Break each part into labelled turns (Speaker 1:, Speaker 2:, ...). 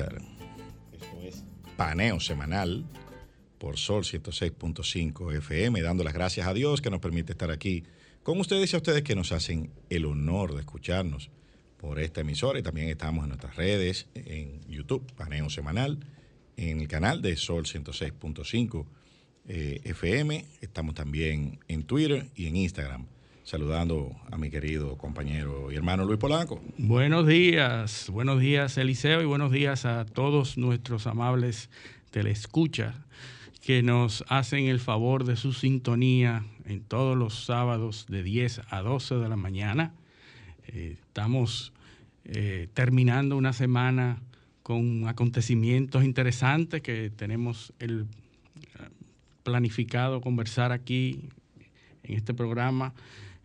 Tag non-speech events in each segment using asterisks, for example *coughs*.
Speaker 1: Esto es Paneo Semanal por Sol 106.5 FM, dando las gracias a Dios que nos permite estar aquí con ustedes y a ustedes que nos hacen el honor de escucharnos por esta emisora. Y también estamos en nuestras redes, en YouTube, Paneo Semanal, en el canal de Sol 106.5 eh, FM. Estamos también en Twitter y en Instagram saludando a mi querido compañero y hermano Luis Polanco.
Speaker 2: Buenos días, buenos días Eliseo y buenos días a todos nuestros amables telescuchas que nos hacen el favor de su sintonía en todos los sábados de 10 a 12 de la mañana. Eh, estamos eh, terminando una semana con acontecimientos interesantes que tenemos el eh, planificado conversar aquí en este programa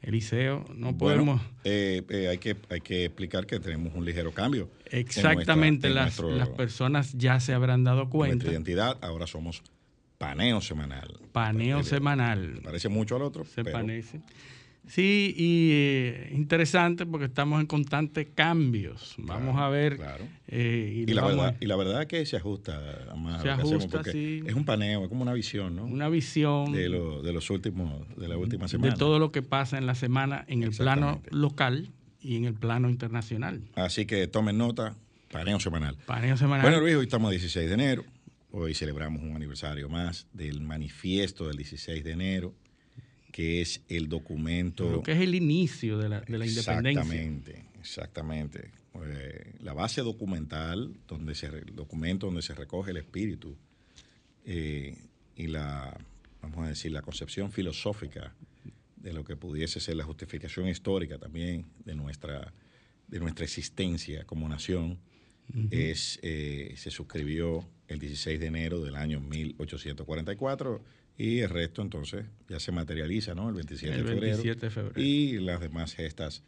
Speaker 2: Eliseo, no podemos...
Speaker 1: Eh, eh, hay, que, hay que explicar que tenemos un ligero cambio.
Speaker 2: Exactamente, las, las personas ya se habrán dado cuenta.
Speaker 1: Nuestra identidad, ahora somos paneo semanal.
Speaker 2: Paneo semanal.
Speaker 1: parece mucho al otro.
Speaker 2: Se parece. Sí, y eh, interesante porque estamos en constantes cambios. Vamos a ver.
Speaker 1: Eh, y, la verdad, y la verdad es que se ajusta más
Speaker 2: se ajusta, sí.
Speaker 1: Es un paneo, es como una visión, ¿no?
Speaker 2: Una visión.
Speaker 1: De, de los últimos, de la última semana.
Speaker 2: De todo lo que pasa en la semana en el plano local y en el plano internacional.
Speaker 1: Así que tomen nota, paneo semanal.
Speaker 2: Paneo semanal.
Speaker 1: Bueno, Luis, hoy estamos 16 de enero. Hoy celebramos un aniversario más del manifiesto del 16 de enero que es el documento...
Speaker 2: Lo que es el inicio de la, de la
Speaker 1: independencia. Exactamente, exactamente. Eh, la base documental, donde se, el documento donde se recoge el espíritu eh, y la, vamos a decir, la concepción filosófica de lo que pudiese ser la justificación histórica también de nuestra, de nuestra existencia como nación, es, eh, se suscribió el 16 de enero del año 1844 y el resto entonces ya se materializa, ¿no? El 27, de, febrero, Y las demás gestas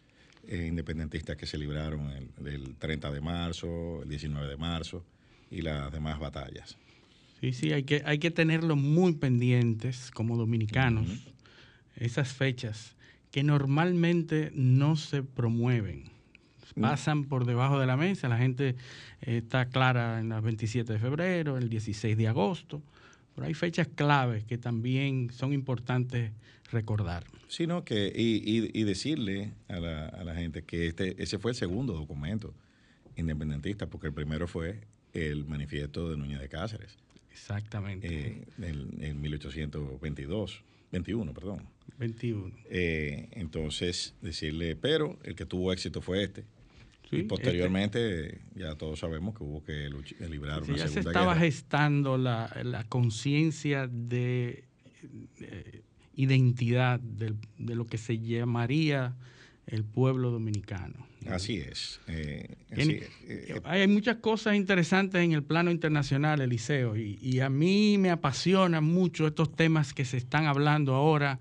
Speaker 1: eh, independentistas que se libraron el, 30 de marzo, el 19 de marzo y las demás batallas.
Speaker 2: Sí, sí, hay que, hay que tenerlo muy pendientes como dominicanos, esas fechas que normalmente no se promueven. Pasan por debajo de la mesa, la gente eh, está clara en el 27 de febrero, el 16 de agosto, pero hay fechas claves que también son importantes recordar.
Speaker 1: Sino que, y, decirle a la, gente que este, ese fue el segundo documento independentista, porque el primero fue el manifiesto de Núñez de Cáceres.
Speaker 2: Exactamente.
Speaker 1: Eh, en, 1822, 21, perdón.
Speaker 2: 21.
Speaker 1: Eh, entonces, decirle, pero el que tuvo éxito fue este y posteriormente ya todos sabemos que hubo que librar una
Speaker 2: ya
Speaker 1: se
Speaker 2: estaba gestando la, conciencia de, identidad de, lo que se llamaría el pueblo dominicano.
Speaker 1: Así es. Eh,
Speaker 2: eh, hay muchas cosas interesantes en el plano internacional, Eliseo, y, y a mí me apasionan mucho estos temas que se están hablando ahora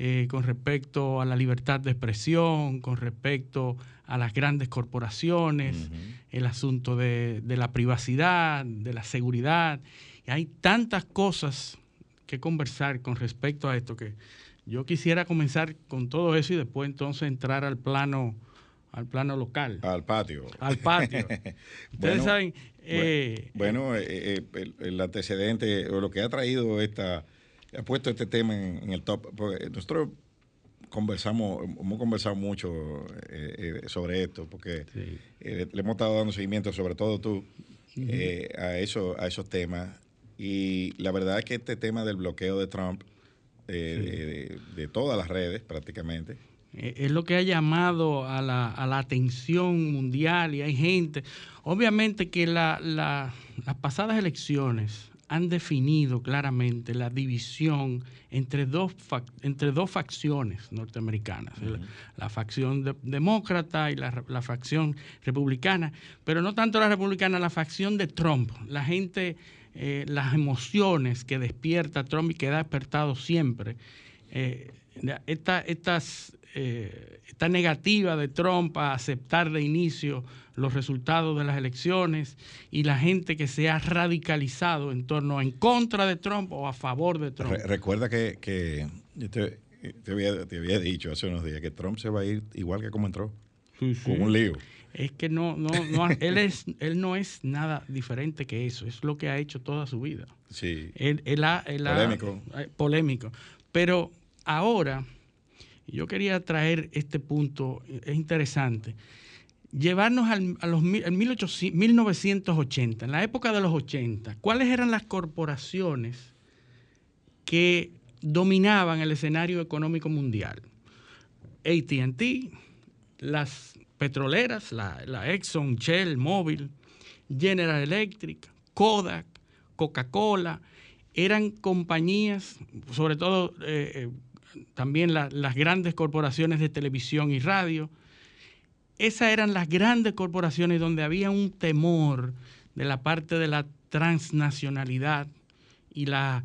Speaker 2: eh, con respecto a la libertad de expresión, con respecto a las grandes corporaciones, el asunto de, la privacidad, de la seguridad. Y hay tantas cosas que conversar con respecto a esto que yo quisiera comenzar con todo eso y después entonces entrar al plano al plano local.
Speaker 1: Al patio.
Speaker 2: Al patio. *laughs* Ustedes saben...
Speaker 1: bueno, eh, el, antecedente o lo que ha traído esta he puesto este tema en, el top. Nosotros conversamos, hemos conversado mucho eh, eh, sobre esto, porque eh, le hemos estado dando seguimiento, sobre todo tú, a, eso, a esos temas. Y la verdad es que este tema del bloqueo de Trump, de, todas las redes prácticamente,
Speaker 2: es lo que ha llamado a la, a la, atención mundial y hay gente. Obviamente que la, las pasadas elecciones han definido claramente la división entre dos, entre dos facciones norteamericanas, la, facción demócrata y la, facción republicana, pero no tanto la republicana, la facción de Trump. La gente, eh, las emociones que despierta Trump y que ha despertado siempre. Eh, estas eh, esta negativa de Trump a aceptar de inicio los resultados de las elecciones y la gente que se ha radicalizado en torno en contra de Trump o a favor de Trump.
Speaker 1: recuerda que, te, había, dicho hace unos días que Trump se va a ir igual que como entró. con un lío.
Speaker 2: Es que no, no, no *laughs* él, es, él no es nada diferente que eso, es lo que ha hecho toda su vida.
Speaker 1: Sí.
Speaker 2: Él, polémico. Eh, polémico. Pero ahora, yo quería traer este punto, es interesante llevarnos a los 1980, en la época de los 80, ¿cuáles eran las corporaciones que dominaban el escenario económico mundial? ATT, las petroleras, la, Exxon, Shell, Mobil, General Electric, Kodak, Coca-Cola, eran compañías, sobre todo eh, también las grandes corporaciones de televisión y radio, esas eran las grandes corporaciones donde había un temor de la parte de la transnacionalidad y la,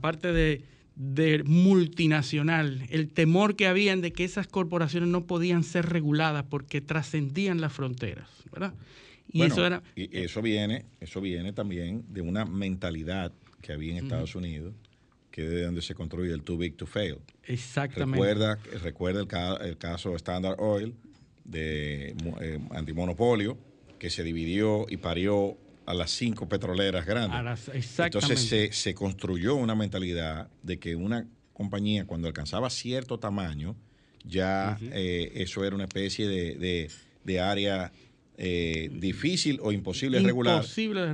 Speaker 2: parte de, multinacional, el temor que habían de que esas corporaciones no podían ser reguladas porque trascendían las fronteras, ¿verdad?
Speaker 1: Y eso era y eso viene, eso viene también de una mentalidad que había en Estados Unidos, que es de donde se construye el too big to fail.
Speaker 2: Exactamente.
Speaker 1: Recuerda, recuerda el, el caso Standard Oil, de eh, antimonopolio que se dividió y parió a las cinco petroleras grandes. Entonces se, construyó una mentalidad de que una compañía cuando alcanzaba cierto tamaño, ya eh, eso era una especie de, área eh, difícil o imposible, de regular,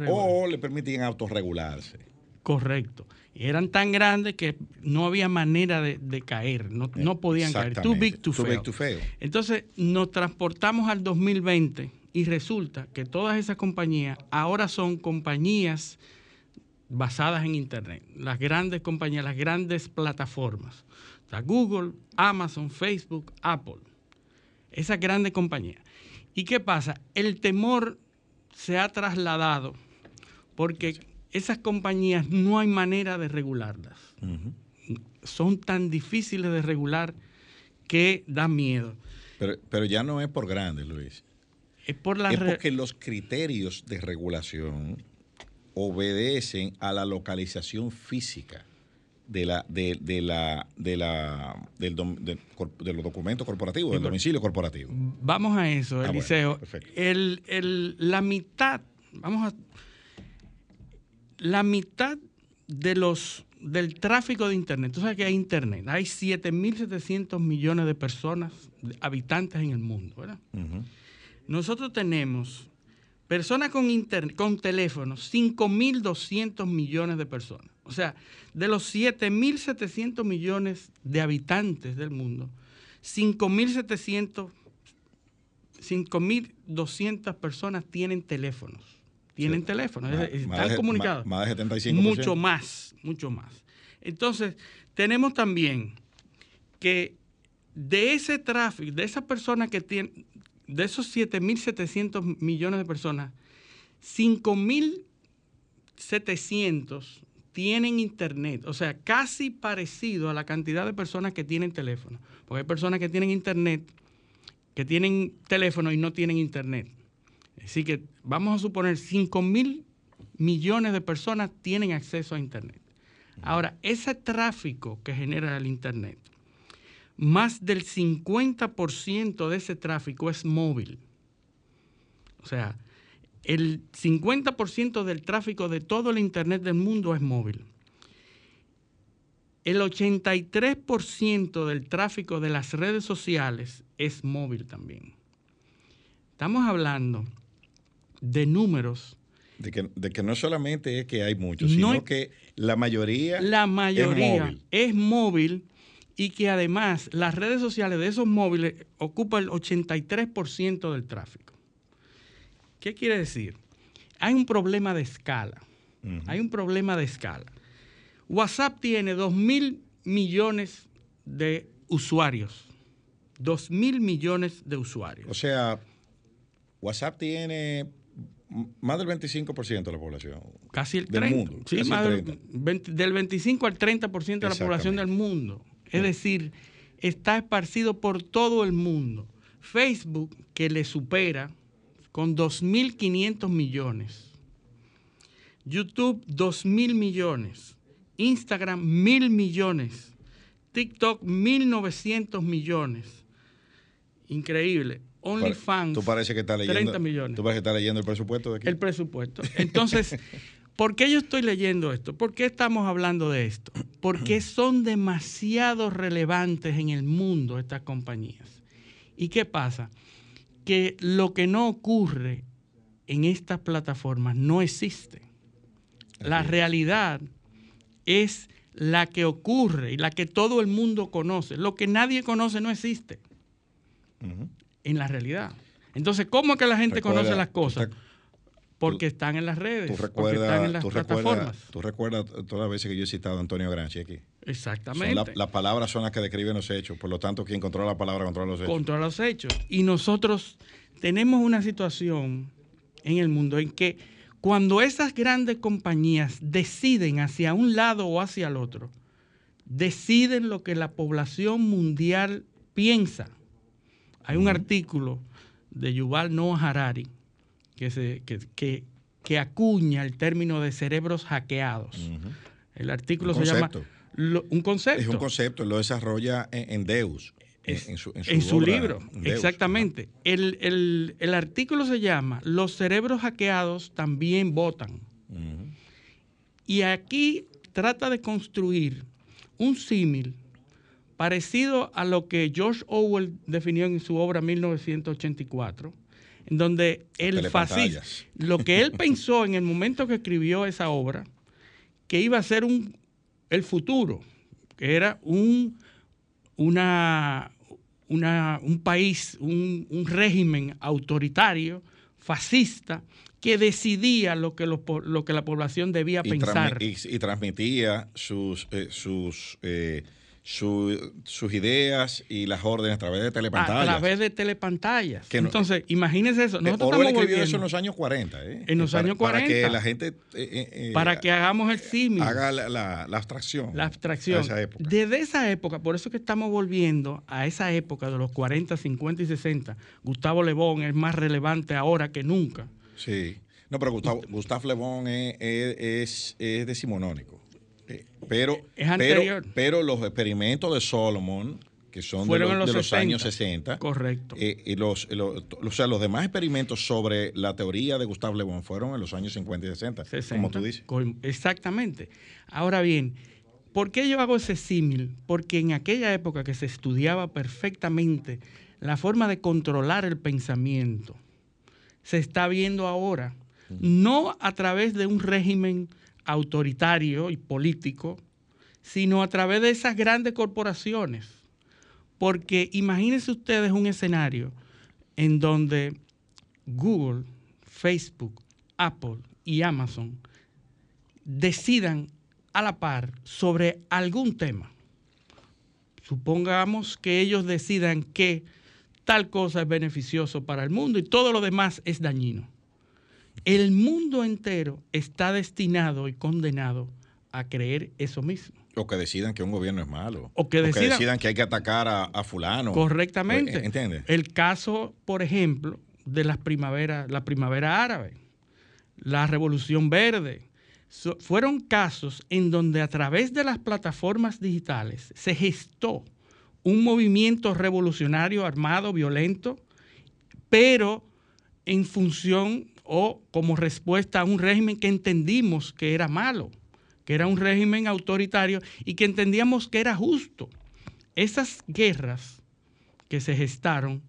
Speaker 1: o le permitían autorregularse.
Speaker 2: Correcto. Eran tan grandes que no había manera de, caer, no, no podían caer. Too big to, fail. Entonces nos transportamos al 2020 y resulta que todas esas compañías ahora son compañías basadas en Internet. Las grandes compañías, las grandes plataformas. O Google, Amazon, Facebook, Apple. Esas grandes compañías. ¿Y qué pasa? El temor se ha trasladado porque esas compañías no hay manera de regularlas. Son tan difíciles de regular que da miedo.
Speaker 1: Pero, ya no es por grande, Luis.
Speaker 2: Es por la
Speaker 1: Es porque los criterios de regulación obedecen a la localización física de la de, la de la del de, los documentos corporativos, del domicilio corporativo.
Speaker 2: Vamos a eso, ah, Eliseo. la mitad, vamos a la mitad de los del tráfico de Internet, tú sabes que hay Internet, hay 7.700 millones de personas, habitantes en el mundo, ¿verdad? Nosotros tenemos personas con, internet, con teléfonos, 5.200 millones de personas. O sea, de los 7.700 millones de habitantes del mundo, 5.700, 5.200 personas tienen teléfonos tienen teléfono, están comunicados.
Speaker 1: Más de 75%.
Speaker 2: Mucho más, mucho más. Entonces, tenemos también que de ese tráfico, de esas personas que tienen, de esos 7.700 millones de personas, 5.700 tienen internet, o sea, casi parecido a la cantidad de personas que tienen teléfono. Porque hay personas que tienen internet, que tienen teléfono y no tienen internet. Así que vamos a suponer 5 mil millones de personas tienen acceso a Internet. Ahora, ese tráfico que genera el Internet, más del 50% de ese tráfico es móvil. O sea, el 50% del tráfico de todo el Internet del mundo es móvil. El 83% del tráfico de las redes sociales es móvil también. Estamos hablando de números.
Speaker 1: De que, no solamente es que hay muchos, sino que la mayoría,
Speaker 2: la mayoría es móvil. y que además las redes sociales de esos móviles ocupan el 83% del tráfico. ¿Qué quiere decir? Hay un problema de escala. Hay un problema de escala. WhatsApp tiene 2 mil millones de usuarios. 2 mil millones de usuarios.
Speaker 1: O sea, WhatsApp tiene más del 25% de la población.
Speaker 2: Casi el 30%. Del mundo. Sí, más del, 25 al 30% de la población del mundo. Es decir, está esparcido por todo el mundo. Facebook, que le supera con 2.500 millones. YouTube, 2.000 millones. Instagram, 1.000 millones. TikTok, 1.900 millones. Increíble. OnlyFans.
Speaker 1: Tú parece que estás leyendo.
Speaker 2: 30 millones.
Speaker 1: Tú parece que estás leyendo el presupuesto de aquí.
Speaker 2: El presupuesto. Entonces, *laughs* ¿por qué yo estoy leyendo esto? ¿Por qué estamos hablando de esto? Porque son demasiado relevantes en el mundo estas compañías. ¿Y qué pasa? Que lo que no ocurre en estas plataformas no existe. La realidad es la que ocurre y la que todo el mundo conoce. Lo que nadie conoce no existe en la realidad. Entonces, ¿cómo es que la gente conoce las cosas? porque están en las redes,
Speaker 1: tú
Speaker 2: porque están en las
Speaker 1: tú
Speaker 2: plataformas.
Speaker 1: tú recuerdas todas las veces que yo he citado a Antonio Granchi aquí.
Speaker 2: Exactamente.
Speaker 1: las palabras son las que describen los hechos, por lo tanto, quien controla la palabra controla los hechos.
Speaker 2: Controla los hechos. Y nosotros tenemos una situación en el mundo en que cuando esas grandes compañías deciden hacia un lado o hacia el otro, deciden lo que la población mundial piensa. Hay un artículo de Yuval Noah Harari que, se, que, que, acuña el término de cerebros hackeados. El artículo se llama un concepto.
Speaker 1: Es un concepto, lo desarrolla en, Deus.
Speaker 2: en, su, libro, exactamente. El, artículo se llama Los cerebros hackeados también votan. Y aquí trata de construir un símil parecido a lo que George Orwell definió en su obra 1984, en donde el fascismo, lo que él *laughs* pensó en el momento que escribió esa obra, que iba a ser un, el futuro, que era un, una, un país, un, régimen autoritario, fascista, que decidía lo que, lo, que la población debía pensar.
Speaker 1: y, transmitía sus, eh, sus eh, sus ideas y las órdenes a través de telepantallas.
Speaker 2: A través de telepantallas. Entonces, imagínense eso.
Speaker 1: Nosotros Orwell escribió eso en los años 40. ¿eh?
Speaker 2: En los años 40.
Speaker 1: Para que la gente...
Speaker 2: Eh, eh, para que hagamos el símil.
Speaker 1: Haga la, abstracción.
Speaker 2: La abstracción. Esa época. Desde esa época, por eso es que estamos volviendo a esa época de los 40, 50 y 60. Gustavo Le Bon es más relevante ahora que nunca.
Speaker 1: Sí. No, pero Gustavo, Gustavo Le Bon es, es, es decimonónico. Pero, pero, los experimentos de Solomon, que son de, los, años 60.
Speaker 2: Correcto.
Speaker 1: Eh, y los, o sea, los demás experimentos sobre la teoría de Gustave Le Bon fueron en los años 50 y 60, como tú dices.
Speaker 2: Exactamente. Ahora bien, ¿por qué yo hago ese símil? Porque en aquella época que se estudiaba perfectamente la forma de controlar el pensamiento, se está viendo ahora, no a través de un régimen autoritario y político, sino a través de esas grandes corporaciones. Porque imagínense ustedes un escenario en donde Google, Facebook, Apple y Amazon decidan a la par sobre algún tema. Supongamos que ellos decidan que tal cosa es beneficioso para el mundo y todo lo demás es dañino el mundo entero está destinado y condenado a creer eso mismo.
Speaker 1: O que decidan que un gobierno es malo.
Speaker 2: O que, decidan,
Speaker 1: que, hay que atacar a, fulano.
Speaker 2: Correctamente.
Speaker 1: ¿Entiendes?
Speaker 2: El caso, por ejemplo, de las primaveras, la primavera árabe, la revolución verde, fueron casos en donde a través de las plataformas digitales se gestó un movimiento revolucionario armado, violento, pero en función o como respuesta a un régimen que entendimos que era malo, que era un régimen autoritario y que entendíamos que era justo. Esas guerras que se gestaron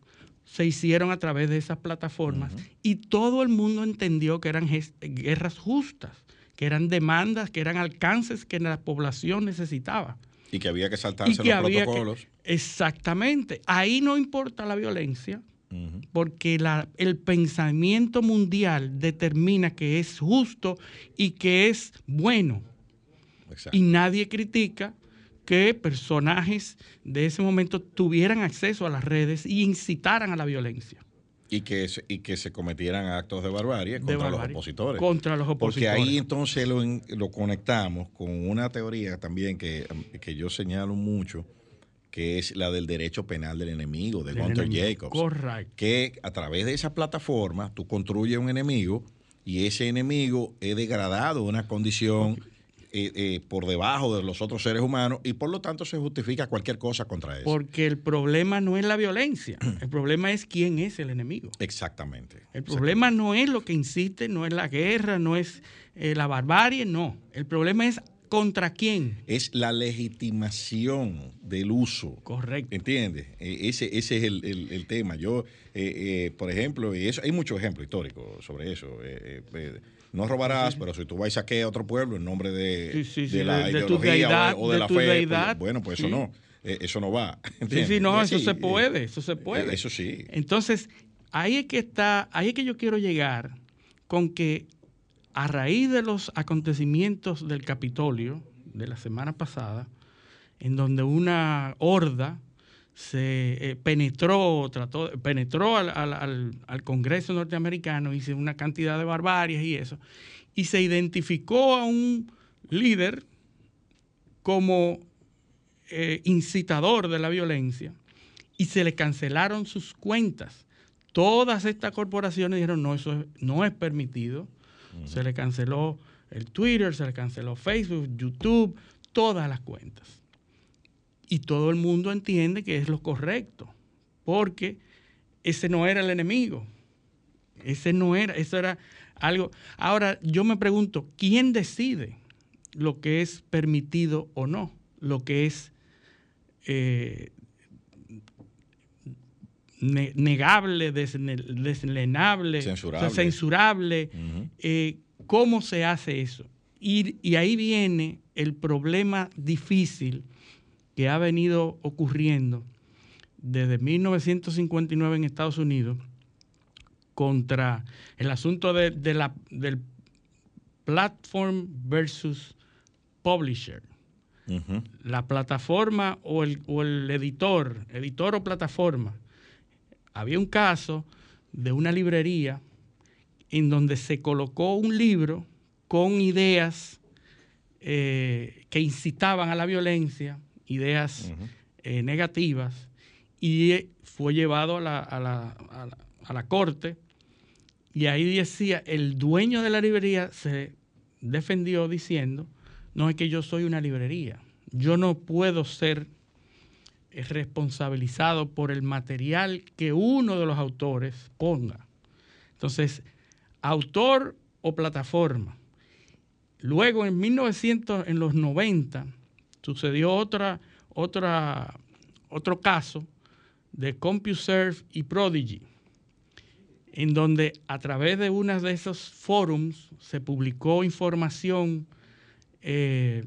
Speaker 2: se hicieron a través de esas plataformas y todo el mundo entendió que eran guerras justas, que eran demandas, que eran alcances que la población necesitaba.
Speaker 1: Y que había que saltarse los protocolos.
Speaker 2: exactamente. Ahí no importa la violencia, porque el pensamiento mundial determina que es justo y que es bueno. Y nadie critica que personajes de ese momento tuvieran acceso a las redes y incitaran a la violencia.
Speaker 1: Y que, y que se cometieran actos de barbarie contra los opositores.
Speaker 2: Contra los opositores.
Speaker 1: Porque ahí entonces lo, lo conectamos con una teoría también que, que yo señalo mucho, que es la del derecho penal del enemigo, de Gunter Jacobs.
Speaker 2: Correcto.
Speaker 1: Que a través de esa plataforma tú construyes un enemigo y ese enemigo es degradado una condición eh, eh, por debajo de los otros seres humanos y por lo tanto se justifica cualquier cosa contra eso.
Speaker 2: Porque el problema no es la violencia, *clears throat* el problema es quién es el enemigo.
Speaker 1: Exactamente.
Speaker 2: El problema no es lo que incite, no es la guerra, no es eh, la barbarie, no. El problema es contra quién.
Speaker 1: Es la legitimación del uso.
Speaker 2: Correcto.
Speaker 1: ¿Entiendes? ese, ese es el, tema. Yo, por ejemplo, y eso, hay muchos ejemplos históricos sobre eso no robarás, pero si tú vas y saques a otro pueblo en nombre de, la ideología o, de, la fe, pues, bueno, pues eso no, eh, eso no va.
Speaker 2: Sí, sí, no, eso se puede, eso se puede.
Speaker 1: Eh, eso sí.
Speaker 2: Entonces, ahí es que está, ahí es que yo quiero llegar con que a raíz de los acontecimientos del Capitolio de la semana pasada, en donde una horda se eh, penetró, penetró al, al, Congreso norteamericano, hizo una cantidad de barbarias y eso, y se identificó a un líder como eh, incitador de la violencia y se le cancelaron sus cuentas. Todas estas corporaciones dijeron, no, eso no es permitido. Se le canceló el Twitter, se le canceló Facebook, YouTube, todas las cuentas y todo el mundo entiende que es lo correcto, porque ese no era el enemigo, ese no era, eso era algo. Ahora yo me pregunto, ¿quién decide lo que es permitido o no? Lo que es eh, negable, deslenable, censurable. Eh, ¿Cómo se hace eso? y ahí viene el problema difícil que ha venido ocurriendo desde 1959 en Estados Unidos contra el asunto de, la, del platform versus publisher. La plataforma o el, o el editor, editor o plataforma. Había un caso de una librería en donde se colocó un libro con ideas eh, que incitaban a la violencia ideas eh, negativas y fue llevado a la, a, la, a, la, corte y ahí decía, el dueño de la librería se defendió diciendo, no es que yo soy una librería, yo no puedo ser eh, responsabilizado por el material que uno de los autores ponga. Entonces, autor o plataforma. Luego en 1900, en los 90, sucedió otra, otra, otro caso de CompuServe y Prodigy, en donde a través de uno de esos forums se publicó información eh,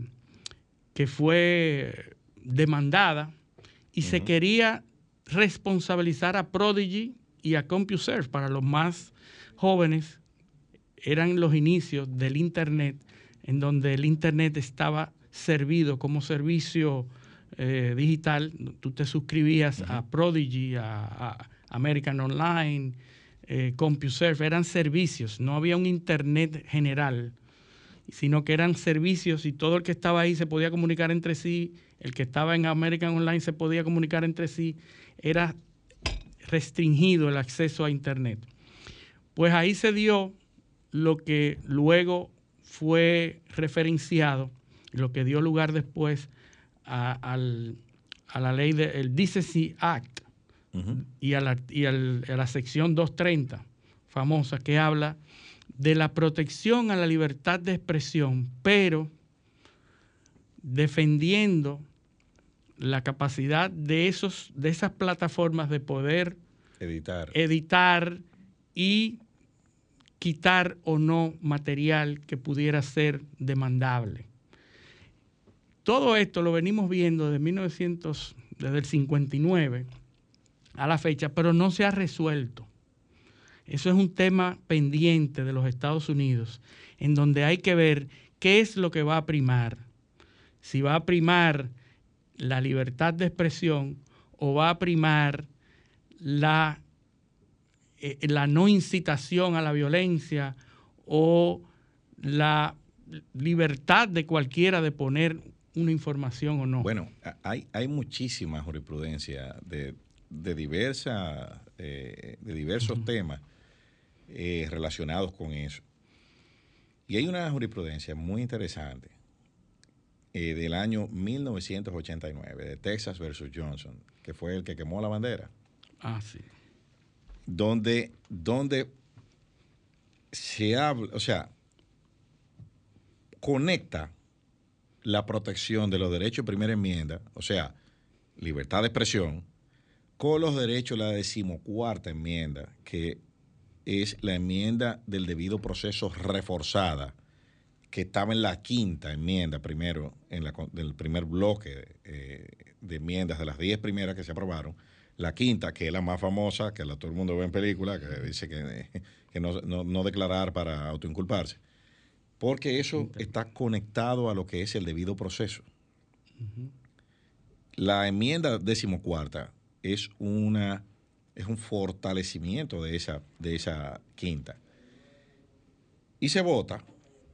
Speaker 2: que fue demandada y se quería responsabilizar a Prodigy y a CompuServe. Para los más jóvenes, eran los inicios del Internet, en donde el Internet estaba servido como servicio eh, digital. Tú te suscribías a Prodigy, a, American Online, eh, CompuServe, eran servicios, no había un Internet general, sino que eran servicios y todo el que estaba ahí se podía comunicar entre sí, el que estaba en American Online se podía comunicar entre sí, era restringido el acceso a Internet. Pues ahí se dio lo que luego fue referenciado lo que dio lugar después a, la ley del Decency Act y, a la, a la sección 230, famosa, que habla de la protección a la libertad de expresión, pero defendiendo la capacidad de, esos, de esas plataformas de poder
Speaker 1: editar.
Speaker 2: editar y quitar o no material que pudiera ser demandable. Todo esto lo venimos viendo desde 1900, desde el 59 a la fecha, pero no se ha resuelto. Eso es un tema pendiente de los Estados Unidos, en donde hay que ver qué es lo que va a primar. Si va a primar la libertad de expresión o va a primar la, eh, la no incitación a la violencia o la libertad de cualquiera de poner una información o no.
Speaker 1: Bueno, hay, hay muchísima jurisprudencia de, de, diversa, eh, de diversos temas eh, relacionados con eso. Y hay una jurisprudencia muy interesante eh, del año 1989, de Texas versus Johnson, que fue el que quemó la bandera.
Speaker 2: Ah, sí.
Speaker 1: Donde, donde se habla, o sea, conecta la protección de los derechos de primera enmienda, o sea, libertad de expresión, con los derechos de la decimocuarta enmienda, que es la enmienda del debido proceso reforzada, que estaba en la quinta enmienda primero, en la, del primer bloque eh, de enmiendas de las diez primeras que se aprobaron, la quinta, que es la más famosa, que la, todo el mundo ve en película, que dice que, *laughs* que no, no, declarar para autoinculparse, porque eso está conectado a lo que es el debido proceso. La enmienda decimocuarta es una es un fortalecimiento de esa, de esa quinta. Y se vota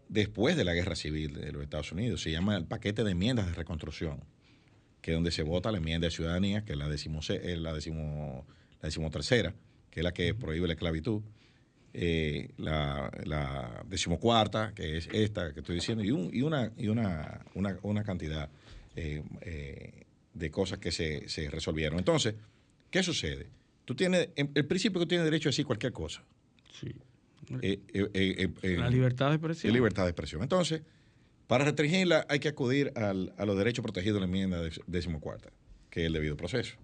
Speaker 1: después de la guerra civil de los Estados Unidos. Se llama el paquete de enmiendas de reconstrucción, que es donde se vota la enmienda de ciudadanía, que es la, decimo, la, decimo, la decimotercera, que es la que prohíbe la esclavitud. Eh, la, la, decimocuarta, que es esta que estoy diciendo, y, y, una, y una, una, cantidad eh, eh, de cosas que se, se resolvieron. Entonces, ¿qué sucede? Tú tienes, el principio que tienes derecho a decir cualquier cosa.
Speaker 2: Sí.
Speaker 1: Eh, eh,
Speaker 2: eh, la libertad de expresión.
Speaker 1: libertad de expresión. Entonces, para restringirla hay que acudir a los derechos protegidos de la enmienda decimocuarta, que es el debido proceso.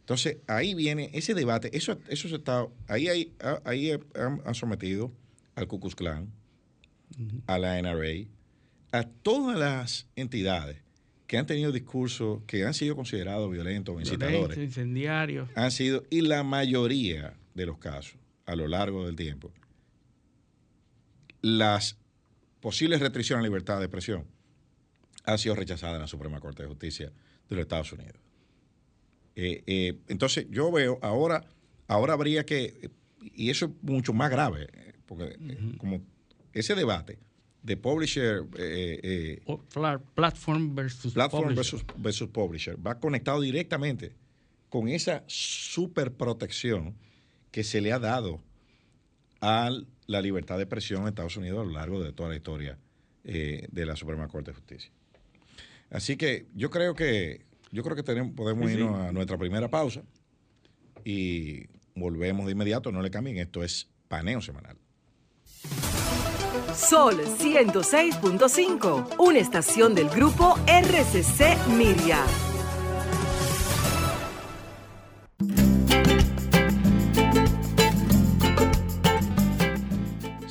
Speaker 1: Entonces, ahí viene ese debate, eso, eso se está, ahí, ahí, ahí han, sometido al Ku Klux Klan, a la NRA, a todas las entidades que han tenido discursos que han sido considerados violentos o incitadores.
Speaker 2: incendiarios.
Speaker 1: Han sido, y la mayoría de los casos, a lo largo del tiempo, las posibles restricciones a la libertad de expresión han sido rechazadas en la Suprema Corte de Justicia de los Estados Unidos. Eh, eh, entonces, yo veo ahora, ahora habría que, y eso es mucho más grave, porque como ese debate de publisher.
Speaker 2: Eh, eh platform versus
Speaker 1: platform publisher. Versus, publisher. Va conectado directamente con esa super protección que se le ha dado a la libertad de expresión en Estados Unidos a lo largo de toda la historia eh, de la Suprema Corte de Justicia. Así que yo creo que yo creo que tenemos, podemos irnos a nuestra primera pausa y volvemos de inmediato. No le cambien, esto es paneo semanal.
Speaker 3: Sol 106.5, una estación del grupo RCC Miria.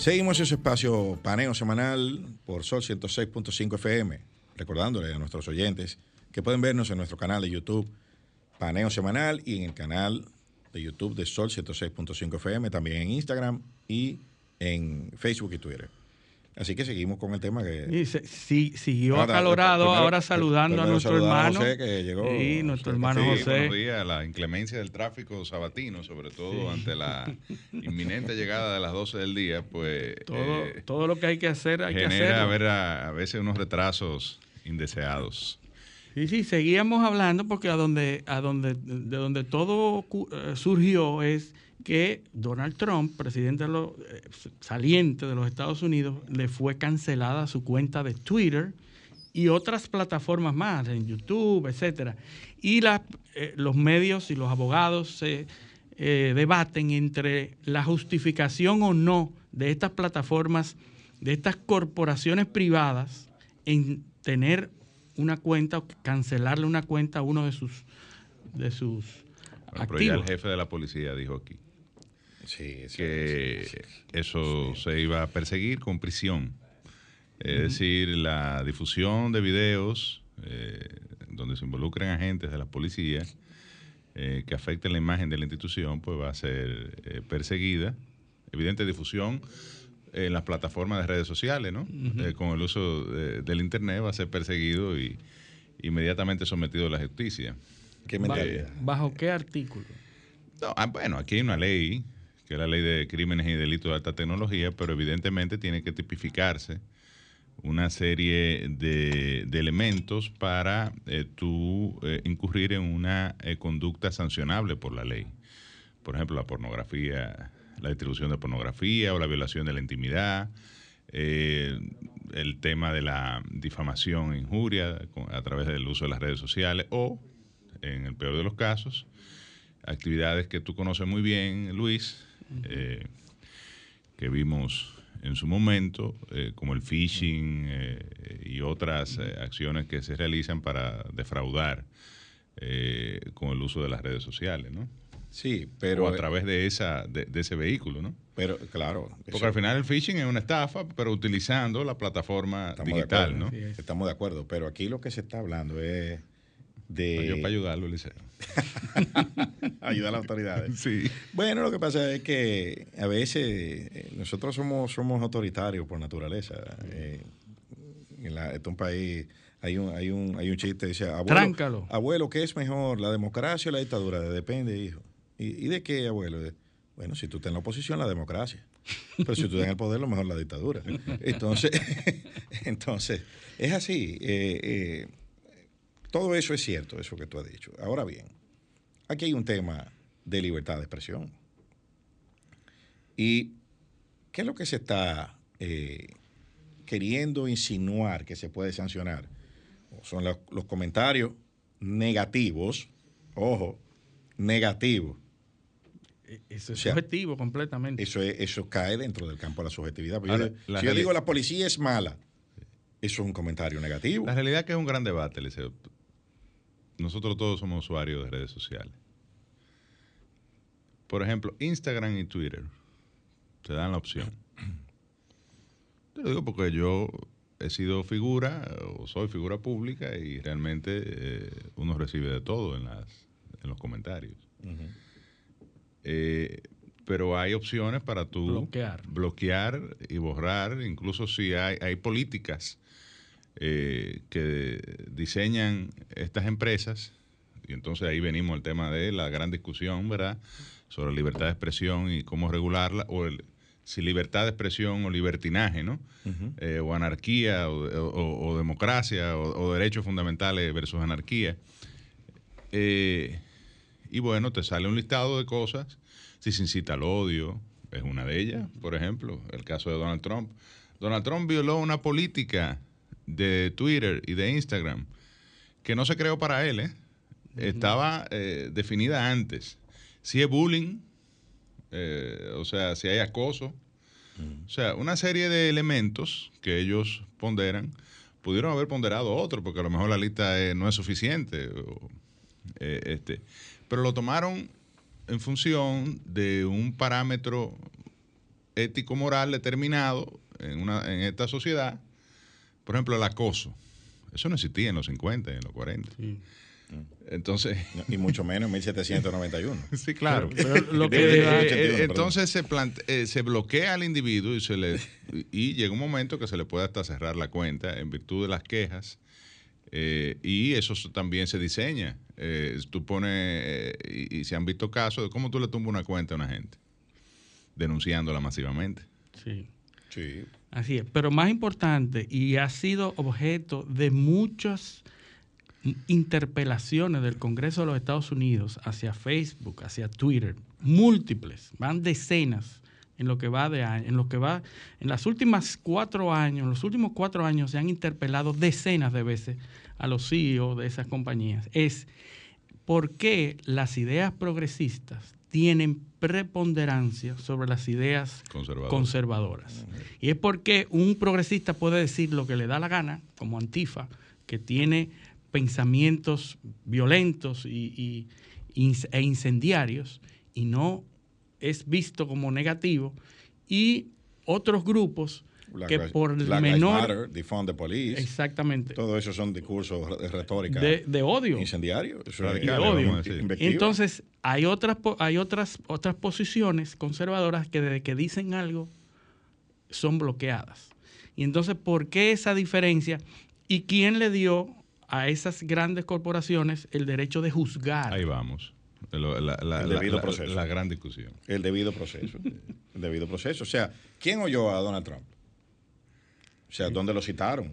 Speaker 1: Seguimos ese espacio paneo semanal por Sol 106.5 FM, recordándole a nuestros oyentes que pueden vernos en nuestro canal de YouTube Paneo Semanal y en el canal de YouTube de Sol 106.5 FM, también en Instagram y en Facebook y Twitter. Así que seguimos con el tema que...
Speaker 2: Y sí, siguió acalorado, ahora saludando a nuestro hermano. José, que llegó. Sí, nuestro hermano sí, José.
Speaker 4: Buenos días, la inclemencia del tráfico sabatino, sobre todo ante la *laughs* inminente llegada de las 12 del día, pues...
Speaker 2: Todo, eh, todo lo que hay que hacer, hay
Speaker 4: que
Speaker 2: hacer.
Speaker 4: Genera a, veces unos retrasos indeseados.
Speaker 2: Sí, sí, seguíamos hablando porque a donde, a donde, de donde todo eh, surgió es que Donald Trump, presidente eh, saliente de los Estados Unidos, le fue cancelada su cuenta de Twitter y otras plataformas más, en YouTube, etcétera. Y eh, los medios y los abogados se eh, debaten entre la justificación o no de estas plataformas, de estas corporaciones privadas, en tener una cuenta o cancelarle una cuenta a uno de sus de sus activos.
Speaker 4: el jefe de la policía dijo aquí que eso se iba a perseguir con prisión. Es decir, la difusión de videos eh, donde se involucren agentes de la policía eh, que afecten la imagen de la institución, pues va a ser eh, perseguida. Evidente difusión en las plataformas de redes sociales, ¿no? con el uso del Internet va a ser perseguido y inmediatamente sometido a la justicia.
Speaker 2: ¿Qué ¿Bajo qué artículo?
Speaker 4: Ah, bueno, aquí hay una ley que es la ley de crímenes y delitos de alta tecnología, pero evidentemente tiene que tipificarse una serie de, elementos para eh, tú eh, incurrir en una eh, conducta sancionable por la ley. Por ejemplo, la pornografía, la distribución de pornografía o la violación de la intimidad, el tema de la difamación, injuria a través del uso de las redes sociales o, en el peor de los casos, actividades que tú conoces muy bien, Luis, eh, que vimos en su momento, eh, como el phishing eh, y otras acciones que se realizan para defraudar con el uso de las redes sociales, ¿no?
Speaker 1: Sí, pero...
Speaker 4: O a través de, esa, de, ese vehículo, ¿no?
Speaker 1: Pero, claro.
Speaker 4: Porque al final el phishing es una estafa, pero utilizando la plataforma digital, ¿no?
Speaker 1: Estamos de acuerdo, pero aquí lo que se está hablando es de...
Speaker 4: yo para ayudarlo, Liceo. *laughs*
Speaker 1: Ayudar a las autoridades.
Speaker 4: Sí.
Speaker 1: Bueno, lo que pasa es que a veces eh, nosotros somos, somos autoritarios por naturaleza. Eh, en, la, este un país hay un, hay un, hay un chiste, dice, abuelo, abuelo, ¿qué es mejor, la democracia o la dictadura? Depende, hijo. ¿Y, de qué, abuelo? Bueno, si tú estás en la oposición, la democracia. Pero si tú estás en el poder, lo mejor la dictadura. Entonces, *laughs* entonces es así. Eh, eh, todo eso es cierto, eso que tú has dicho. Ahora bien, aquí hay un tema de libertad de expresión. ¿Y qué es lo que se está eh, queriendo insinuar que se puede sancionar? Son los comentarios negativos, ojo, negativos
Speaker 2: e-, eso es subjetivo completamente.
Speaker 1: Eso, eso cae dentro del campo de la subjetividad. si yo digo la policía es mala, eso es un comentario negativo.
Speaker 4: La realidad es que es un gran debate, Liceo. Nosotros todos somos usuarios de redes sociales. Por ejemplo, Instagram y Twitter te dan la opción. *coughs* Te lo digo porque yo he sido figura o soy figura pública y realmente eh, uno recibe de todo en, las, en los comentarios. Eh, pero hay opciones para tú
Speaker 2: bloquear.
Speaker 4: bloquear y borrar, incluso si hay, hay políticas eh, que diseñan estas empresas, y entonces ahí venimos al tema de la gran discusión, ¿verdad?, sobre libertad de expresión y cómo regularla, o el, si libertad de expresión o libertinaje, ¿no? Eh, o anarquía, o, democracia, o, derechos fundamentales versus anarquía. Eh, y bueno, te sale un listado de cosas. Si se incita al odio, es una de ellas, por ejemplo, el caso de Donald Trump. Donald Trump violó una política de Twitter y de Instagram que no se creó para él, ¿eh? estaba eh, definida antes. Si es bullying, eh, o sea, si hay acoso, o sea, una serie de elementos que ellos ponderan, pudieron haber ponderado otro, porque a lo mejor la lista no es suficiente. este, pero lo tomaron en función de un parámetro ético-moral determinado en, una, en esta sociedad. Por ejemplo, el acoso. Eso no existía en los 50, en los 40. Entonces.
Speaker 1: Y mucho menos en 1791. *laughs*
Speaker 4: sí, claro. lo que, eh, entonces se, eh, se bloquea al individuo y, se le, y llega un momento que se le puede hasta cerrar la cuenta en virtud de las quejas. Eh, y eso también se diseña eh, tú pones, eh, y, se han visto casos de cómo tú le tumbas una cuenta a una gente, denunciándola masivamente.
Speaker 2: Sí.
Speaker 1: Sí.
Speaker 2: Así es. Pero más importante, y ha sido objeto de muchas interpelaciones del Congreso de los Estados Unidos hacia Facebook, hacia Twitter, múltiples, van decenas en lo que va de en lo que va, en las últimas cuatro años, en los últimos cuatro años se han interpelado decenas de veces a los CEO de esas compañías es por qué las ideas progresistas tienen preponderancia sobre las ideas conservadoras. Y es porque un progresista puede decir lo que le da la gana, como Antifa, que tiene pensamientos violentos y, e incendiarios, y no es visto como negativo, y otros grupos que por el menor
Speaker 1: Matter, defund the police.
Speaker 2: Exactamente.
Speaker 1: Todo eso son discursos de retórica
Speaker 2: de, odio.
Speaker 1: Incendiario.
Speaker 2: de odio. Entonces, hay otras hay otras otras posiciones conservadoras que desde que dicen algo son bloqueadas. Y entonces, ¿por qué esa diferencia? ¿Y quién le dio a esas grandes corporaciones el derecho de juzgar?
Speaker 4: Ahí vamos. el debido proceso. La gran discusión.
Speaker 1: El debido proceso. el debido proceso. O sea, ¿quién oyó a Donald Trump? O sea, ¿dónde lo citaron?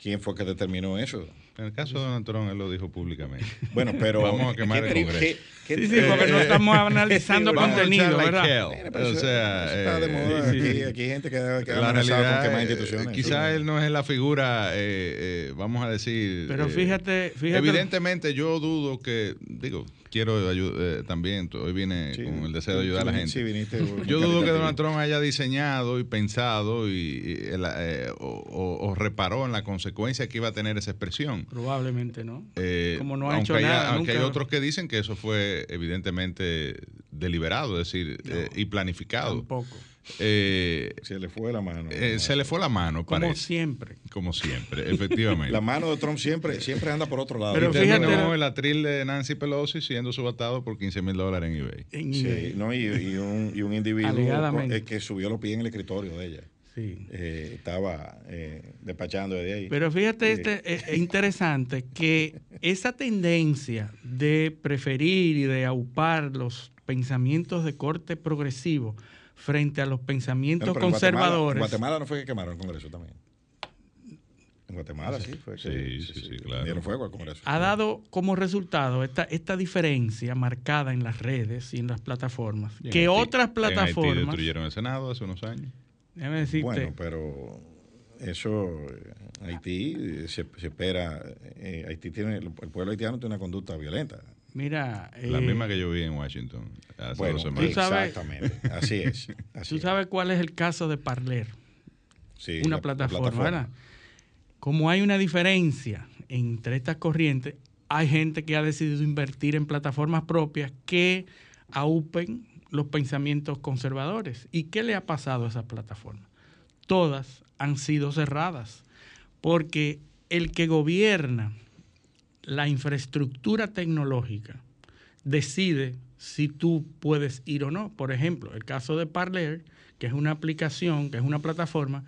Speaker 1: ¿Quién fue que determinó eso?
Speaker 4: En el caso de Donald Trump, él lo dijo públicamente.
Speaker 1: Bueno, pero. *laughs*
Speaker 4: Vamos a quemar el
Speaker 1: ¿qué-
Speaker 4: Congreso.
Speaker 1: qué- qué-
Speaker 2: Sí, sí, porque no estamos *laughs* analizando contenido, ¿verdad?
Speaker 4: hell.
Speaker 1: Mira, pero
Speaker 4: O
Speaker 1: eso-
Speaker 4: sea,
Speaker 1: eso está de
Speaker 4: eh,
Speaker 1: moda.
Speaker 2: sí,
Speaker 1: aquí,
Speaker 2: sí.
Speaker 1: aquí hay gente que, ha- que
Speaker 4: la realidad,
Speaker 1: con quemar
Speaker 4: eh,
Speaker 1: instituciones.
Speaker 4: quizás
Speaker 1: Sí.
Speaker 4: él no es la figura, eh, eh, vamos a decir.
Speaker 2: Pero
Speaker 4: eh,
Speaker 2: fíjate, fíjate.
Speaker 4: Evidentemente, yo dudo que, digo, quiero eh, también, hoy vine
Speaker 1: Sí,
Speaker 4: con el deseo de
Speaker 1: sí,
Speaker 4: ayudar a la gente.
Speaker 1: sí, viniste *laughs* con
Speaker 4: Yo dudo que. Donald Trump haya diseñado y pensado y, y, el, eh, o, o- o reparó en la consecuencia que iba a tener esa expresión.
Speaker 2: Probablemente no.
Speaker 4: Eh,
Speaker 2: Como no ha
Speaker 4: aunque
Speaker 2: hecho
Speaker 4: haya-
Speaker 2: nada,
Speaker 4: Aunque hay otros que dicen que eso fue evidentemente deliberado, es decir, eh, y planificado.
Speaker 2: Tampoco.
Speaker 4: Eh,
Speaker 1: Se le fue la mano.
Speaker 4: eh, se le fue la mano,
Speaker 2: Como
Speaker 4: parece.
Speaker 2: siempre.
Speaker 4: Como siempre, *laughs* efectivamente.
Speaker 1: La mano de Trump siempre, siempre anda por otro lado.
Speaker 2: Pero
Speaker 4: y
Speaker 2: fíjate-
Speaker 4: terminó el atril de Nancy Pelosi siendo subatado por 15 mil dólares en eBay.
Speaker 2: En
Speaker 1: Sí,
Speaker 2: eBay.
Speaker 1: no, y, y un, y un individuo eh, que subió los pies en el escritorio de ella.
Speaker 2: Sí.
Speaker 1: Eh, estaba eh, despachando desde ahí.
Speaker 2: Pero fíjate,
Speaker 1: Sí.
Speaker 2: este, es es interesante que esa tendencia de preferir y de aupar los pensamientos de corte progresivo frente a los pensamientos
Speaker 1: Bueno, pero en Guatemala-
Speaker 2: conservadores.
Speaker 1: En Guatemala no fue que quemaron el Congreso también. En Guatemala sí fue que
Speaker 4: Sí, sí, sí, claro.
Speaker 1: dieron fuego al Congreso.
Speaker 2: ha dado como resultado esta, esta diferencia marcada en las redes y en las plataformas,
Speaker 4: Y en
Speaker 2: que
Speaker 4: Haití-
Speaker 2: otras
Speaker 4: En Haití
Speaker 2: plataformas,
Speaker 4: destruyeron el Senado hace unos años.
Speaker 2: déjame decirte,
Speaker 1: Bueno, pero eso, eh, Haití eh, se, se espera, eh, Haití tiene, el pueblo haitiano tiene una conducta violenta.
Speaker 2: Mira,
Speaker 4: La
Speaker 2: eh,
Speaker 4: misma que yo vi en Washington hace
Speaker 1: Bueno,
Speaker 4: dos semanas.
Speaker 1: Exactamente, así es. *laughs* así
Speaker 2: tú
Speaker 1: es.
Speaker 2: sabes cuál es el caso de Parler.
Speaker 1: Sí,
Speaker 2: una
Speaker 1: la- la
Speaker 2: plataforma, ¿verdad? Como hay una diferencia entre estas corrientes, hay gente que ha decidido invertir en plataformas propias que aupen los pensamientos conservadores. ¿Y qué le ha pasado a esas plataformas? Todas han sido cerradas, porque el que gobierna la infraestructura tecnológica decide si tú puedes ir o no. Por ejemplo, el caso de Parler, que es una aplicación, que es una plataforma,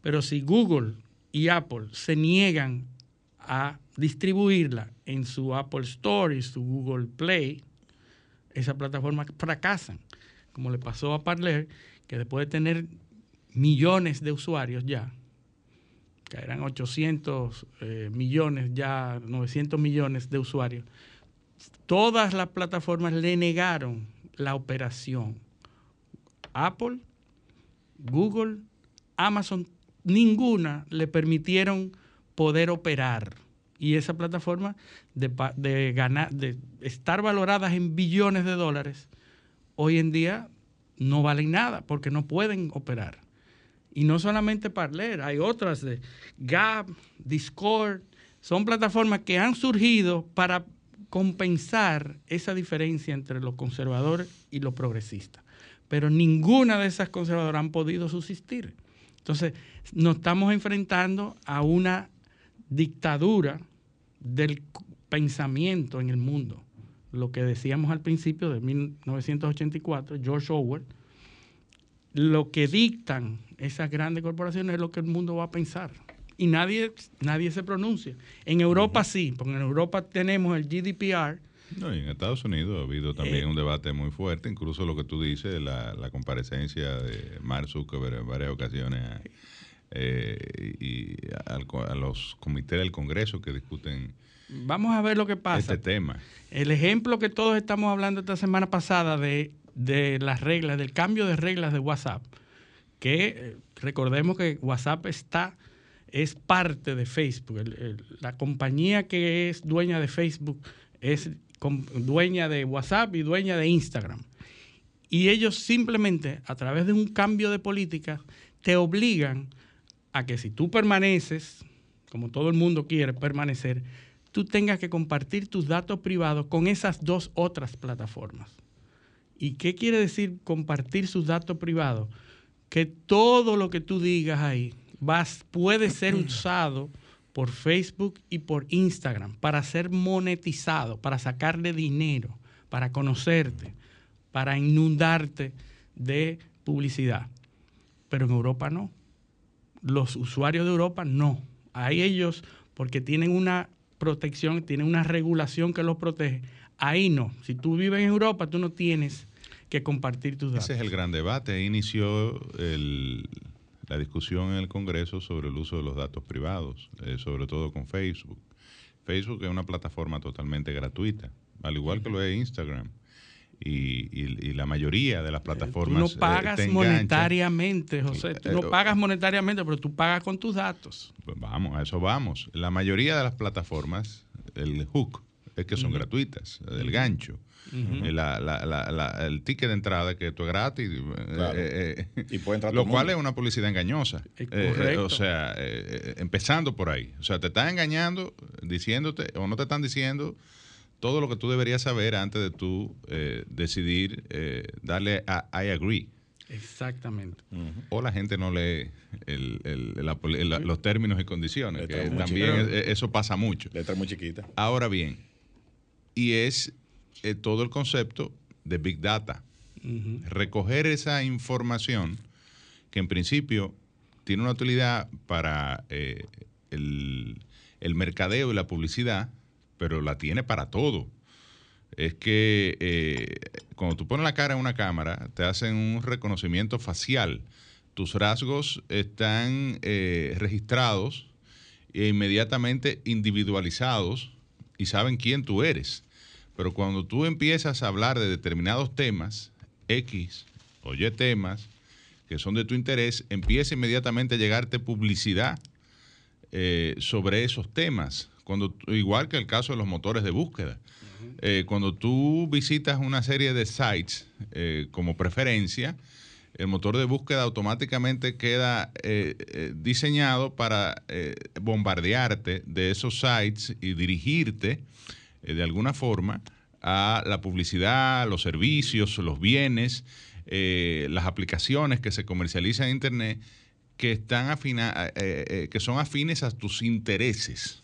Speaker 2: pero si Google y Apple se niegan a distribuirla en su Apple Store y su Google Play, esas plataformas fracasan, como le pasó a Parler, que después de tener millones de usuarios ya, eran 800 eh, millones, ya 900 millones de usuarios, todas las plataformas le negaron la operación. Apple, Google, Amazon, ninguna le permitieron poder operar. Y esa plataforma de, de ganar, de estar valoradas en billones de dólares, hoy en día no valen nada porque no pueden operar. Y no solamente Parler, hay otras de Gap, Discord, son plataformas que han surgido para compensar esa diferencia entre los conservadores y los progresistas. Pero ninguna de esas conservadoras han podido subsistir. Entonces, nos estamos enfrentando a una dictadura del pensamiento en el mundo. Lo que decíamos al principio de 1984, George Orwell, lo que dictan esas grandes corporaciones es lo que el mundo va a pensar. Y nadie, nadie se pronuncia. En Europa sí, porque en Europa tenemos el GDPR,
Speaker 4: No, y en Estados Unidos ha habido también
Speaker 2: Eh,
Speaker 4: un debate muy fuerte, incluso lo que tú dices, la, la comparecencia de Mark Zuckerberg en varias ocasiones a, eh, y co- a los comités del Congreso que discuten
Speaker 2: Vamos a ver lo que pasa.
Speaker 4: este tema.
Speaker 2: El ejemplo que todos estamos hablando esta semana pasada de, de las reglas, del cambio de reglas de WhatsApp, que eh, recordemos que WhatsApp está, es parte de Facebook. La compañía que es dueña de Facebook es dueña de WhatsApp y dueña de Instagram. Y ellos simplemente, a través de un cambio de política, te obligan a que si tú permaneces, como todo el mundo quiere permanecer, tú tengas que compartir tus datos privados con esas dos otras plataformas. ¿Y qué quiere decir compartir sus datos privados? Que todo lo que tú digas ahí vas, puede ser *clears throat* usado por Facebook y por Instagram para ser monetizado, para sacarle dinero, para conocerte, para inundarte de publicidad. Pero en Europa no. Los usuarios de Europa no. Ahí ellos, porque tienen una protección, tienen una regulación que los protege. Ahí no. Si tú vives en Europa, tú no tienes que compartir tus datos.
Speaker 4: Ese es el gran debate. Inició el- la discusión en el Congreso sobre el uso de los datos privados, eh, sobre todo con Facebook. Facebook es una plataforma totalmente gratuita, al igual que lo es Instagram. Y, y- y la mayoría de las
Speaker 2: Tú
Speaker 4: plataformas
Speaker 2: no
Speaker 4: eh,
Speaker 2: pagas
Speaker 4: te
Speaker 2: monetariamente, José. Tú
Speaker 4: Eh,
Speaker 2: no
Speaker 4: eh,
Speaker 2: pagas monetariamente, pero tú pagas con tus datos.
Speaker 4: Pues vamos, a eso vamos. La mayoría de las plataformas, el hook, es que son gratuitas, el gancho. Eh, la- la- la- la- el ticket de entrada que esto es gratis. eh,
Speaker 1: Claro.
Speaker 4: eh, eh,
Speaker 1: Y puede entrar
Speaker 4: lo cual
Speaker 1: mundo.
Speaker 4: es una publicidad engañosa. Eh, o sea, empezando por ahí. O sea, te están engañando, diciéndote, o no te están diciendo todo lo que tú deberías saber antes de tú decidir darle a I agree.
Speaker 2: Exactamente.
Speaker 4: O la gente no lee el- el- la poli- la- los términos y condiciones,
Speaker 1: Letra
Speaker 4: que también
Speaker 1: chiquita.
Speaker 4: es- eso pasa mucho.
Speaker 1: Letra muy chiquita.
Speaker 4: Ahora bien, y es eh, todo el concepto de Big Data. Recoger esa información que en principio tiene una utilidad para eh, el, el mercadeo y la publicidad, pero la tiene para todo. Es que eh, cuando tú pones la cara en una cámara, te hacen un reconocimiento facial. Tus rasgos están eh, registrados e inmediatamente individualizados y saben quién tú eres. Pero cuando tú empiezas a hablar de determinados temas, X o Y temas, que son de tu interés, empieza inmediatamente a llegarte publicidad eh, sobre esos temas. Cuando, igual que el caso de los motores de búsqueda. Eh, cuando tú visitas una serie de sites eh, como preferencia, el motor de búsqueda automáticamente queda diseñado para bombardearte de esos sites y dirigirte eh, de alguna forma a la publicidad, los servicios, los bienes, eh, las aplicaciones que se comercializan en Internet que, están afina- eh, que son afines a tus intereses.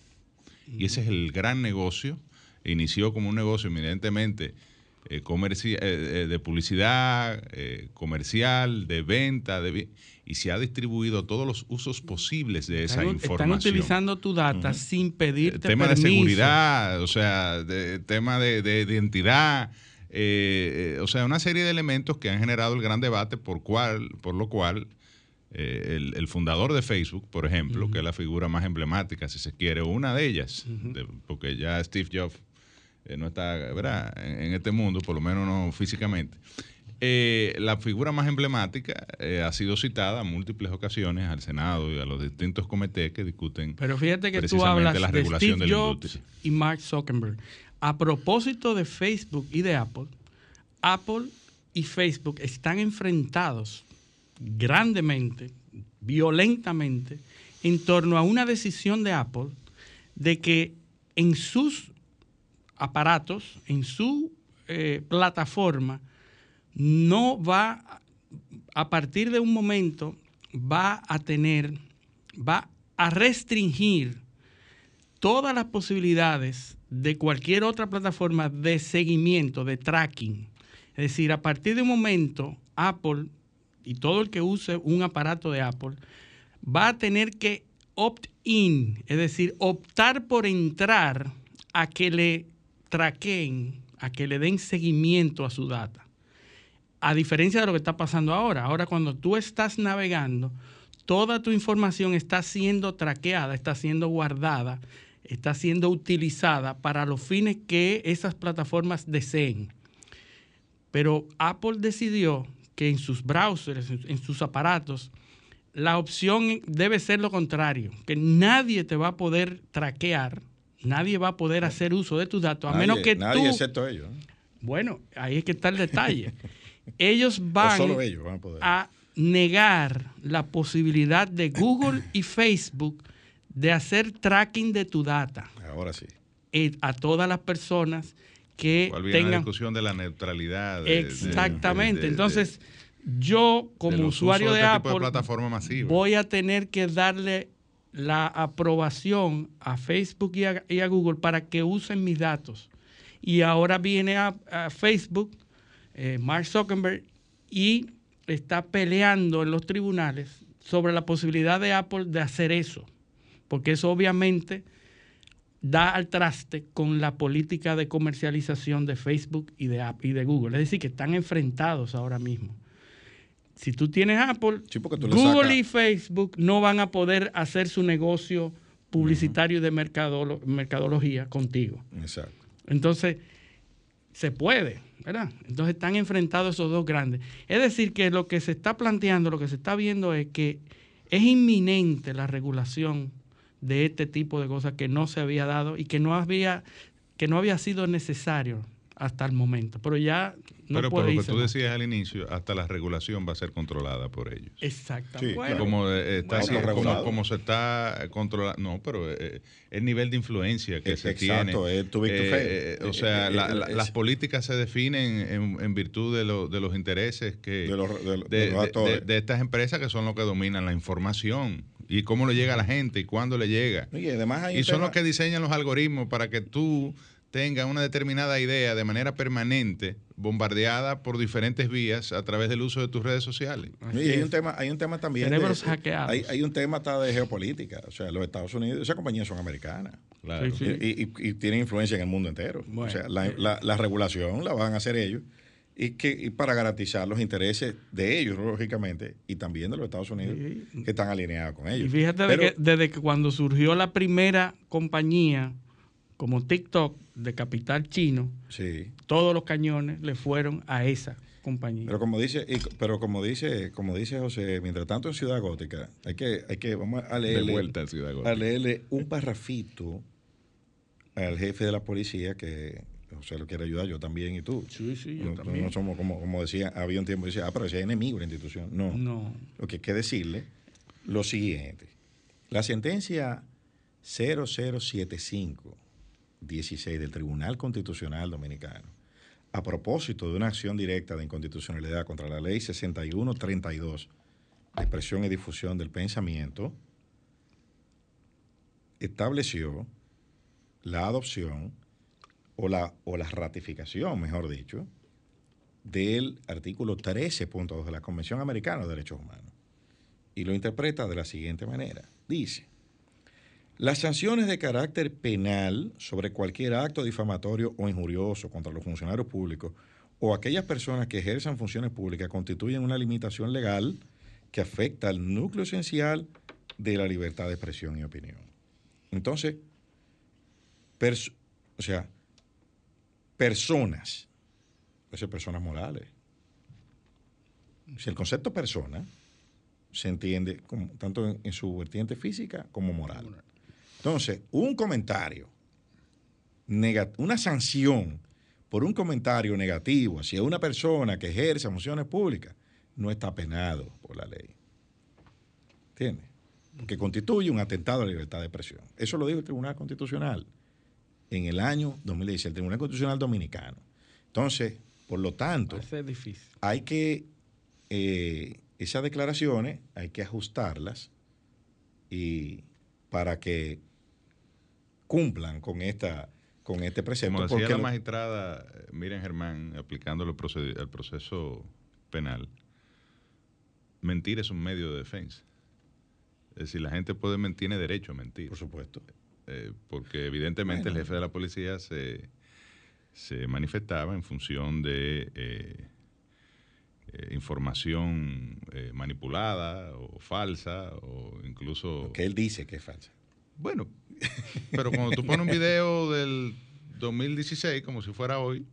Speaker 4: Y ese es el gran negocio. Inició como un negocio eminentemente eh, comerci- eh, eh, de publicidad, eh, comercial, de venta, de y se ha distribuido todos los usos posibles de esa
Speaker 2: Están,
Speaker 4: información.
Speaker 2: están utilizando tu data sin pedirte
Speaker 4: tema de
Speaker 2: permiso.
Speaker 4: seguridad, o sea, de- tema de, de identidad, o sea, una serie de elementos que han generado el gran debate por cual, por lo cual el, el fundador de Facebook, por ejemplo, que es la figura más emblemática, si se quiere, una de ellas, de- porque ya Steve Jobs eh, no está, ¿verdad? En, en este mundo, por lo menos no físicamente. Eh, la figura más emblemática eh, ha sido citada en múltiples ocasiones al Senado y a los distintos comités que discuten
Speaker 2: Pero fíjate que tú hablas
Speaker 4: la
Speaker 2: de
Speaker 4: regulación
Speaker 2: Steve
Speaker 4: de la
Speaker 2: Jobs y Mark Zuckerberg. A propósito de Facebook y de Apple, Apple y Facebook están enfrentados grandemente, violentamente, en torno a una decisión de Apple de que en sus aparatos, en su eh, plataforma, no va, a partir de un momento, va a tener, va a restringir todas las posibilidades de cualquier otra plataforma de seguimiento, de tracking. Es decir, a partir de un momento, Apple y todo el que use un aparato de Apple va a tener que opt-in, es decir, optar por entrar a que le traqueen, a que le den seguimiento a su data. A diferencia de lo que está pasando ahora. Ahora cuando tú estás navegando, toda tu información está siendo traqueada, está siendo guardada, está siendo utilizada para los fines que esas plataformas deseen. Pero Apple decidió que en sus browsers, en- sus aparatos, la opción debe ser lo contrario, que nadie te va a poder traquear, nadie va a poder hacer uso de tus datos, a
Speaker 1: Nadie-
Speaker 2: menos que
Speaker 1: nadie
Speaker 2: tú...
Speaker 1: excepto ellos. ¿no?
Speaker 2: Bueno, ahí es que está el detalle. *laughs* Ellos van
Speaker 1: solo ellos van a poder.
Speaker 2: a negar la posibilidad de Google y Facebook de hacer tracking de tu data
Speaker 1: Ahora sí.
Speaker 2: eh, a todas las personas que
Speaker 4: ¿Cuál viene la
Speaker 2: tengan
Speaker 4: discusión de la neutralidad? de-
Speaker 2: exactamente.
Speaker 4: de- de-
Speaker 2: Entonces, yo como usuario de,
Speaker 4: este
Speaker 2: Apple
Speaker 4: plataforma
Speaker 2: voy a tener que darle la aprobación a Facebook y a, Google para que usen mis datos. Y ahora viene a, Facebook, eh, Mark Zuckerberg, y está peleando en los tribunales sobre la posibilidad de Apple de hacer eso. Porque eso obviamente da al traste con la política de comercialización de Facebook y de, y de Google. Es decir, que están enfrentados ahora mismo. Si tú tienes Apple,
Speaker 1: Sí, tú
Speaker 2: Google y Facebook no van a poder hacer su negocio publicitario y de mercadolo- mercadología contigo.
Speaker 1: Exacto.
Speaker 2: Entonces, se puede, ¿verdad? Entonces están enfrentados esos dos grandes. Es decir, que lo que se está planteando, lo que se está viendo es que es inminente la regulación de este tipo de cosas que no se había dado y que no había, que no había sido necesario hasta el momento. Pero ya no
Speaker 4: Pero por lo que tú decías al inicio, hasta la regulación va a ser controlada por ellos.
Speaker 2: Exactamente.
Speaker 1: Sí,
Speaker 2: Bueno,
Speaker 4: como, eh, está,
Speaker 2: bueno,
Speaker 4: como, como se está controlando. No, pero eh, el nivel de influencia que
Speaker 1: Eh,
Speaker 4: se
Speaker 1: exacto,
Speaker 4: tiene.
Speaker 1: es too big to
Speaker 4: eh,
Speaker 1: fail.
Speaker 4: eh, o
Speaker 1: Eh,
Speaker 4: sea,
Speaker 1: eh,
Speaker 4: la-
Speaker 1: eh,
Speaker 4: la-
Speaker 1: es-
Speaker 4: las políticas se definen en, en virtud de, lo- de los intereses que
Speaker 1: De los, de,
Speaker 4: de,
Speaker 1: de los
Speaker 4: de-
Speaker 1: actores.
Speaker 4: de- de estas empresas que son los que dominan la información y cómo le llega a la gente y cuándo le llega.
Speaker 1: y además hay un
Speaker 4: Y son
Speaker 1: tema-
Speaker 4: los que diseñan los algoritmos para que tú tengas una determinada idea de manera permanente, bombardeada por diferentes vías a través del uso de tus redes sociales.
Speaker 2: así
Speaker 1: Y hay un tema, hay un tema también. De-
Speaker 2: hackeados.
Speaker 1: Hay, hay un tema hasta de geopolítica. O sea, los Estados Unidos, esas compañías son americanas.
Speaker 4: Claro.
Speaker 2: Sí, sí.
Speaker 1: Y, y- y tienen influencia en el mundo entero.
Speaker 2: Bueno.
Speaker 1: o sea, la, la- la regulación la van a hacer ellos. Y, que, y para garantizar los intereses de ellos, lógicamente, y también de los Estados Unidos,
Speaker 2: Sí.
Speaker 1: que están alineados con ellos.
Speaker 2: Y fíjate de que, desde que cuando surgió la primera compañía como TikTok de capital chino,
Speaker 1: Sí.
Speaker 2: todos los cañones le fueron a esa compañía.
Speaker 1: Pero como dice, y- pero como dice, como dice José, mientras tanto en Ciudad Gótica, hay que, hay que, vamos a
Speaker 4: De
Speaker 1: leerle,
Speaker 4: vuelta a Ciudad Gótica.
Speaker 1: a leerle un parrafito al jefe de la policía que José lo quiere ayudar, yo también y tú.
Speaker 2: sí, sí, yo
Speaker 1: No,
Speaker 2: también.
Speaker 1: no somos como, como decía, había un tiempo que decía, ah, pero ese es enemigo de la institución. No.
Speaker 2: No.
Speaker 1: Lo que hay que decirle lo siguiente. La sentencia 0075 16 del Tribunal Constitucional Dominicano, a propósito de una acción directa de inconstitucionalidad contra la ley 6132 de expresión y difusión del pensamiento, estableció la adopción o la, o la ratificación, mejor dicho, del artículo 13.2 de la Convención Americana de Derechos Humanos. Y lo interpreta de la siguiente manera. Dice, las sanciones de carácter penal sobre cualquier acto difamatorio o injurioso contra los funcionarios públicos o aquellas personas que ejerzan funciones públicas constituyen una limitación legal que afecta al núcleo esencial de la libertad de expresión y opinión. Entonces, o sea, personas, puede ser personas morales. Si el concepto persona se entiende tanto en su vertiente física como moral. Entonces, un comentario, una sanción por un comentario negativo hacia una persona que ejerce funciones públicas no está penado por la ley. ¿Entiendes? Porque constituye un atentado a la libertad de expresión. Eso lo dijo el Tribunal Constitucional en el año 2016, el Tribunal Constitucional Dominicano. Entonces, por lo tanto,
Speaker 2: difícil.
Speaker 1: hay que, eh, esas declaraciones hay que ajustarlas y para que cumplan con esta con este precepto.
Speaker 4: Como decía
Speaker 1: porque
Speaker 4: la magistrada eh, Miriam Germán, proced- al proceso penal, mentir es un medio de defensa. Es decir, la gente puede mentir, tiene derecho a mentir.
Speaker 1: por supuesto.
Speaker 4: Eh, porque evidentemente
Speaker 1: Bueno.
Speaker 4: el jefe de la policía se, se manifestaba en función de eh, eh, información eh, manipulada o falsa o incluso...
Speaker 1: Que él dice que es falsa.
Speaker 4: Bueno, pero cuando tú pones un video del 2016 como si fuera hoy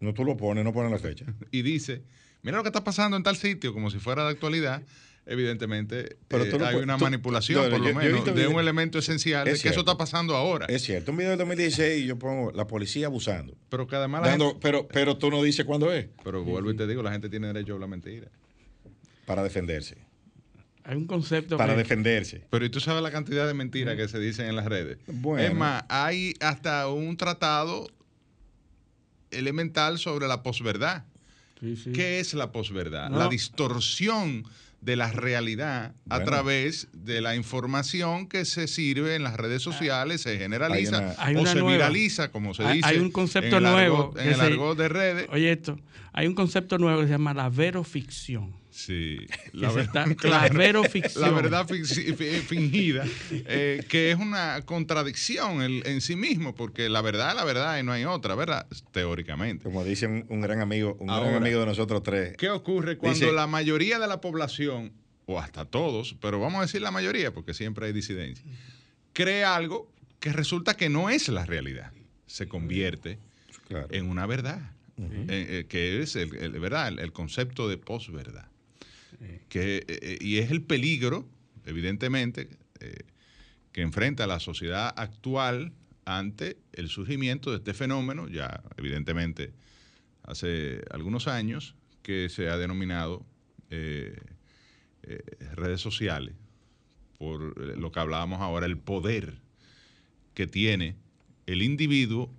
Speaker 1: No tú lo pones, no pones la fecha.
Speaker 4: y dice, mira lo que está pasando en tal sitio como si fuera de actualidad, evidentemente
Speaker 1: Pero
Speaker 4: eh,
Speaker 1: no
Speaker 4: hay una
Speaker 1: tú-
Speaker 4: manipulación,
Speaker 1: no,
Speaker 4: por
Speaker 1: yo-
Speaker 4: lo menos, de un elemento esencial de
Speaker 1: Es
Speaker 4: que eso está pasando ahora.
Speaker 1: Es cierto, un video del 2016 y yo pongo la policía abusando.
Speaker 4: pero que además la
Speaker 1: Dando-
Speaker 4: gente-
Speaker 1: pero, pero tú no dices cuándo es.
Speaker 4: Pero vuelvo y te digo, la gente tiene derecho a hablar mentira.
Speaker 1: Para defenderse.
Speaker 2: Hay un concepto
Speaker 1: Para
Speaker 2: que-
Speaker 1: defenderse.
Speaker 4: Pero ¿y tú sabes la cantidad de mentiras que se dicen en las redes?
Speaker 1: Bueno.
Speaker 4: Es más, hay hasta un tratado elemental sobre la posverdad.
Speaker 2: Sí, sí.
Speaker 4: ¿Qué es la posverdad?
Speaker 2: No.
Speaker 4: La distorsión de la realidad a través de la información que se sirve en las redes sociales, se generaliza
Speaker 1: Hay una-
Speaker 2: Hay
Speaker 4: o
Speaker 2: una
Speaker 4: se
Speaker 2: nueva.
Speaker 4: viraliza, como se
Speaker 2: Hay-
Speaker 4: dice.
Speaker 2: hay un concepto
Speaker 4: en el
Speaker 2: nuevo
Speaker 4: argot- en el
Speaker 2: se-
Speaker 4: argot de redes.
Speaker 2: Oye esto, hay un concepto nuevo que se llama la veroficción.
Speaker 4: Sí, *laughs*
Speaker 2: está- *laughs* la
Speaker 4: claro,
Speaker 2: veroficción.
Speaker 4: La verdad fingida, eh, que es una contradicción en sí mismo, porque la verdad es la verdad y no hay otra, ¿verdad? Teóricamente.
Speaker 1: Como dice un, un gran amigo, un gran amigo de nosotros tres.
Speaker 4: ¿Qué ocurre cuando
Speaker 1: Dice-
Speaker 4: la mayoría de la población, o hasta todos, pero vamos a decir la mayoría, porque siempre hay disidencia, cree algo que resulta que no es la realidad. Se convierte
Speaker 1: Claro.
Speaker 4: en una verdad, eh, eh, que es el, el- ¿verdad? el, el concepto de posverdad. Que, eh, eh, y es el peligro, evidentemente, eh, que enfrenta la sociedad actual ante el surgimiento de este fenómeno, ya evidentemente hace algunos años, que se ha denominado redes sociales, por lo que hablábamos ahora, el poder que tiene el individuo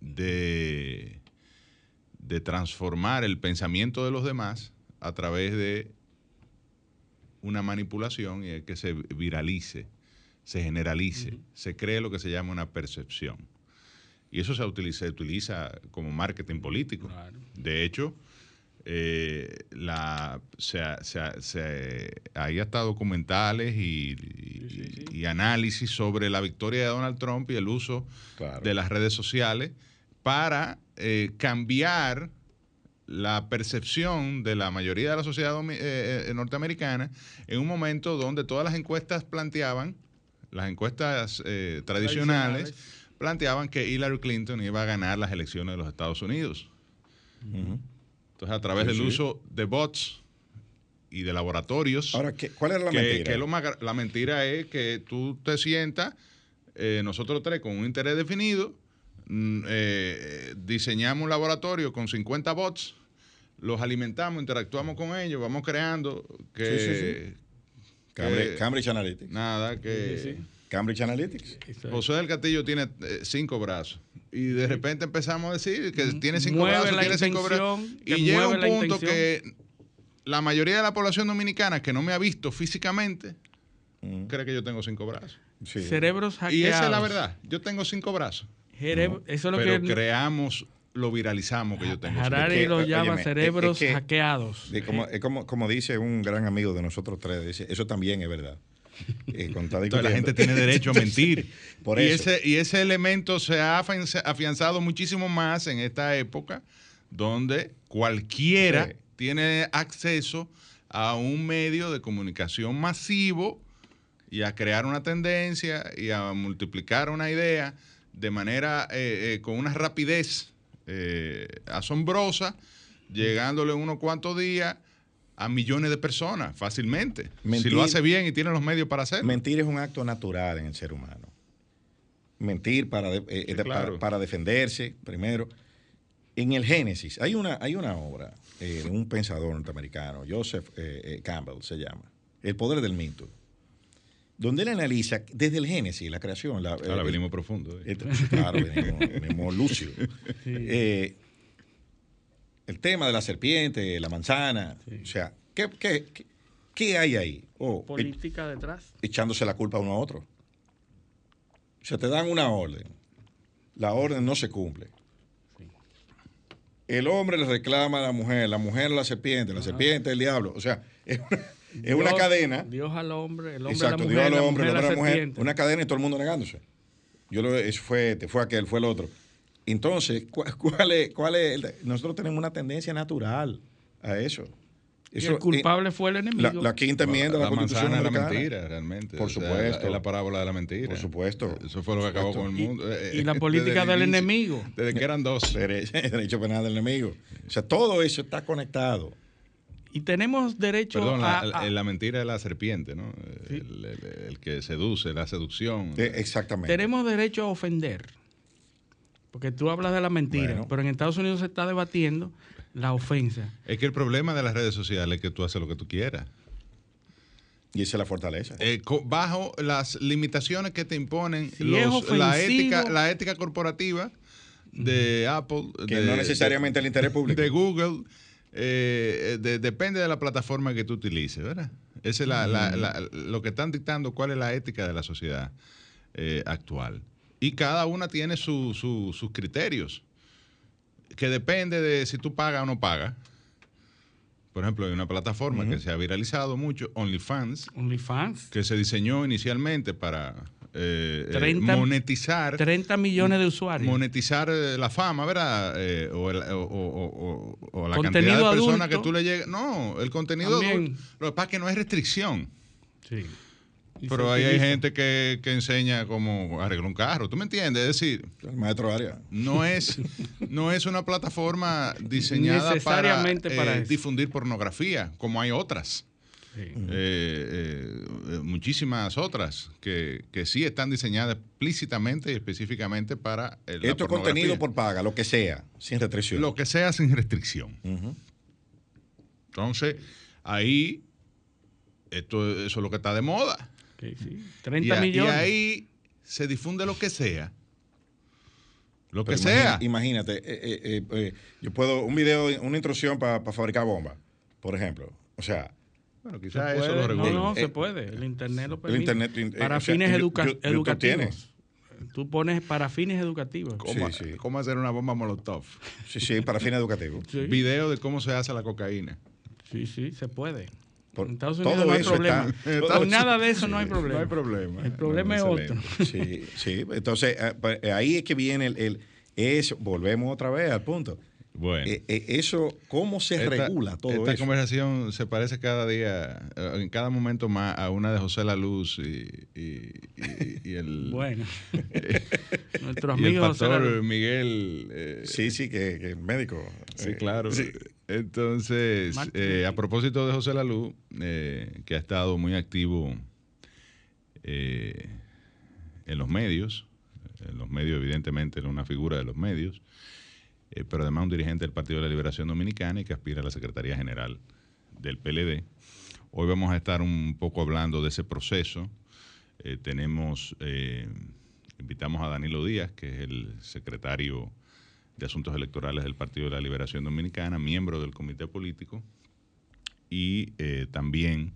Speaker 4: de, de transformar el pensamiento de los demás a través de una manipulación y es que se viralice, se generalice, se cree lo que se llama una percepción. Y eso se utiliza, se utiliza como marketing político. De hecho, eh, la, se, se se- hay hasta documentales y, y- y análisis sobre la victoria de Donald Trump y el uso
Speaker 1: Claro.
Speaker 4: de las redes sociales para eh, cambiar la percepción de la mayoría de la sociedad eh, eh, norteamericana en un momento donde todas las encuestas planteaban, las encuestas eh, tradicionales, planteaban que Hillary Clinton iba a ganar las elecciones de los Estados Unidos. Entonces, a través
Speaker 1: Sí,
Speaker 4: del
Speaker 1: sí.
Speaker 4: uso de bots y de laboratorios,
Speaker 1: Ahora, ¿qué- ¿cuál era la
Speaker 4: que,
Speaker 1: mentira?
Speaker 4: que lo más la mentira es que tú te sientas, eh, nosotros tres con un interés definido, eh, diseñamos un laboratorio con 50 bots, los alimentamos, interactuamos con ellos, vamos creando que...
Speaker 1: Sí, sí, Cambridge,
Speaker 4: que-
Speaker 1: Cambridge Analytics.
Speaker 4: Nada, que...
Speaker 1: Cambridge Analytics.
Speaker 4: José del Castillo tiene eh, cinco brazos. Y de repente empezamos a decir que tiene cinco
Speaker 2: Mueve
Speaker 4: brazos,
Speaker 2: la
Speaker 4: tiene cinco brazos.
Speaker 2: intención,
Speaker 4: Y llega un punto
Speaker 2: intención.
Speaker 4: que la mayoría de la población dominicana que no me ha visto físicamente cree que yo tengo cinco brazos.
Speaker 1: Sí.
Speaker 2: Cerebros hackeados.
Speaker 4: Y esa es la verdad. Yo tengo cinco brazos.
Speaker 2: Eso es lo
Speaker 4: Pero
Speaker 2: que
Speaker 4: creamos, lo viralizamos que yo tengo.
Speaker 2: Harari
Speaker 1: Es que,
Speaker 2: lo
Speaker 1: óyeme,
Speaker 2: llama
Speaker 1: es-
Speaker 2: cerebros
Speaker 1: es que-
Speaker 2: hackeados.
Speaker 1: De como, es como, como dice un gran amigo de nosotros tres, dice, eso también es verdad. Eh,
Speaker 4: Entonces, la
Speaker 1: discutiendo.
Speaker 4: gente tiene derecho a mentir. *laughs*
Speaker 1: Por
Speaker 4: y,
Speaker 1: eso.
Speaker 4: Ese, y ese elemento se ha afianza- afianzado muchísimo más en esta época, donde cualquiera
Speaker 1: Sí.
Speaker 4: tiene acceso a un medio de comunicación masivo y a crear una tendencia y a multiplicar una idea de manera eh, eh, con una rapidez eh, asombrosa, llegándole unos cuantos días a millones de personas fácilmente.
Speaker 1: Mentir-
Speaker 4: si lo hace bien y tiene los medios para hacerlo.
Speaker 1: Mentir es un acto natural en el ser humano. Mentir para, de- eh,
Speaker 4: Sí,
Speaker 1: de-
Speaker 4: claro.
Speaker 1: para, para defenderse, primero. En el Génesis hay una, hay una obra eh, de un pensador norteamericano, Joseph eh, Campbell se llama, El poder del mito, donde él analiza desde el Génesis, la creación. La,
Speaker 4: Ahora
Speaker 1: eh,
Speaker 4: venimos profundo. eh.
Speaker 1: Claro, venimos, venimos lúcidos. *laughs* Eh, el tema de la serpiente, la manzana, o sea, ¿qué, qué, qué- qué hay ahí? Oh,
Speaker 2: Política detrás.
Speaker 1: echándose la culpa uno a otro. O sea, te dan una orden, la orden no se cumple. El hombre le reclama a la mujer, la mujer a la serpiente, la serpiente al diablo. O sea, es una, es una
Speaker 2: Dios-
Speaker 1: cadena.
Speaker 2: Dios al hombre, el hombre
Speaker 1: Exacto,
Speaker 2: a la
Speaker 1: Dios
Speaker 2: mujer,
Speaker 1: al
Speaker 2: la
Speaker 1: hombre, el
Speaker 2: mujer
Speaker 1: hombre a
Speaker 2: a
Speaker 1: la
Speaker 2: la
Speaker 1: mujer. Una cadena y todo el mundo negándose. Yo lo, eso fue, este, fue aquel, fue el otro. Entonces, ¿cuál, cuál es, cuál es el- nosotros tenemos una tendencia natural a eso.
Speaker 2: Y
Speaker 1: Eso,
Speaker 2: el culpable fue el
Speaker 1: eh,
Speaker 2: enemigo.
Speaker 1: la, la quinta enmienda de la,
Speaker 4: la
Speaker 1: Constitución
Speaker 4: manzana es la mentira, realmente.
Speaker 1: Por
Speaker 4: O sea,
Speaker 1: supuesto.
Speaker 4: la- es la parábola de la mentira.
Speaker 1: Por supuesto.
Speaker 4: Eso fue lo que acabó con el
Speaker 2: Y-
Speaker 4: mundo. eh,
Speaker 2: y la
Speaker 4: desde
Speaker 2: política
Speaker 4: el
Speaker 2: del
Speaker 4: inicio,
Speaker 2: enemigo.
Speaker 4: Desde que eran dos.
Speaker 1: Derecho, *laughs* derecho penal del enemigo. O sea, todo eso está conectado.
Speaker 2: Y tenemos derecho
Speaker 4: Perdón,
Speaker 2: a,
Speaker 4: la,
Speaker 2: a-
Speaker 4: la mentira de la serpiente, ¿no?
Speaker 2: Sí.
Speaker 4: El, el- el que seduce, la seducción.
Speaker 1: Eh, exactamente.
Speaker 2: tenemos derecho a ofender. Porque tú hablas de la mentira,
Speaker 1: Bueno.
Speaker 2: pero en Estados Unidos se está debatiendo la ofensa.
Speaker 4: Es que el problema de las redes sociales es que tú haces lo que tú quieras.
Speaker 1: Y esa es la fortaleza.
Speaker 4: Eh, bajo las limitaciones que te imponen
Speaker 2: Si
Speaker 4: los- la, ética, la ética corporativa de Apple.
Speaker 1: que
Speaker 4: de-
Speaker 1: no necesariamente el interés público.
Speaker 4: de Google eh, de- depende de la plataforma que tú utilices, ¿verdad? Ese es la- la- la- lo que están dictando cuál es la ética de la sociedad eh, actual. Y cada una tiene su- su- sus criterios, que depende de si tú pagas o no pagas. Por ejemplo, hay una plataforma que se ha viralizado mucho, OnlyFans,
Speaker 2: OnlyFans.
Speaker 4: que se diseñó inicialmente para eh, eh,
Speaker 2: 30
Speaker 4: monetizar
Speaker 2: 30 millones de usuarios.
Speaker 4: monetizar eh, la fama, ¿verdad? Eh, o, el- o- o- o- o la
Speaker 2: Contenido
Speaker 4: cantidad de personas
Speaker 2: adulto.
Speaker 4: que tú le llegas. No, el contenido adulto. Lo que pasa es que no hay restricción.
Speaker 2: Sí.
Speaker 4: Pero ahí hay gente que, que enseña cómo arreglar un carro. ¿Tú me entiendes? Es decir,
Speaker 1: El maestro Arias.
Speaker 4: no es, no es una plataforma diseñada
Speaker 2: Necesariamente
Speaker 4: para,
Speaker 2: para
Speaker 4: eh, difundir pornografía, como hay otras.
Speaker 2: Sí.
Speaker 4: Eh, eh, eh, muchísimas otras que, que sí están diseñadas explícitamente y específicamente para el
Speaker 1: Esto es contenido por paga, lo que sea, sin restricción.
Speaker 4: lo que sea sin restricción. Entonces, ahí, esto, eso es lo que está de moda.
Speaker 2: Sí, sí.
Speaker 4: Y,
Speaker 2: 30
Speaker 4: a- y
Speaker 2: millones.
Speaker 4: ahí se difunde lo que sea. Lo que sea.
Speaker 1: Imagínate, eh, eh, eh, eh, yo puedo, un video, una instrucción para fabricar bombas, por ejemplo. O sea,
Speaker 4: Bueno, quizás eso lo
Speaker 2: no,
Speaker 4: regula.
Speaker 2: no,
Speaker 1: Eh,
Speaker 2: se puede. El internet lo
Speaker 1: el
Speaker 2: permite.
Speaker 1: internet, eh,
Speaker 2: para
Speaker 1: o sea,
Speaker 2: fines educa- educativos.
Speaker 1: tienes.
Speaker 2: Tú pones para fines educativos.
Speaker 4: ¿Cómo,
Speaker 1: Sí, sí.
Speaker 4: cómo hacer una bomba molotov?
Speaker 1: sí, sí, para fines educativos.
Speaker 2: Sí,
Speaker 4: Video de cómo se hace la cocaína.
Speaker 2: sí, sí, se puede.
Speaker 1: Por-
Speaker 2: en Estados
Speaker 1: todo
Speaker 2: Unidos no hay
Speaker 1: eso
Speaker 2: problema.
Speaker 1: está-
Speaker 2: Con nada de eso no hay problema.
Speaker 4: No hay problema.
Speaker 2: El problema es
Speaker 4: Excelente.
Speaker 2: otro.
Speaker 1: Sí, sí. Entonces, eh, pues, eh, ahí es que viene el, el- eso. Volvemos otra vez al punto.
Speaker 4: Bueno.
Speaker 1: Eh, eh, eso, ¿cómo se
Speaker 4: Esta-
Speaker 1: regula todo
Speaker 4: esta
Speaker 1: eso?
Speaker 4: conversación se parece cada día, eh, en cada momento más, a una de José La Luz y, y- y- y el, *laughs*
Speaker 2: Bueno. *laughs* Nuestro
Speaker 4: y el
Speaker 2: amigo José
Speaker 4: pastor Miguel. eh,
Speaker 1: Sí, sí, que, que el médico.
Speaker 4: Sí, claro.
Speaker 1: sí.
Speaker 4: Entonces, eh, a propósito de José Lalú, eh, que ha estado muy activo eh, en los medios, en los medios evidentemente es una figura de los medios, eh, pero además un dirigente del Partido de la Liberación Dominicana y que aspira a la Secretaría General del PLD. Hoy vamos a estar un poco hablando de ese proceso. Eh, tenemos, eh, invitamos a Danilo Díaz, que es el secretario de Asuntos Electorales del Partido de la Liberación Dominicana, miembro del comité político y también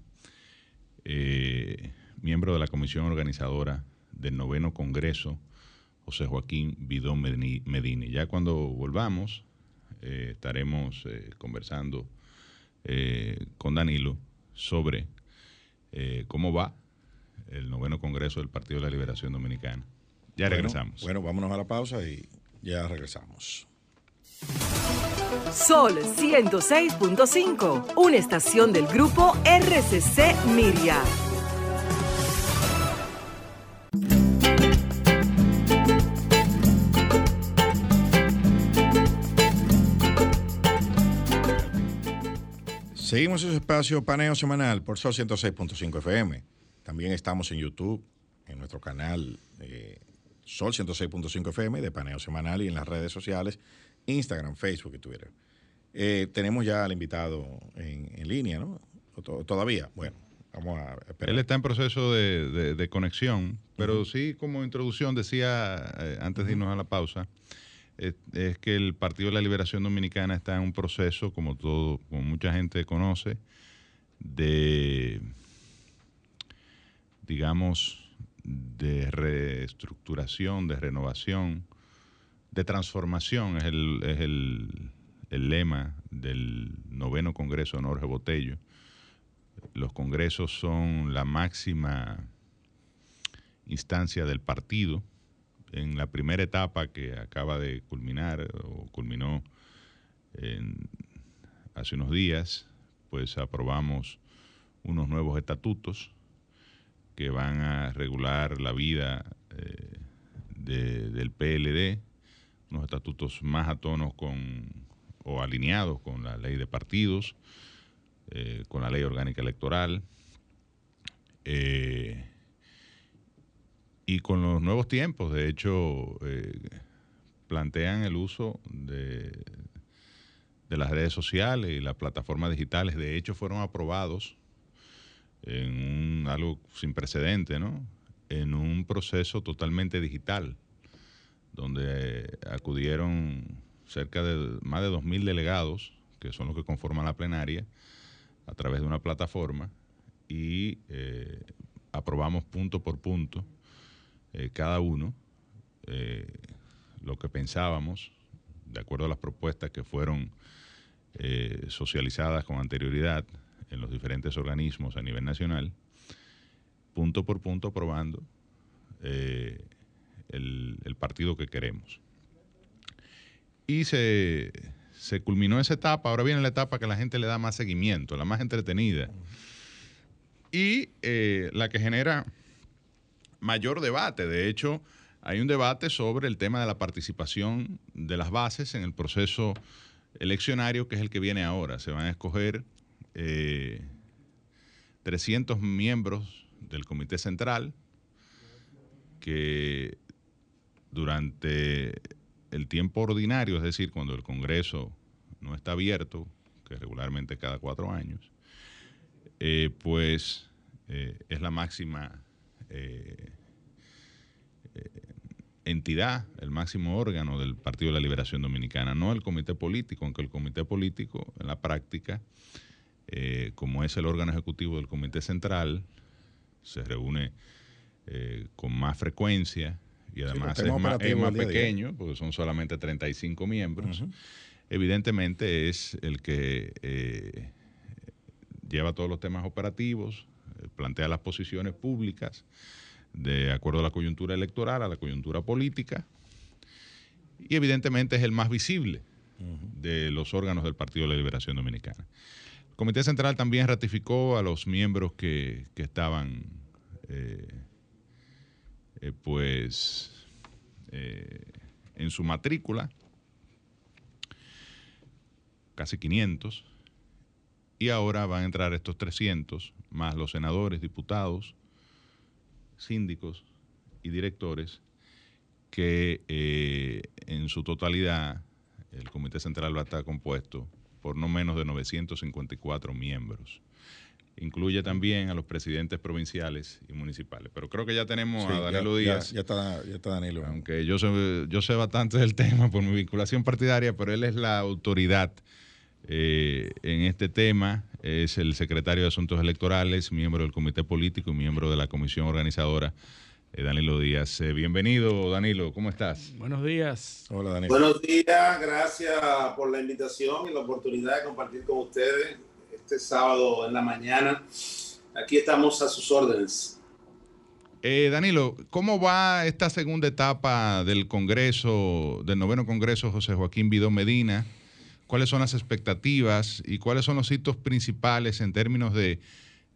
Speaker 4: miembro de la comisión organizadora del noveno Congreso, José Joaquín Bidón Medini-. Ya cuando volvamos, eh, estaremos eh, conversando eh, con Danilo sobre eh, cómo va el noveno Congreso del Partido de la Liberación Dominicana. Ya
Speaker 1: Bueno,
Speaker 4: regresamos.
Speaker 1: Bueno, vámonos a la pausa y ya regresamos.
Speaker 3: Sol 106.5, una estación del grupo RCC Miria.
Speaker 1: Seguimos en su espacio paneo semanal por Sol 106.5 FM. También estamos en YouTube, en nuestro canal eh, Sol 106.5 FM de paneo semanal y en las redes sociales, Instagram, Facebook y Twitter. Eh, tenemos ya al invitado en, en línea, ¿no? ¿O to- todavía. Bueno, vamos a esperar.
Speaker 4: Él está en proceso de, de- de conexión, pero sí como introducción decía eh, antes de irnos a la pausa, es que el Partido de la Liberación Dominicana está en un proceso, como todo, como mucha gente conoce, de, digamos, de reestructuración, de renovación, de transformación, es el, es el, el lema del noveno Congreso de Jorge Botello los congresos son la máxima instancia del partido. En la primera etapa que acaba de culminar o culminó hace unos días, pues aprobamos unos nuevos estatutos que van a regular la vida eh, de- del PLD, unos estatutos más a tono con o alineados con la ley de partidos, eh, con la ley orgánica electoral. Eh, y con los nuevos tiempos. De hecho, eh, plantean el uso de, de las redes sociales y las plataformas digitales. De hecho, fueron aprobados en un, algo sin precedente, ¿no? En un proceso totalmente digital, donde acudieron cerca de más de 2.000 delegados, que son los que conforman la plenaria, a través de una plataforma y eh, aprobamos punto por punto eh, cada uno eh, lo que pensábamos, de acuerdo a las propuestas que fueron eh, socializadas con anterioridad en los diferentes organismos a nivel nacional, punto por punto aprobando el, partido que queremos. Y se, se culminó esa etapa, ahora viene la etapa que la gente le da más seguimiento, la más entretenida, y la que genera mayor debate. De hecho, hay un debate sobre el tema de la participación de las bases en el proceso eleccionario, que es el que viene ahora. Se van a escoger 300 miembros del Comité Central que durante el tiempo ordinario, es decir, cuando el Congreso no está abierto, que regularmente cada cuatro años, eh, pues eh, es la máxima eh, entidad, el máximo órgano del Partido de la Liberación Dominicana, no el comité político, aunque el comité político en la práctica, como es el órgano ejecutivo del comité central, se reúne con más frecuencia y además es, más, pequeño, porque son solamente 35 miembros, evidentemente es el que eh, lleva todos los temas operativos, eh, plantea las posiciones públicas de acuerdo a la coyuntura electoral, a la coyuntura política, y evidentemente es el más visible de los órganos del Partido de la Liberación Dominicana. El Comité Central también ratificó a los miembros que, estaban eh, eh, pues eh, en su matrícula, casi 500, y ahora van a entrar estos 300, más los senadores, diputados, síndicos y directores, que eh, en su totalidad el Comité Central va a estar compuesto por no menos de 954 miembros incluye también a los presidentes provinciales y municipales. Pero creo que ya tenemos a Danilo Díaz.
Speaker 1: Ya, está, ya, está, Danilo.
Speaker 4: Aunque yo sé, yo sé bastante del *laughs* tema por mi vinculación partidaria, pero él es la autoridad eh, en este tema. Es el secretario de Asuntos Electorales, miembro del Comité Político y miembro de la Comisión Organizadora. Eh, Danilo Díaz. Eh, bienvenido, Danilo, ¿cómo estás?
Speaker 2: Buenos días.
Speaker 5: Hola, Danilo. Buenos días, gracias por la invitación y la oportunidad de compartir con ustedes este sábado en la mañana. Aquí estamos a sus órdenes.
Speaker 4: Eh, Danilo, ¿cómo va esta segunda etapa del Congreso, del noveno Congreso José Joaquín Vidó Medina? ¿Cuáles son las expectativas y cuáles son los hitos principales en términos de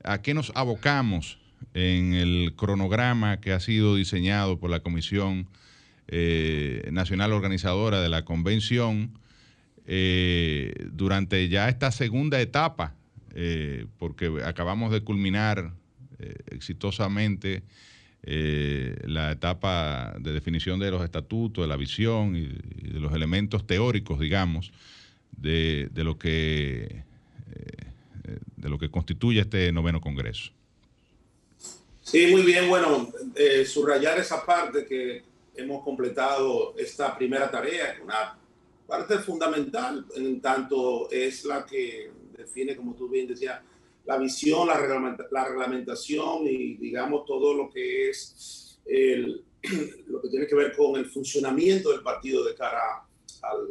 Speaker 4: a qué nos abocamos en el cronograma que ha sido diseñado por la Comisión eh, Nacional Organizadora de la Convención? Eh, durante ya esta segunda etapa, eh, porque acabamos de culminar exitosamente la etapa de definición de los estatutos, de la visión y, de los elementos teóricos, digamos, de, lo que de lo que constituye este noveno congreso.
Speaker 5: Sí, muy bien. Bueno, subrayar esa parte que hemos completado esta primera tarea, una parte fundamental, en tanto es la que define, como tú bien decías, la visión, la, reglamentación y, digamos, todo lo que es el, *clears throat* lo que tiene que ver con el funcionamiento del partido de cara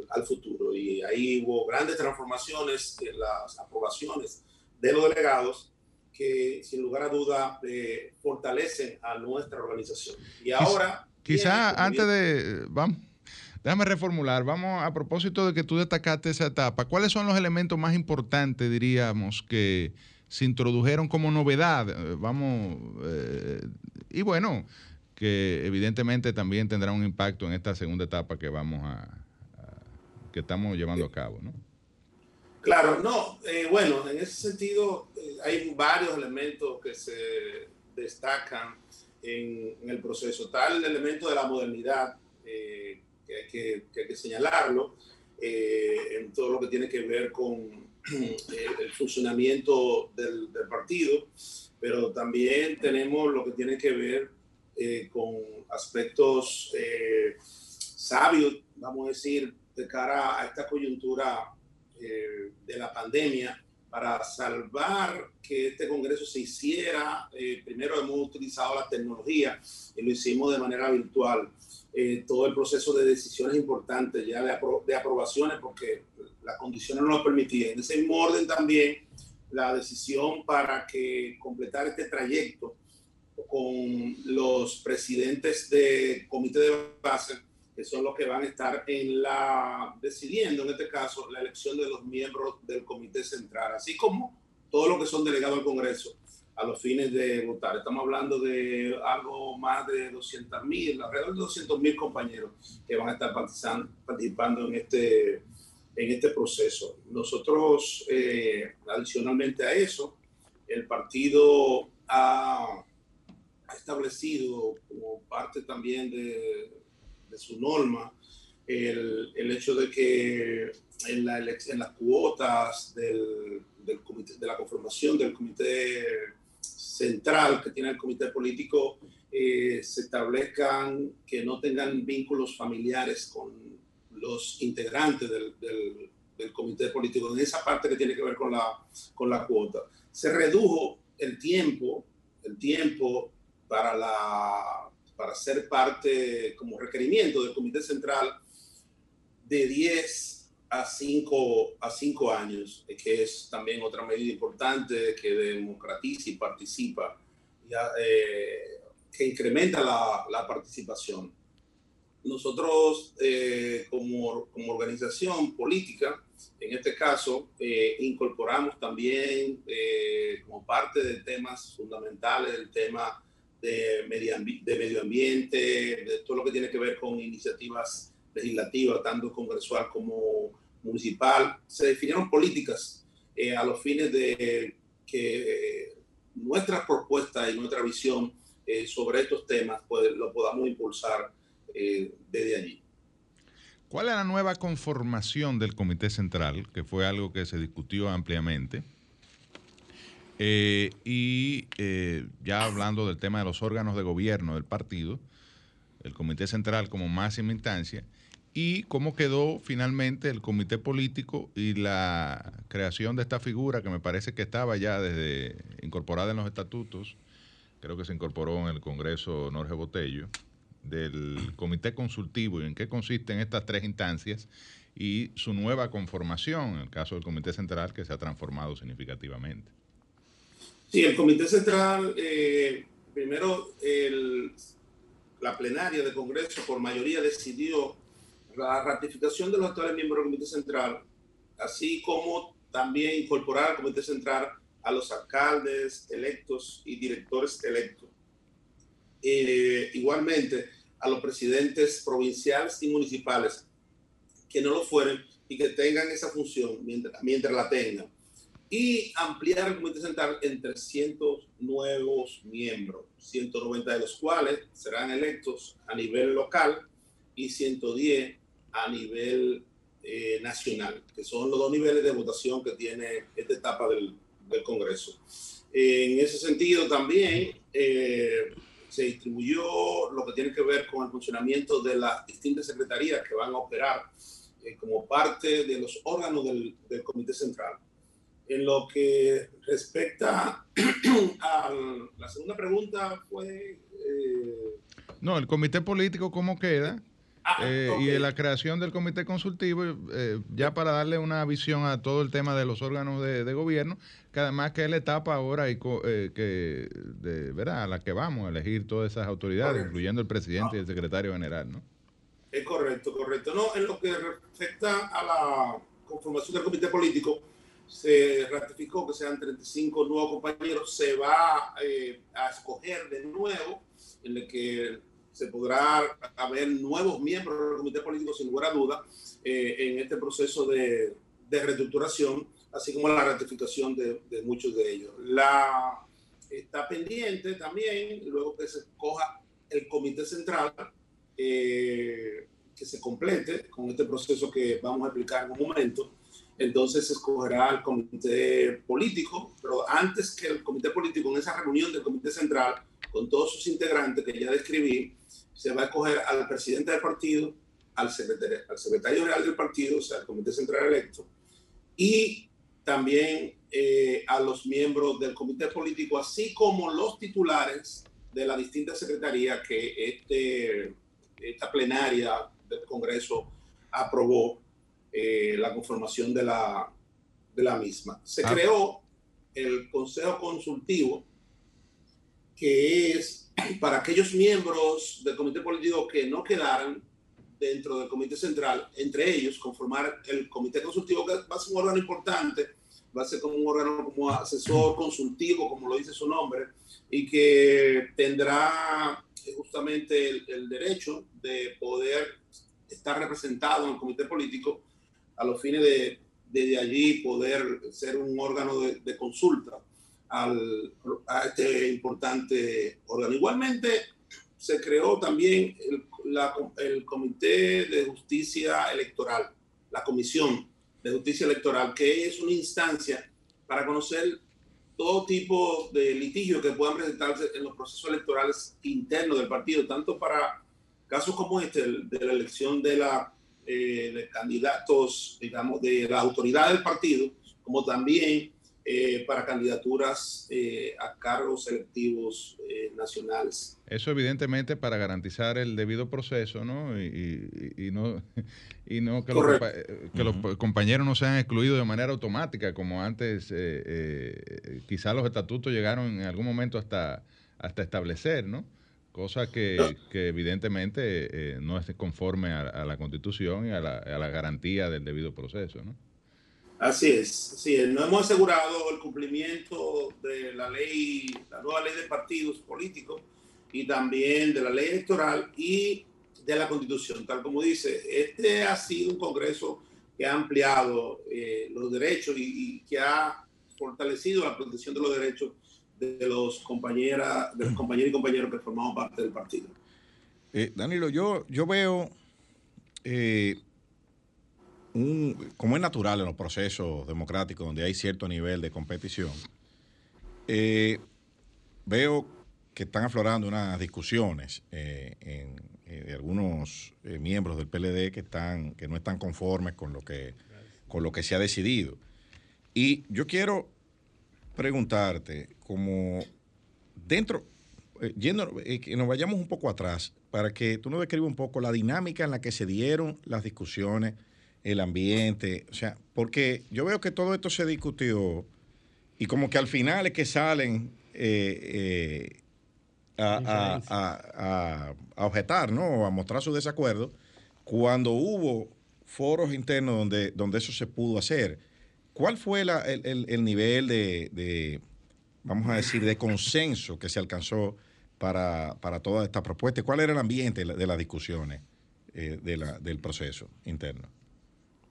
Speaker 5: al, futuro. Y ahí hubo grandes transformaciones en las aprobaciones de los delegados que, sin lugar a duda, eh, fortalecen a nuestra organización. Y ahora...
Speaker 4: Quizá antes de... Vamos Déjame reformular. Vamos a propósito de que tú destacaste esa etapa. ¿Cuáles son los elementos más importantes, diríamos, que se introdujeron como novedad? Eh, vamos, eh, y bueno, que evidentemente también tendrá un impacto en esta segunda etapa que vamos a, que estamos llevando a cabo, ¿no?
Speaker 5: Claro, no, eh, bueno, en ese sentido hay varios elementos que se destacan en, el proceso. Tal el elemento de la modernidad, que hay que, hay que señalarlo, eh, en todo lo que tiene que ver con el, funcionamiento del, partido, pero también tenemos lo que tiene que ver eh, con aspectos eh, sabios, vamos a decir, de cara a esta coyuntura de la pandemia, para salvar que este Congreso se hiciera, primero hemos utilizado la tecnología y lo hicimos de manera virtual. Eh, todo el proceso de decisiones importantes, ya de, de, aprobaciones, porque las condiciones no lo permitían. En ese mismo orden también la decisión para que completar este trayecto con los presidentes de comité de base, que son los que van a estar en la decidiendo en este caso la elección de los miembros del comité central, así como todo lo que son delegados al Congreso. a los fines de votar. Estamos hablando de algo más de 200 mil, alrededor de 200 mil compañeros que van a estar participando en este, en este proceso. Nosotros, eh, adicionalmente a eso, el partido ha, establecido como parte también de, de su norma el, el, hecho de que en, la en las cuotas del, del comité, de la conformación del comité central que tiene el comité político eh, se establezcan que no tengan vínculos familiares con los integrantes del, del, del, comité político, en esa parte que tiene que ver con la, con la cuota. Se redujo el tiempo, el tiempo para, la, para ser parte como requerimiento del comité central de 10 a cinco, a cinco años, que es también otra medida importante que democratiza y participa, ya, eh, que incrementa la, la, participación. Nosotros, eh, como, como, organización política, en este caso, eh, incorporamos también eh, como parte de temas fundamentales el tema de medio, ambiente, de todo lo que tiene que ver con iniciativas legislativa, tanto congresual como municipal, se definieron políticas eh, a los fines de que eh, nuestras propuestas y nuestra visión eh, sobre estos temas pues, lo podamos impulsar desde allí.
Speaker 4: ¿Cuál es la nueva conformación del Comité Central, que fue algo que se discutió ampliamente? Eh, y eh, ya hablando del tema de los órganos de gobierno del partido, el Comité Central como máxima instancia, y cómo quedó finalmente el comité político y la creación de esta figura que me parece que estaba ya desde incorporada en los estatutos, creo que se incorporó en el Congreso Norge Botello, del comité consultivo y en qué consisten estas tres instancias y su nueva conformación, en el caso del comité central que se ha transformado significativamente.
Speaker 5: Sí, el comité central, eh, primero la plenaria del Congreso por mayoría decidió la ratificación de los actuales miembros del Comité Central, así como también incorporar al Comité Central a los alcaldes electos y directores electos. Eh, igualmente, a los presidentes provinciales y municipales que no lo fueren y que tengan esa función mientras la tengan. Y ampliar el Comité Central en 300 nuevos miembros, 190 de los cuales serán electos a nivel local y 110 a nivel eh, nacional, que son los dos niveles de votación que tiene esta etapa del, del Congreso. En ese sentido también eh, se distribuyó lo que tiene que ver con el funcionamiento de las distintas secretarías que van a operar eh, como parte de los órganos del, del, Comité Central. En lo que respecta *clears throat* a la segunda pregunta fue... Eh,
Speaker 4: no, el comité político, ¿cómo queda? Ah, eh, okay. Y la creación del comité consultivo, eh, ya para darle una visión a todo el tema de los órganos de, de gobierno, que además que es la etapa ahora y, eh, que, de, ¿verdad? a la que vamos a elegir todas esas autoridades, correcto. incluyendo el presidente ah. y el secretario general, ¿no?
Speaker 5: Es correcto, correcto. No, en lo que respecta a la conformación del comité político, se ratificó que sean 35 nuevos compañeros, se va eh, a escoger de nuevo, en el que se podrá haber nuevos miembros del comité político sin lugar a duda eh, en este proceso de, de, reestructuración, así como la ratificación de, muchos de ellos. La, está pendiente también, luego que se coja el comité central, eh, que se complete con este proceso que vamos a explicar en un momento, entonces se escogerá el comité político, pero antes que el comité político, en esa reunión del comité central, con todos sus integrantes que ya describí, se va a escoger al presidente del partido, al secretario, al general del partido, o sea, al comité central electo, y también eh, a los miembros del comité político, así como los titulares de la distinta secretaría que este, esta plenaria del Congreso aprobó eh, la conformación de la, de la misma. Se ah. creó el Consejo Consultivo, que es *clears throat* para aquellos miembros del comité político que no quedaran dentro del comité central, entre ellos conformar el comité consultivo, que va a ser un órgano importante va a ser como un órgano como asesor consultivo, como lo dice su nombre, y que tendrá justamente el, derecho de poder estar representado en el comité político a los fines de desde allí poder ser un órgano de, consulta al, a este importante órgano. Igualmente, se creó también el, el Comité de Justicia Electoral, la Comisión de Justicia Electoral, que es una instancia para conocer todo tipo de litigios que puedan presentarse en los procesos electorales internos del partido, tanto para casos como este, de la elección de la eh, de candidatos, digamos, de la autoridad del partido, como también eh, para candidaturas eh, a cargos selectivos nacionales.
Speaker 4: Eso evidentemente para garantizar el debido proceso, ¿no? Y, no, *laughs* y no que, los, que los, compañeros no sean excluidos de manera automática, como antes quizás los estatutos llegaron en algún momento hasta, hasta establecer, ¿no? Cosa que, evidentemente eh, no es conforme a, la constitución y a la, garantía del debido proceso. ¿no?
Speaker 5: Así es, sí, no hemos asegurado el cumplimiento de la ley, la nueva ley de partidos políticos y también de la ley electoral y de la constitución. Tal como dice, este ha sido un Congreso que ha ampliado eh, los derechos y que ha fortalecido la protección de los derechos de los compañeras, de los compañeros y compañeros que formamos parte del partido.
Speaker 1: Eh, Danilo, yo, yo veo eh, un, como es natural en los procesos democráticos donde hay cierto nivel de competición, eh, veo que están aflorando unas discusiones en, de algunos miembros del PLD que están que no están conformes con lo que con lo que se ha decidido. Y yo quiero preguntarte, como dentro, eh, yendo, eh, que nos vayamos un poco atrás, para que tú nos describas un poco la dinámica en la que se dieron las discusiones, el ambiente, o sea, porque yo veo que todo esto se discutió y como que al final es que salen eh, a, a, objetar, ¿no? A mostrar su desacuerdo, cuando hubo foros internos donde, donde eso se pudo hacer. ¿Cuál fue el, nivel de, vamos a decir, de consenso que se alcanzó para, para toda esta propuesta? ¿Cuál era el ambiente de las discusiones eh, del proceso interno?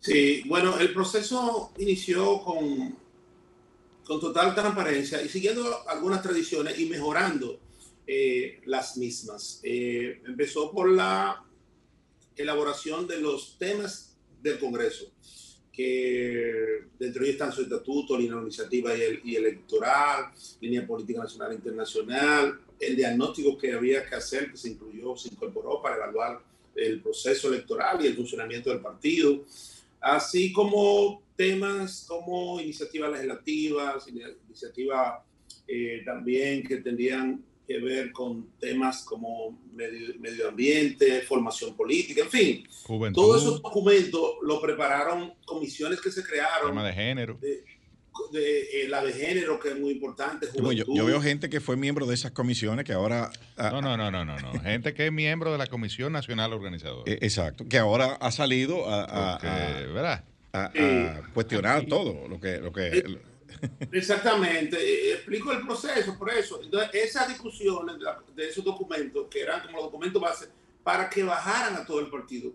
Speaker 5: Sí, bueno, el proceso inició con, con total transparencia y siguiendo algunas tradiciones y mejorando eh, las mismas. Eh, empezó por la elaboración de los temas del Congreso que dentro de están su estatuto, línea el, y electoral, línea política nacional e internacional, el diagnóstico que había que hacer, que se incluyó, se incorporó para evaluar el proceso electoral y el funcionamiento del partido, así como temas como iniciativas legislativas, iniciativas eh, también que tendrían que ver con temas como medio, ambiente, formación política, en fin. Todos esos documentos lo prepararon comisiones que se crearon.
Speaker 4: Tema de género.
Speaker 5: De, eh, la de género, que es muy importante.
Speaker 1: Yo, veo gente que fue miembro de esas comisiones que ahora...
Speaker 4: Ah, no, no, no, no, no, no. *laughs* gente que es miembro de la Comisión Nacional Organizadora.
Speaker 1: Eh, exacto, que ahora ha salido a, a, cuestionar todo lo que... Lo que
Speaker 5: eh, Exactamente, eh, explico el proceso, por eso. Entonces, esas discusiones de, esos documentos, que eran como los documentos base, para que bajaran a todo el partido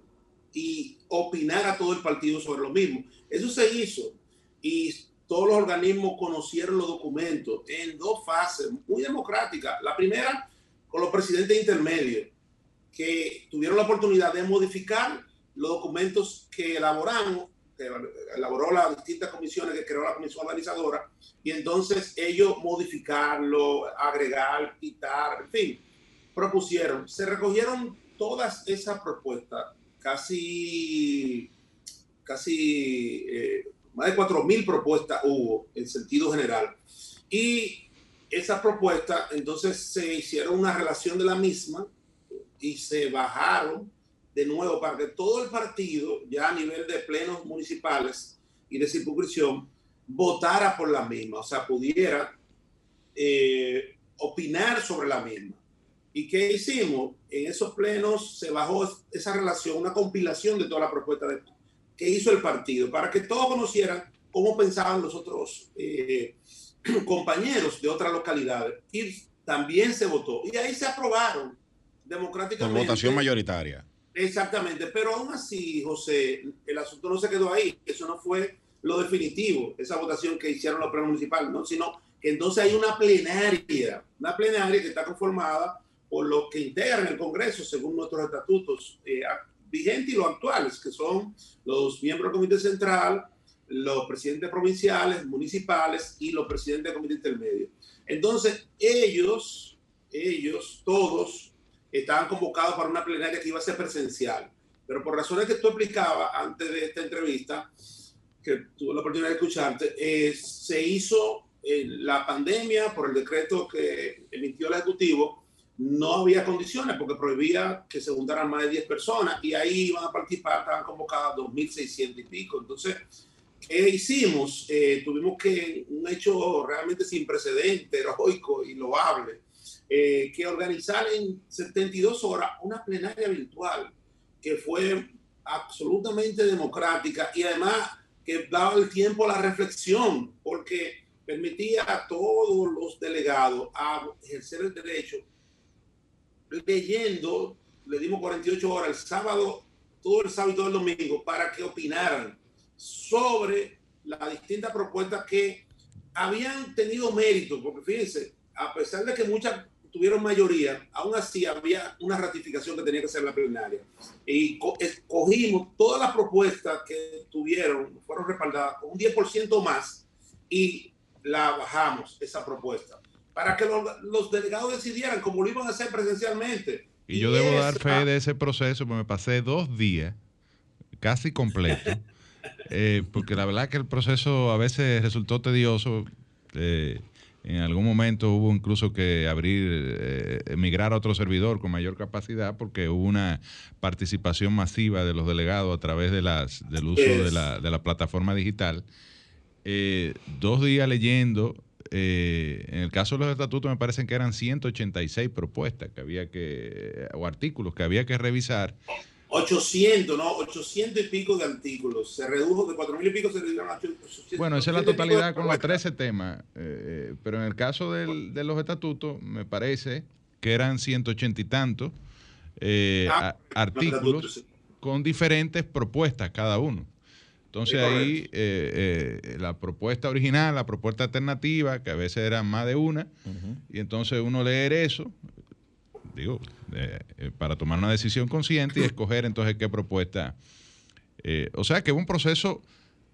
Speaker 5: y opinar a todo el partido sobre lo mismo. Eso se hizo y todos los organismos conocieron los documentos en dos fases muy democráticas. La primera, con los presidentes intermedios, que tuvieron la oportunidad de modificar los documentos que elaboramos elaboró las distintas comisiones que creó la comisión organizadora, y entonces ellos modificarlo, agregar, quitar, en fin, propusieron. Se recogieron todas esas propuestas, casi, casi eh, más de 4.000 propuestas hubo en sentido general. Y esas propuestas, entonces se hicieron una relación de la misma y se bajaron de nuevo para que todo el partido, ya a nivel de plenos municipales y de circunscripción, votara por la misma, o sea, pudiera eh, opinar sobre la misma. ¿Y qué hicimos? En esos plenos se bajó esa relación, una compilación de toda la propuesta de, que hizo el partido, para que todos conocieran cómo pensaban los otros eh, *clears throat* compañeros de otras localidades. Y también se votó. Y ahí se aprobaron democráticamente.
Speaker 1: Votación mayoritaria.
Speaker 5: Exactamente, pero aún así, José, el asunto no se quedó ahí. Eso no fue lo definitivo, esa votación que hicieron los plenos municipales, ¿no? sino que entonces hay una plenaria, una plenaria que está conformada por los que integran el Congreso según nuestros estatutos eh, vigentes y los actuales, que son los miembros del Comité Central, los presidentes provinciales, municipales y los presidentes del Comité Intermedio. Entonces, ellos, ellos, todos, estaban convocados para una plenaria que iba a ser presencial. Pero por razones que tú explicabas antes de esta entrevista, que tuve la oportunidad de escucharte, eh, se hizo eh, la pandemia por el decreto que emitió el Ejecutivo, no había condiciones porque prohibía que se juntaran más de 10 personas y ahí iban a participar, estaban convocadas 2.600 y pico. Entonces, ¿qué hicimos? Eh, tuvimos que, un hecho realmente sin precedente, heroico y loable, eh, que organizar en 72 horas una plenaria virtual que fue absolutamente democrática y además que daba el tiempo a la reflexión, porque permitía a todos los delegados a ejercer el derecho leyendo, le dimos 48 horas el sábado, todo el sábado y todo el domingo, para que opinaran sobre las distintas propuestas que habían tenido mérito, porque fíjense, a pesar de que muchas tuvieron mayoría, aún así había una ratificación que tenía que ser la plenaria. Y escogimos todas las propuestas que tuvieron, fueron respaldadas con un 10% más y la bajamos, esa propuesta para que los, delegados decidieran cómo lo iban a hacer presencialmente.
Speaker 4: Y, yo debo dar fe de ese proceso, porque me pasé dos días casi completo, *laughs* eh, porque la verdad que el proceso a veces resultó tedioso. Eh, en algún momento hubo incluso que abrir, eh, emigrar a otro servidor con mayor capacidad porque hubo una participación masiva de los delegados a través de las, del uso de la, de la, plataforma digital. dos días leyendo eh, en el caso de los estatutos me parecen que eran 186 propuestas que había que, o artículos que había que revisar.
Speaker 5: 800, ¿no? 800 y pico de artículos. Se redujo de 4.000 y pico, se redujeron a 800.
Speaker 4: Bueno, esa es la totalidad con los 13 temas. Eh, pero en el caso del, de los estatutos, me parece que eran 180 y tantos eh, ah, artículos con diferentes propuestas cada uno. Entonces ahí eh, eh, la propuesta original, la propuesta alternativa, que a veces eran más de una, y entonces uno leer eso, digo, eh, para tomar una decisión consciente y escoger entonces qué propuesta. o sea que es un proceso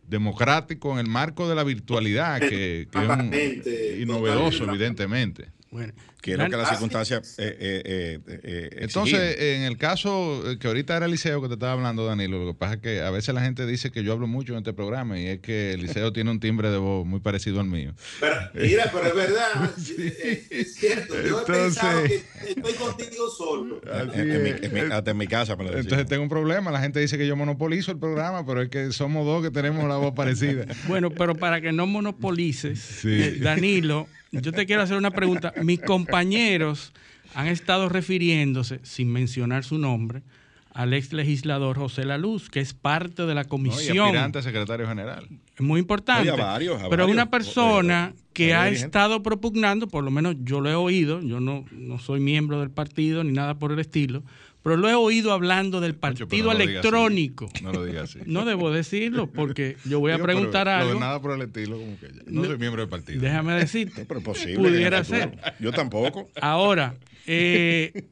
Speaker 4: democrático en el marco de la virtualidad, que, que es novedoso, evidentemente.
Speaker 1: Bueno, que que las circunstancias. Eh, eh,
Speaker 4: eh, Entonces, en el caso que ahorita era Eliseo que te estaba hablando, Danilo, lo que pasa es que a veces la gente dice que yo hablo mucho en este programa y es que Eliseo tiene un timbre de voz muy parecido al mío.
Speaker 5: Pero, mira, pero es verdad, *laughs* es, cierto. Yo he pensado que estoy contigo solo.
Speaker 1: hasta en mi casa.
Speaker 4: Entonces tengo un problema. La gente dice que yo monopolizo el programa, pero es que somos dos que tenemos la voz parecida.
Speaker 2: Bueno, pero para que no monopolices, Danilo yo te quiero hacer una pregunta. Mis compañeros han estado refiriéndose, sin mencionar su nombre, al ex legislador José Laluz, que es parte de la comisión. No, y
Speaker 4: aspirante a secretario general.
Speaker 2: Es muy importante. varios, pero es una persona que ha estado propugnando, por lo menos yo lo he oído, yo no, no soy miembro del partido ni nada por el estilo, pero lo he oído hablando del partido electrónico.
Speaker 4: No lo digas así.
Speaker 2: No debo decirlo porque yo voy a preguntar algo.
Speaker 4: de nada por el estilo, como que no, soy miembro del partido.
Speaker 2: Déjame decirte.
Speaker 1: pero posible.
Speaker 2: Pudiera ser.
Speaker 1: Yo tampoco.
Speaker 2: Ahora, eh,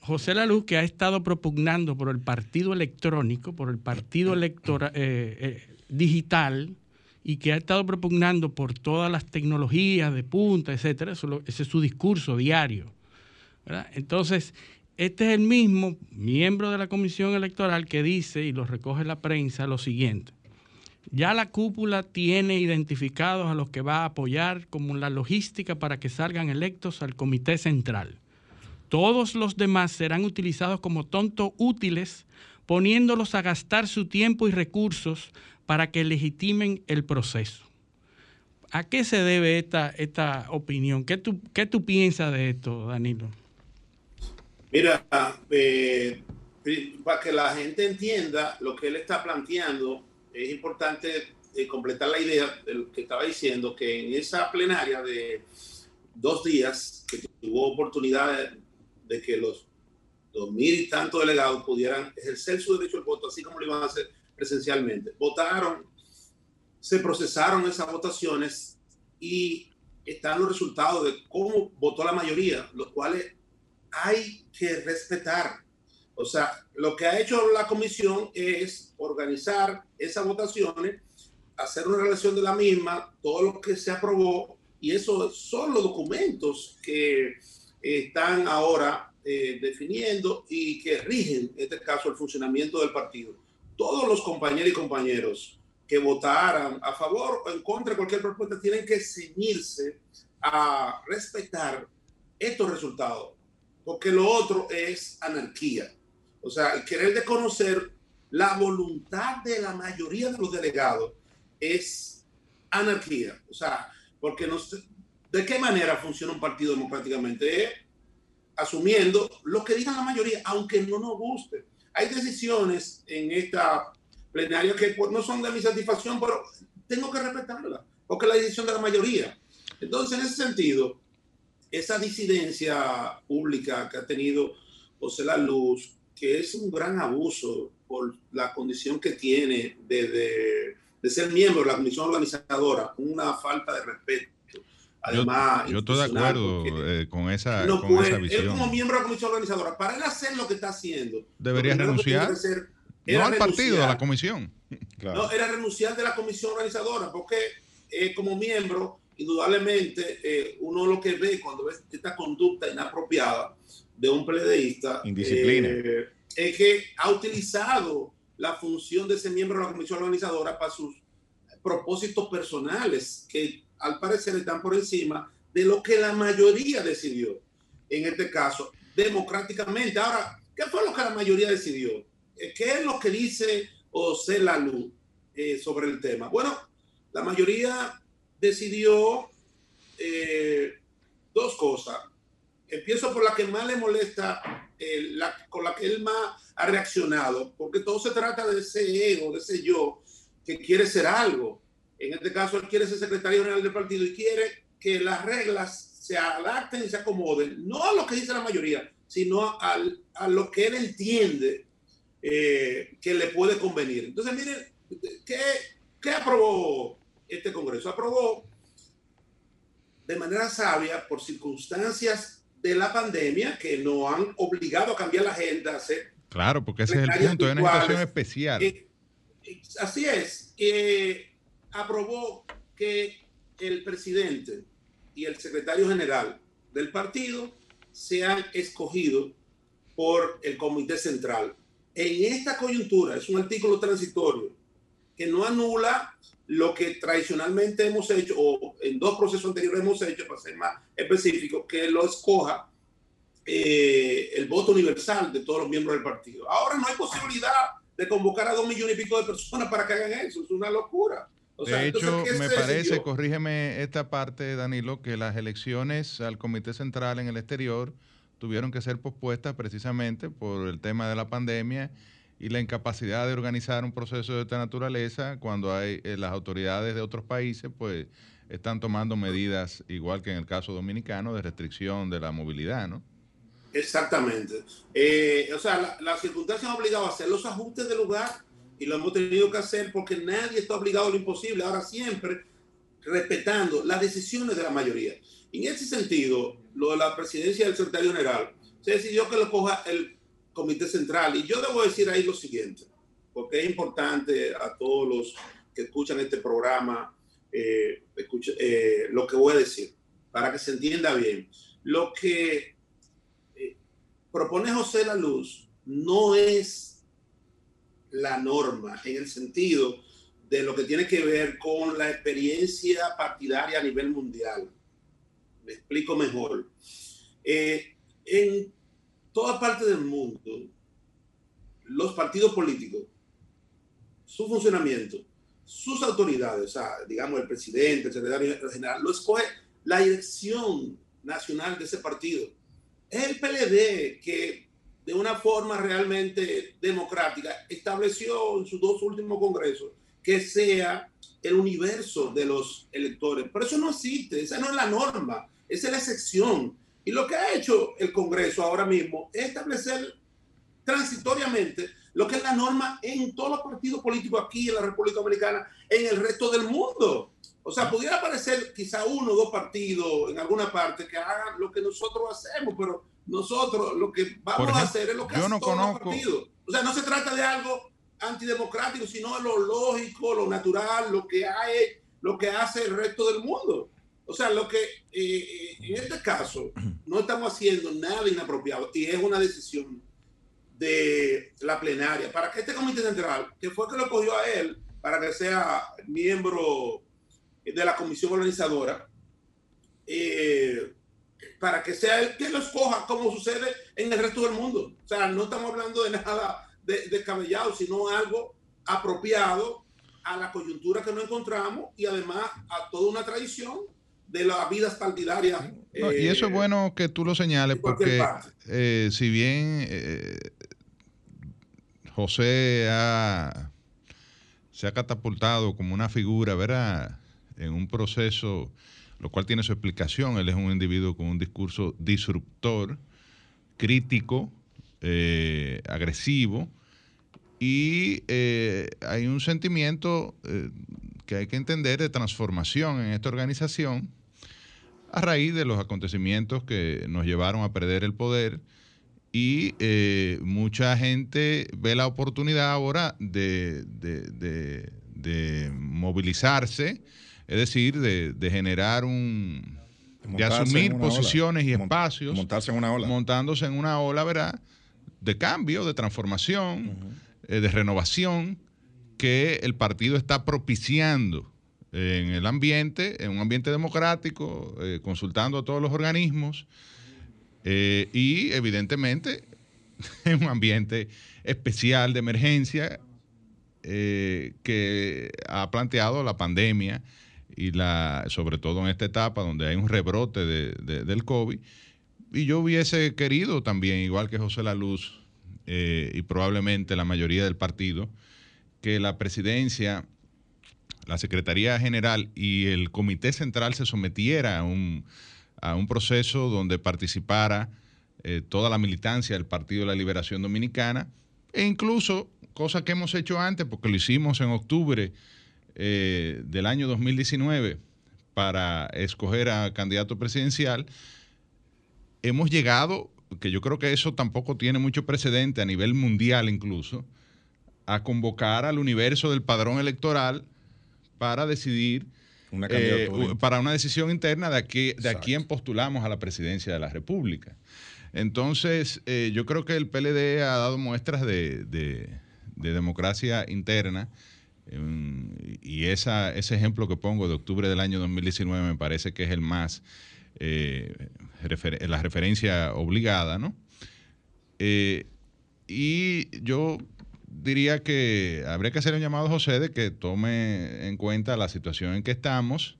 Speaker 2: José Laluz, que ha estado propugnando por el partido electrónico, por el partido electoral eh, eh, digital, y que ha estado propugnando por todas las tecnologías de punta, etcétera, ese es su discurso diario. Entonces, este es el mismo miembro de la comisión electoral que dice, y lo recoge la prensa, lo siguiente. Ya la cúpula tiene identificados a los que va a apoyar como la logística para que salgan electos al comité central. Todos los demás serán utilizados como tontos útiles, poniéndolos a gastar su tiempo y recursos para que legitimen el proceso. ¿A qué se debe esta, esta opinión? ¿Qué tú, ¿Qué tú piensas de esto, Danilo?
Speaker 5: Mira, eh, para que la gente entienda lo que él está planteando, es importante eh, completar la idea de lo que estaba diciendo, que en esa plenaria de dos días, que tuvo oportunidad de, que los dos mil y tantos delegados pudieran ejercer su derecho al voto, así como lo iban a hacer presencialmente. Votaron, se procesaron esas votaciones y están los resultados de cómo votó la mayoría, los cuales hay que respetar. O sea, lo que ha hecho la comisión es organizar esas votaciones, hacer una relación de la misma, todo lo que se aprobó, y esos son los documentos que están ahora eh, definiendo y que rigen, en este caso, el funcionamiento del partido. Todos los compañeros y compañeros que votaran a favor o en contra de cualquier propuesta tienen que ceñirse a respetar estos resultados, porque lo otro es anarquía. O sea, el querer de conocer la voluntad de la mayoría de los delegados es anarquía. O sea, porque no sé, ¿de qué manera funciona un partido democráticamente? asumiendo lo que digan la mayoría, aunque no nos guste. Hay decisiones en esta plenaria que pues, no son de mi satisfacción, pero tengo que respetarla, porque es la decisión de la mayoría. Entonces, en ese sentido, esa disidencia pública que ha tenido José La Luz, que es un gran abuso por la condición que tiene de, de, ser miembro de la comisión organizadora, una falta de respeto.
Speaker 4: Además, yo, estoy de acuerdo eh, con, esa, no con esa visión.
Speaker 5: Él como miembro de la comisión organizadora, para él hacer lo que está haciendo,
Speaker 4: debería renunciar. no al partido, a la comisión.
Speaker 5: No, era renunciar de la comisión organizadora, porque eh, como miembro indudablemente eh, uno lo que ve cuando ve esta conducta inapropiada de un pledeísta
Speaker 1: Indisciplina.
Speaker 5: Eh, es que ha utilizado la función de ese miembro de la comisión organizadora para sus propósitos personales, que al parecer están por encima de lo que la mayoría decidió, en este caso, democráticamente. Ahora, ¿qué fue lo que la mayoría decidió? Eh, ¿Qué es lo que dice José Lalu sobre el tema? Bueno, la mayoría decidió eh, dos cosas. Empiezo por la que más le molesta, eh, con la que él más ha reaccionado, porque todo se trata de ese ego, de ese yo, que quiere ser algo. En este caso, él quiere ser secretario general del partido y quiere que las reglas se adapten y se acomoden, no a lo que dice la mayoría, sino a, lo que él entiende eh, que le puede convenir. Entonces, miren, ¿qué, qué aprobó este Congreso aprobó de manera sabia por circunstancias de la pandemia que no han obligado a cambiar la agenda.
Speaker 4: claro, porque ese es el punto, de una situación especial.
Speaker 5: Eh, así es, aprobó que el presidente y el secretario general del partido sean escogidos por el comité central. En esta coyuntura, es un artículo transitorio que no anula lo que tradicionalmente hemos hecho, o en dos procesos anteriores hemos hecho, para ser más específico, que lo escoja eh, el voto universal de todos los miembros del partido. Ahora no hay posibilidad de convocar a dos millones y pico de personas para que hagan eso, es una locura.
Speaker 4: de hecho, me parece, corrígeme esta parte, Danilo, que las elecciones al Comité Central en el exterior tuvieron que ser pospuestas precisamente por el tema de la pandemia y la incapacidad de organizar un proceso de esta naturaleza cuando hay eh, las autoridades de otros países pues están tomando medidas igual que en el caso dominicano de restricción de la movilidad, ¿no?
Speaker 5: Exactamente. Eh, o sea, las la circunstancias han obligado a hacer los ajustes de lugar y lo hemos tenido que hacer porque nadie está obligado a lo imposible. Ahora siempre respetando las decisiones de la mayoría. En ese sentido, lo de la presidencia del secretario general, se decidió que lo coja el Comité Central. Y yo debo decir ahí lo siguiente, porque es importante a todos los que escuchan este programa eh, eh, lo que voy a decir, para que se entienda bien. Lo que eh, propone José La Luz no es la norma en el sentido de lo que tiene que ver con la experiencia partidaria a nivel mundial. Me explico mejor. en toda parte del mundo, los partidos políticos, su funcionamiento, sus autoridades, o sea, digamos el presidente, el secretario general, lo escoge la dirección nacional de ese partido. El PLD que de una forma realmente democrática estableció en sus dos últimos congresos que sea el universo de los electores. Pero eso no existe, esa no es la norma, esa es la excepción. Y lo que ha hecho el Congreso ahora mismo es establecer transitoriamente lo que es la norma en todos los partidos políticos aquí en la República Dominicana, en el resto del mundo. O sea, pudiera aparecer quizá uno o dos partidos en alguna parte que hagan lo que nosotros hacemos, pero nosotros lo que vamos a hacer es lo que hacen todos los partidos. O sea, no se trata de algo antidemocrático, sino de lo lógico, lo natural, lo que hay, lo que hace el resto del mundo. O sea, lo que eh, eh, en este caso no estamos haciendo nada inapropiado y es una decisión de la plenaria para que este comité central, que fue que lo cogió a él para que sea miembro de la comisión organizadora, eh, para que sea él que lo escoja como sucede en el resto del mundo. O sea, no estamos hablando de nada descabellado, de sino algo apropiado a la coyuntura que nos encontramos y además a toda una tradición de las vidas partidarias.
Speaker 4: y eso es eh, bueno que tú lo señales porque eh, si bien eh, José se ha catapultado como una figura, ¿verdad? En un proceso, lo cual tiene su explicación. Él es un individuo con un discurso disruptor, crítico, agresivo, y hay un sentimiento que hay que entender de transformación en esta organización a raíz de los acontecimientos que nos llevaron a perder el poder y eh, mucha gente ve la oportunidad ahora de, movilizarse, es decir, de, generar un... de asumir posiciones y espacios.
Speaker 1: Montarse en una ola.
Speaker 4: Montándose en una ola, ¿verdad? De cambio, de transformación, eh, de renovación que el partido está propiciando en el ambiente, en un ambiente democrático, eh, consultando a todos los organismos eh, y evidentemente *laughs* en un ambiente especial de emergencia eh, que ha planteado la pandemia y la, sobre todo en esta etapa donde hay un rebrote del COVID. Y yo hubiese querido también, igual que José La Luz y probablemente la mayoría del partido, que la presidencia la Secretaría General y el Comité Central se sometiera a un, proceso donde participara eh, toda la militancia del Partido de la Liberación Dominicana. E incluso, cosa que hemos hecho antes, porque lo hicimos en octubre eh, del año 2019 para escoger a candidato presidencial, hemos llegado, que yo creo que eso tampoco tiene mucho precedente a nivel mundial incluso, a convocar al universo del padrón electoral para decidir eh, para una decisión interna de, aquí, de a quién postulamos a la presidencia de la República. Entonces, eh, yo creo que el PLD ha dado muestras de, democracia interna y esa, ese ejemplo que pongo de octubre del año 2019 me parece que es el más, eh, la referencia obligada, ¿no? y yo diría que habría que hacer un llamado a José de que tome en cuenta la situación en que estamos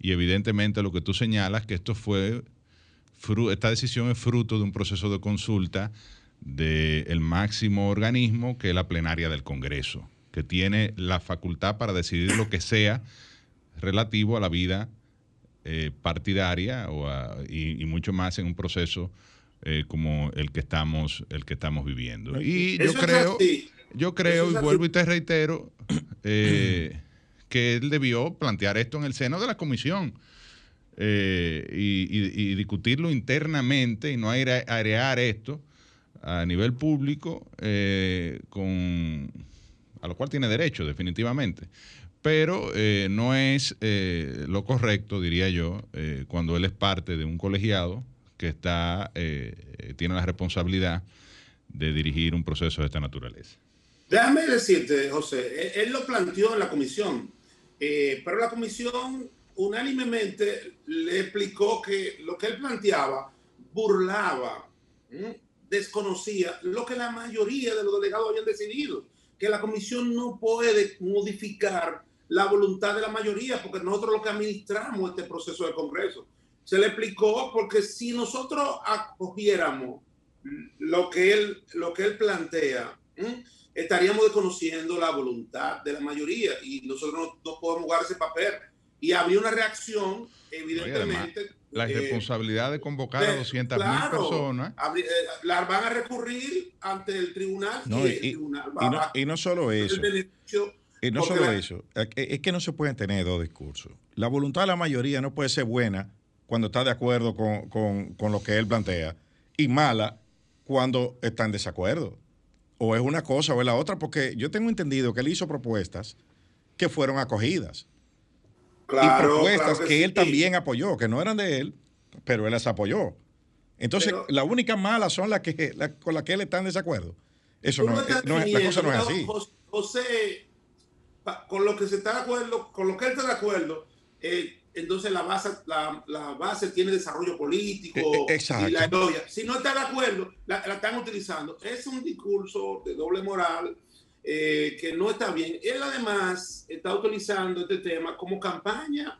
Speaker 4: y evidentemente lo que tú señalas, que esto fue, esta decisión es fruto de un proceso de consulta del máximo organismo que es la plenaria del Congreso, que tiene la facultad para decidir lo que sea relativo a la vida eh, partidaria o y, mucho más en un proceso eh, como el que estamos el que estamos viviendo. Y yo creo yo creo, y vuelvo y te reitero, *clears throat* eh, que él debió plantear esto en el seno de la comisión eh, y, discutirlo internamente y no arear esto a nivel público, eh, con, a lo cual tiene derecho definitivamente. Pero no es lo correcto, diría yo, cuando él es parte de un colegiado que está, tiene la responsabilidad de dirigir un proceso de esta naturaleza.
Speaker 5: Déjame decirte, José, él, lo planteó en la comisión, eh, pero la comisión unánimemente le explicó que lo que él planteaba burlaba, desconocía lo que la mayoría de los delegados habían decidido, que la comisión no puede modificar la voluntad de la mayoría, porque nosotros lo que administramos este proceso de Congreso. Se le explicó porque si nosotros acogiéramos lo que él, lo que él plantea, estaríamos desconociendo la voluntad de la mayoría y nosotros no, podemos jugar ese papel. Y habría una reacción, evidentemente.
Speaker 4: la eh, irresponsabilidad de convocar a 200 mil personas.
Speaker 5: Eh, las van a recurrir ante el tribunal
Speaker 1: y, el tribunal va, y, no, y no solo eso. Y no solo eso, es que no se pueden tener dos discursos. La voluntad de la mayoría no puede ser buena cuando está de acuerdo con, con, con lo que él plantea y mala cuando está en desacuerdo. O es una cosa o es la otra, porque yo tengo entendido que él hizo propuestas que fueron acogidas. y propuestas que, él también apoyó, que no eran de él, pero él las apoyó. Entonces, la única mala son las que, con las que él está en desacuerdo. Eso no, no, la cosa no es así.
Speaker 5: José, con lo que se está de acuerdo, con lo que él está de acuerdo, eh, entonces la base, la, la, base tiene desarrollo político
Speaker 1: e, e, y
Speaker 5: la Si no está de acuerdo, la, están utilizando. Es un discurso de doble moral eh, que no está bien. Él además está utilizando este tema como campaña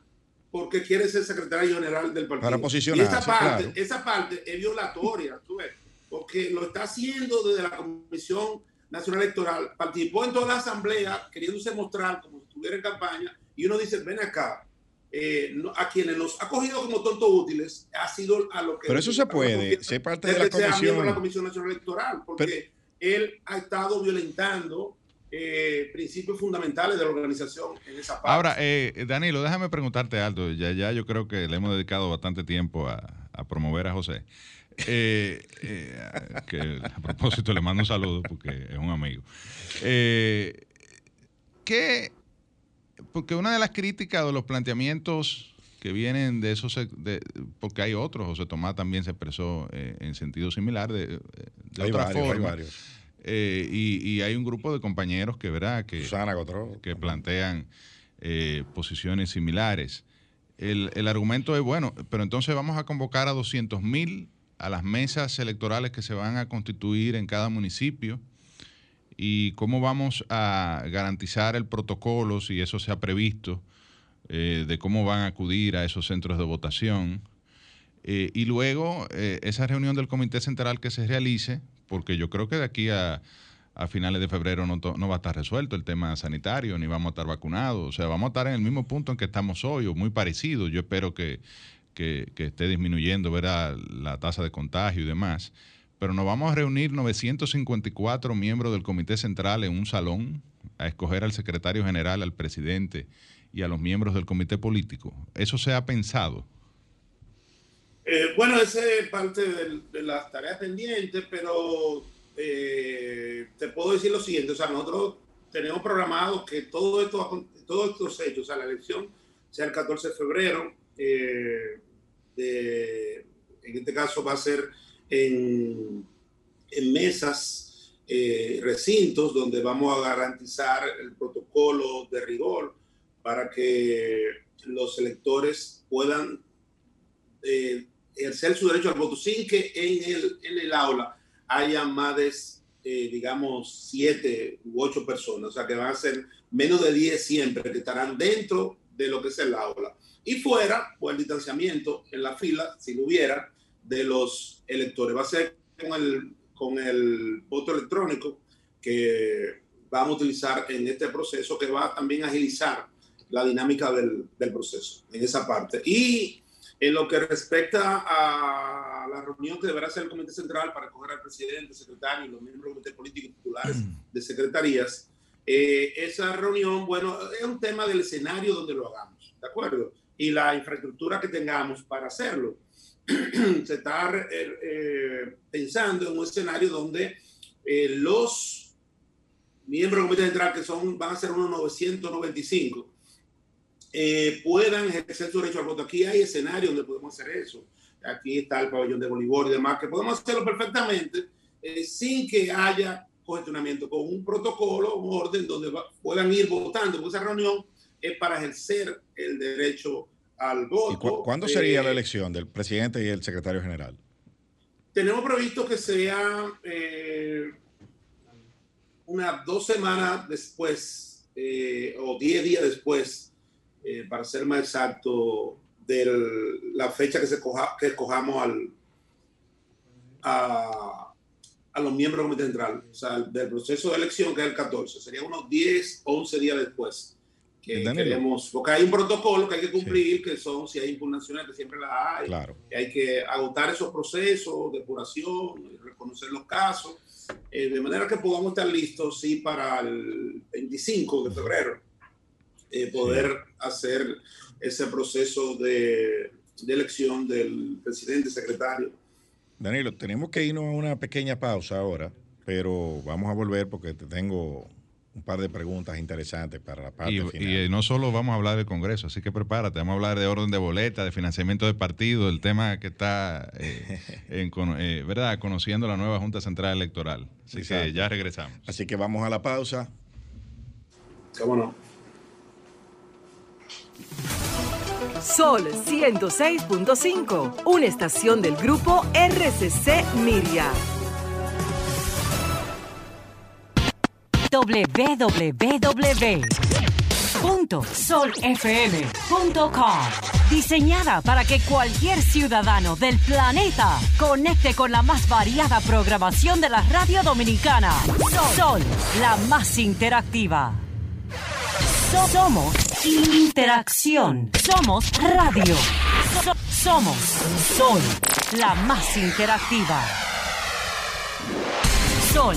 Speaker 5: porque quiere ser secretario general del partido.
Speaker 1: Para posicionarse,
Speaker 5: y esa parte, esa parte es violatoria, tú ves, porque lo está haciendo desde la Comisión Nacional Electoral. Participó en toda la asamblea queriéndose mostrar como si estuviera en campaña y uno dice, ven acá, eh, a quienes nos ha cogido como tontos útiles ha sido a lo que...
Speaker 1: Pero eso se puede, ser parte de la comisión.
Speaker 5: la Comisión Nacional Electoral, porque él ha estado violentando eh, principios fundamentales de la organización en esa parte.
Speaker 4: Ahora, eh, Danilo, déjame preguntarte algo. Ya, ya yo creo que le hemos dedicado bastante tiempo a, a promover a José. que a propósito le mando un saludo porque es un amigo. ¿Qué porque una de las críticas de los planteamientos que vienen de esos, porque hay otros, José Tomás también se expresó eh, en sentido similar de, de otra forma. Eh, y, hay un grupo de compañeros que, ¿verdad? que, que plantean eh, posiciones similares. El, el, argumento es, bueno, pero entonces vamos a convocar a 200 mil a las mesas electorales que se van a constituir en cada municipio y cómo vamos a garantizar el protocolo, si eso se ha previsto, eh, de cómo van a acudir a esos centros de votación. Eh, y luego eh, esa reunión del Comité Central que se realice, porque yo creo que de aquí a, finales de febrero no, va a estar resuelto el tema sanitario, ni vamos a estar vacunados. O sea, vamos a estar en el mismo punto en que estamos hoy, o muy parecido. Yo espero que esté disminuyendo ¿verdad? la tasa de contagio y demás pero nos vamos a reunir 954 miembros del Comité Central en un salón a escoger al secretario general, al presidente y a los miembros del comité político. ¿Eso se ha pensado?
Speaker 5: Eh, bueno, esa es parte de, las tareas pendientes, pero eh, te puedo decir lo siguiente, o sea, nosotros tenemos programado que todo esto, todos estos hechos, o sea, la elección sea el 14 de febrero, eh, en este caso va a ser en, mesas, eh, recintos donde vamos a garantizar el protocolo de rigor para que los electores puedan eh, ejercer su derecho al voto sin que en el, en el aula haya más de, eh, digamos, siete u ocho personas, o sea que van a ser menos de diez siempre que estarán dentro de lo que es el aula. Y fuera, pues el distanciamiento en la fila, si lo hubiera, de los electores. Va a ser con el, con el voto electrónico que vamos a utilizar en este proceso que va también a agilizar la dinámica del, del proceso en esa parte. Y en lo que respecta a la reunión que deberá hacer el Comité Central para escoger al presidente, secretario y los miembros del Comité Político y titulares de secretarías, eh, esa reunión, bueno, es un tema del escenario donde lo hagamos, ¿de acuerdo? Y la infraestructura que tengamos para hacerlo. *clears throat* se está eh, eh, pensando en un escenario donde eh, los miembros del comité central, que son, van a ser unos 995, puedan ejercer su derecho al voto. Aquí hay escenarios donde podemos hacer eso. Aquí está el pabellón de voleibol y demás, que podemos hacerlo perfectamente sin que haya cuestionamiento, con un protocolo, un orden donde puedan ir votando, porque esa reunión es para ejercer el derecho al voto.
Speaker 1: ¿Cuándo sería la elección del presidente y el secretario general?
Speaker 5: Tenemos previsto que sea eh, unas dos semanas después eh, o diez días después, eh, para ser más exacto, de la fecha que, se coja, que escojamos al, a los miembros del Comité Central, o sea, del proceso de elección, que es el 14, sería unos 10, 11 días después. Que queremos, porque hay un protocolo que hay que cumplir, que son, si hay impugnaciones, que siempre las hay,
Speaker 1: claro.
Speaker 5: que hay que agotar esos procesos, depuración, reconocer los casos, eh, de manera que podamos estar listos, sí, para el 25 de febrero, eh, poder hacer ese proceso de, de elección del presidente, secretario.
Speaker 1: Danilo, tenemos que irnos a una pequeña pausa ahora, pero vamos a volver porque te tengo un par de preguntas interesantes para la parte
Speaker 4: y,
Speaker 1: final.
Speaker 4: Y no solo vamos a hablar del Congreso, así que prepárate, vamos a hablar de orden de boleta, de financiamiento de partido, el tema que está eh, en, eh, ¿verdad? conociendo la nueva Junta Central Electoral. Así que ya regresamos.
Speaker 1: Así que vamos a la pausa.
Speaker 5: ¿Cómo no?
Speaker 3: Sol 106.5, una estación del grupo RCC Miria.
Speaker 6: www.solfm.com Diseñada para que cualquier ciudadano del planeta conecte con la más variada programación de la radio dominicana. Sol, la más interactiva. Somos interacción. Somos radio. somos Sol, la más interactiva. Sol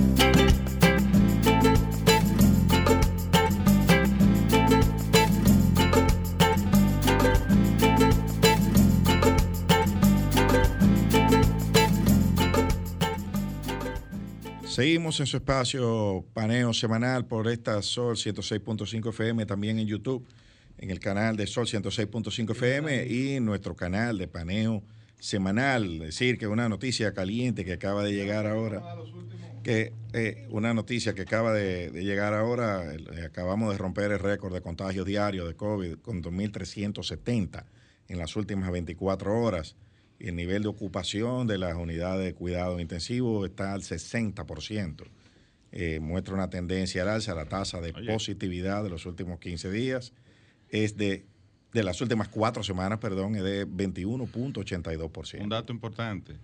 Speaker 1: Seguimos en su espacio paneo semanal por esta Sol 106.5 FM, también en YouTube en el canal de Sol 106.5 FM y nuestro canal de paneo semanal. Es decir, que una noticia caliente que acaba de llegar ahora, que eh, una noticia que acaba de, llegar ahora, eh, acabamos de romper el récord de contagios diarios de COVID con 2.370 en las últimas 24 horas. El nivel de ocupación de las unidades de cuidado intensivo está al 60%. Eh, muestra una tendencia al alza, la tasa de positividad de los últimos 15 días es de, de las últimas cuatro semanas, perdón, es de 21.82%.
Speaker 4: Un dato importante,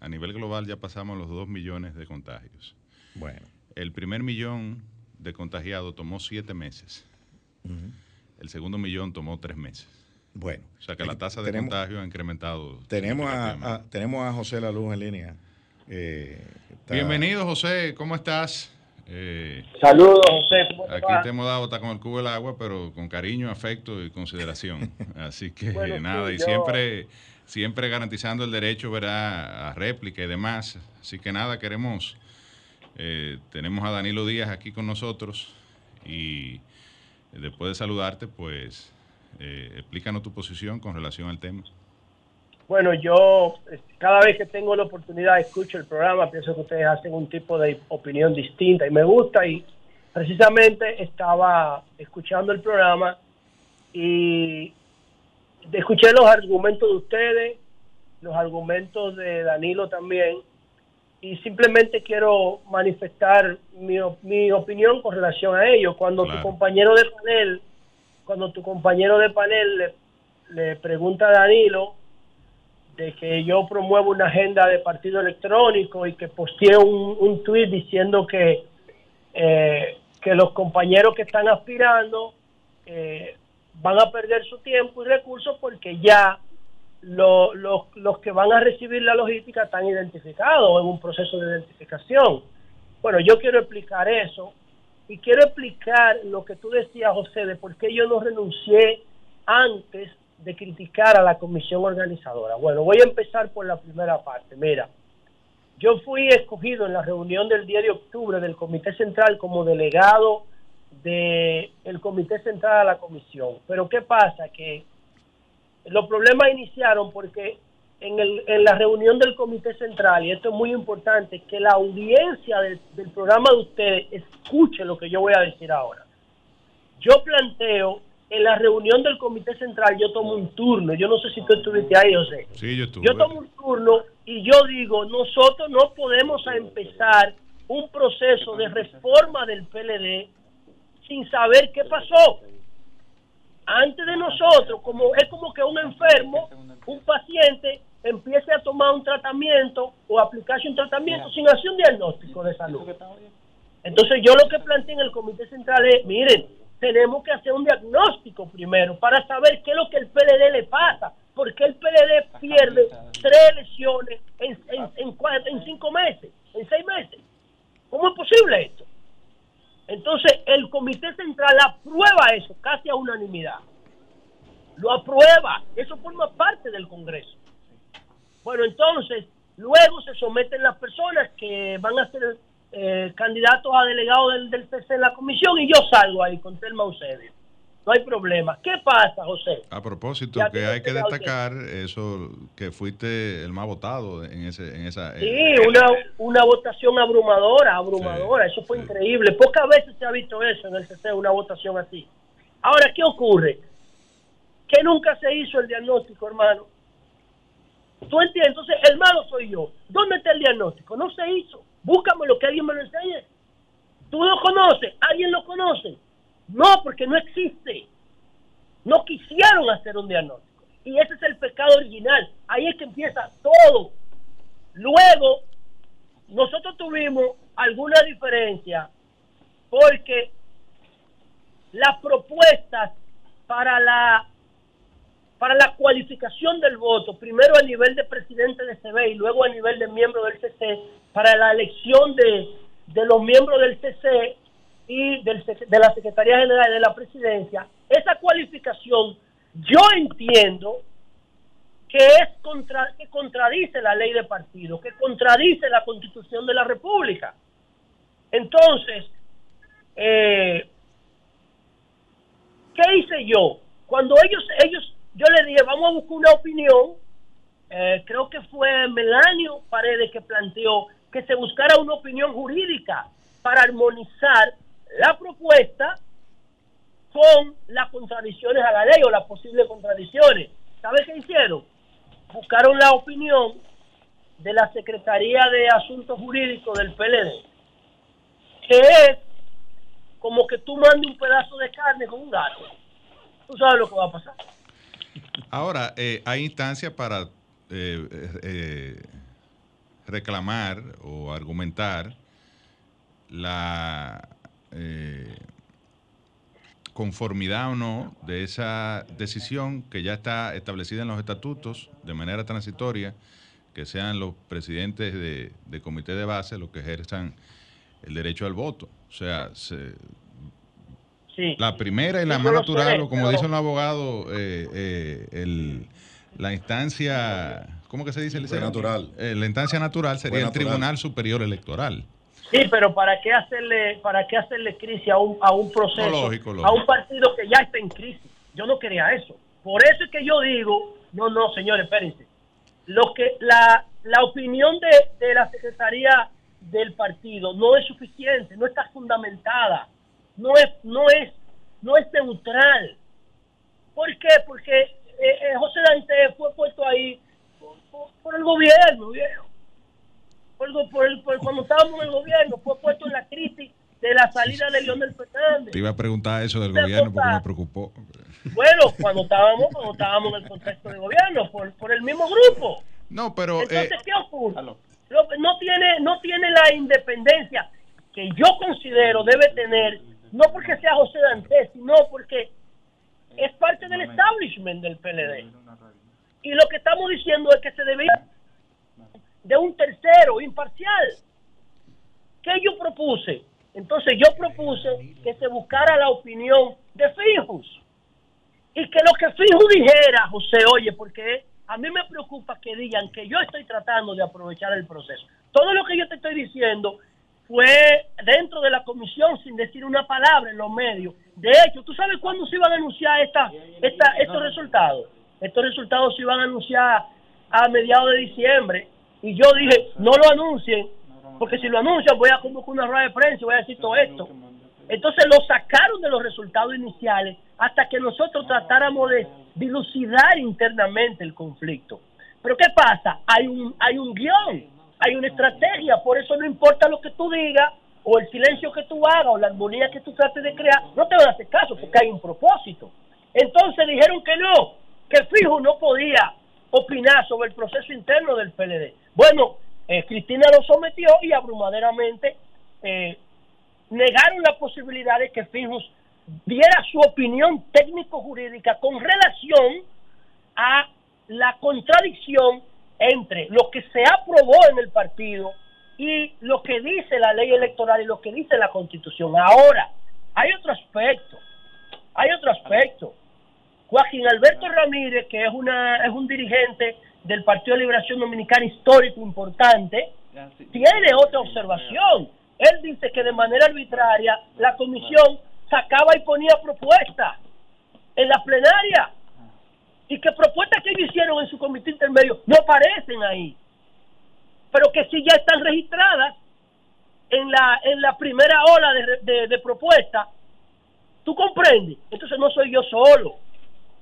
Speaker 4: a nivel global ya pasamos los 2 millones de contagios.
Speaker 1: Bueno.
Speaker 4: El primer millón de contagiados tomó siete meses. El segundo millón tomó tres meses.
Speaker 1: Bueno.
Speaker 4: O sea que la tasa de contagio ha incrementado.
Speaker 1: Tenemos a, tenemos a José La Luz en línea.
Speaker 4: Eh, Bienvenido, José. ¿Cómo estás?
Speaker 7: Eh, Saludos, José.
Speaker 4: aquí te hemos dado hasta con el cubo del agua, pero con cariño, afecto y consideración. *laughs* Así que nada, y siempre, siempre garantizando el derecho ¿verdad? a réplica y demás. Así que nada, queremos, eh, tenemos a Danilo Díaz aquí con nosotros y después de saludarte, pues eh, explícanos tu posición con relación al tema.
Speaker 7: Bueno, yo cada vez que tengo la oportunidad escucho el programa, pienso que ustedes hacen un tipo de opinión distinta y me gusta y precisamente estaba escuchando el programa y escuché los argumentos de ustedes, los argumentos de Danilo también y simplemente quiero manifestar mi, mi opinión con relación a ello. Cuando tu compañero de panel, cuando tu compañero de panel le, pregunta a Danilo de que yo promuevo una agenda de partido electrónico y que posteé un, un tuit diciendo que, eh, que los compañeros que están aspirando eh, van a perder su tiempo y recursos porque ya los que van a recibir la logística están identificados en un proceso de identificación. Bueno, yo quiero explicar eso y quiero explicar lo que tú decías, José, de por qué yo no renuncié antes de criticar a la comisión organizadora. Bueno, voy a empezar por la primera parte. Mira, yo fui escogido en la reunión del 10 de octubre del Comité Central como delegado del Comité Central a la comisión. Pero ¿qué pasa? Que los problemas iniciaron porque en, el, en la reunión del Comité Central, y esto es muy importante, que la audiencia del, del programa de ustedes escuche lo que yo voy a decir ahora. Yo planteo en la reunión del Comité Central yo tomo un turno. Yo no sé si tú estuviste ahí, José.
Speaker 4: Sí, yo estuve.
Speaker 7: Yo tomo un turno y yo digo, nosotros no podemos empezar un proceso de reforma del PLD sin saber qué pasó. Antes de nosotros, como es como que un enfermo, un paciente empiece a tomar un tratamiento o aplicarse un tratamiento sin hacer un diagnóstico de salud. Entonces yo lo que planteé en el Comité Central es, miren, tenemos que hacer un diagnóstico primero para saber qué es lo que el PLD le pasa, porque el PLD pierde tres elecciones en, en, en, en cinco meses, en seis meses. ¿Cómo es posible esto? Entonces el Comité Central aprueba eso casi a unanimidad. Lo aprueba, eso forma parte del Congreso. Bueno, entonces, luego se someten las personas que van a ser eh, candidatos a delegados del, del CC en la comisión y yo salgo ahí con Telma Eusebio. No hay problema. ¿Qué pasa, José?
Speaker 4: A propósito,
Speaker 7: Ya
Speaker 4: que hay que
Speaker 7: usted
Speaker 4: destacar eso, que fuiste el más votado en ese, en esa.
Speaker 7: Sí,
Speaker 4: eh,
Speaker 7: una, una votación abrumadora, abrumadora.
Speaker 4: Sí,
Speaker 7: eso fue
Speaker 4: sí.
Speaker 7: increíble. Pocas veces se ha visto eso en el CC, una votación así. Ahora, ¿qué ocurre? Que nunca se hizo el diagnóstico, hermano. ¿Tú entiendes? Entonces, el malo soy yo. ¿Dónde está el diagnóstico? No se hizo. Búscame lo que alguien me lo enseñe. ¿Tú lo conoces? ¿Alguien lo conoce? No, porque no existe. No quisieron hacer un diagnóstico. Y ese es el pecado original. Ahí es que empieza todo. Luego, nosotros tuvimos alguna diferencia porque las propuestas para la para la cualificación del voto, primero a nivel de presidente de CB y luego a nivel de miembro del CC, para la elección de, de los miembros del CC y del, de la Secretaría General de la Presidencia, esa cualificación yo entiendo que es contra, que contradice la ley de partido, que contradice la Constitución de la República. Entonces, eh, ¿qué hice yo? Cuando ellos, ellos, yo les dije, vamos a buscar una opinión, eh, creo que fue Melanio Paredes que planteó que se buscara una opinión jurídica para armonizar la propuesta con las contradicciones a la ley o las posibles contradicciones. ¿Sabes qué hicieron? Buscaron la opinión de la Secretaría de Asuntos Jurídicos del PLD, que es como que tú mandes un pedazo de carne con un gato. Tú sabes lo que va a pasar.
Speaker 4: Ahora, eh, hay instancias para eh, eh, reclamar o argumentar la eh, conformidad o no de esa decisión que ya está establecida en los estatutos de manera transitoria, que sean los presidentes de, de comité de base los que ejerzan el derecho al voto. O sea, se-
Speaker 7: Sí.
Speaker 4: la primera y la
Speaker 7: Yo
Speaker 4: más natural,
Speaker 7: sé,
Speaker 4: o como
Speaker 7: pero-
Speaker 4: dicen los abogados, eh, eh, el- la instancia, ¿cómo que se dice?
Speaker 1: Natural.
Speaker 4: Eh, la instancia natural sería el. Tribunal Superior Electoral.
Speaker 7: Sí, pero ¿para qué hacerle, para qué hacerle crisis a un, a un proceso,
Speaker 4: No, lógico, lógico.
Speaker 7: a un partido que ya está en crisis? Yo no quería eso. Por eso es que yo digo, no, no, señores, espérense. Lo que la, la opinión de, de la secretaría del partido no es suficiente, no está fundamentada, no es, no es, no es neutral. ¿Por qué? Porque eh, eh, José Dante fue puesto ahí por, por- por el gobierno, viejo por, el- por el- por- cuando estábamos en el gobierno, fue puesto en la crisis de la salida de Leonel Fernández.
Speaker 4: Te iba a preguntar eso del gobierno porque me preocupó.
Speaker 7: Bueno, cuando estábamos, cuando estábamos en el contexto de gobierno, por, por el mismo grupo.
Speaker 4: No, pero eh,
Speaker 7: Entonces, ¿qué ocurre? No tiene, no tiene la independencia que yo considero debe tener, no porque sea José Dantes, sino porque es parte del establishment del PLD. Y lo que estamos diciendo es que se debía de un tercero imparcial. ¿Qué yo propuse? Entonces yo propuse que se buscara la opinión de Fijus. y que lo que Fijo dijera, José, oye, porque a mí me preocupa que digan que yo estoy tratando de aprovechar el proceso. Todo lo que yo te estoy diciendo fue dentro de la comisión sin decir una palabra en los medios. De hecho, ¿tú sabes cuándo se iban a anunciar esta, esta, estos resultados? Estos resultados se iban a anunciar a mediados de diciembre. Y yo dije, no lo anuncien, porque si lo anuncian voy a convocar una rueda de prensa y voy a decir todo esto. Entonces lo sacaron de los resultados iniciales hasta que nosotros tratáramos de dilucidar internamente el conflicto. Pero ¿qué pasa? Hay un, hay un guion, hay una estrategia, por eso no importa lo que tú digas o el silencio que tú hagas o la armonía que tú trates de crear, no te van a hacer caso porque hay un propósito. Entonces dijeron que no, que Fijo no podía opinar sobre el proceso interno del PLD. Bueno, eh, Cristina lo sometió y abrumaderamente eh, negaron la posibilidad de que Fijos diera su opinión técnico-jurídica con relación a la contradicción entre lo que se aprobó en el partido y lo que dice la ley electoral y lo que dice la constitución. Ahora, hay otro aspecto, hay otro aspecto. Joaquín Alberto Ramírez, que es, una, es un dirigente del Partido de Liberación Dominicana histórico importante, tiene otra observación. Él dice que de manera arbitraria la comisión sacaba y ponía propuestas en la plenaria y que propuestas que ellos hicieron en su comité intermedio no aparecen ahí, pero que sí ya están registradas en la en la primera ola de, de, propuestas. ¿Tú comprendes? Entonces no soy yo solo.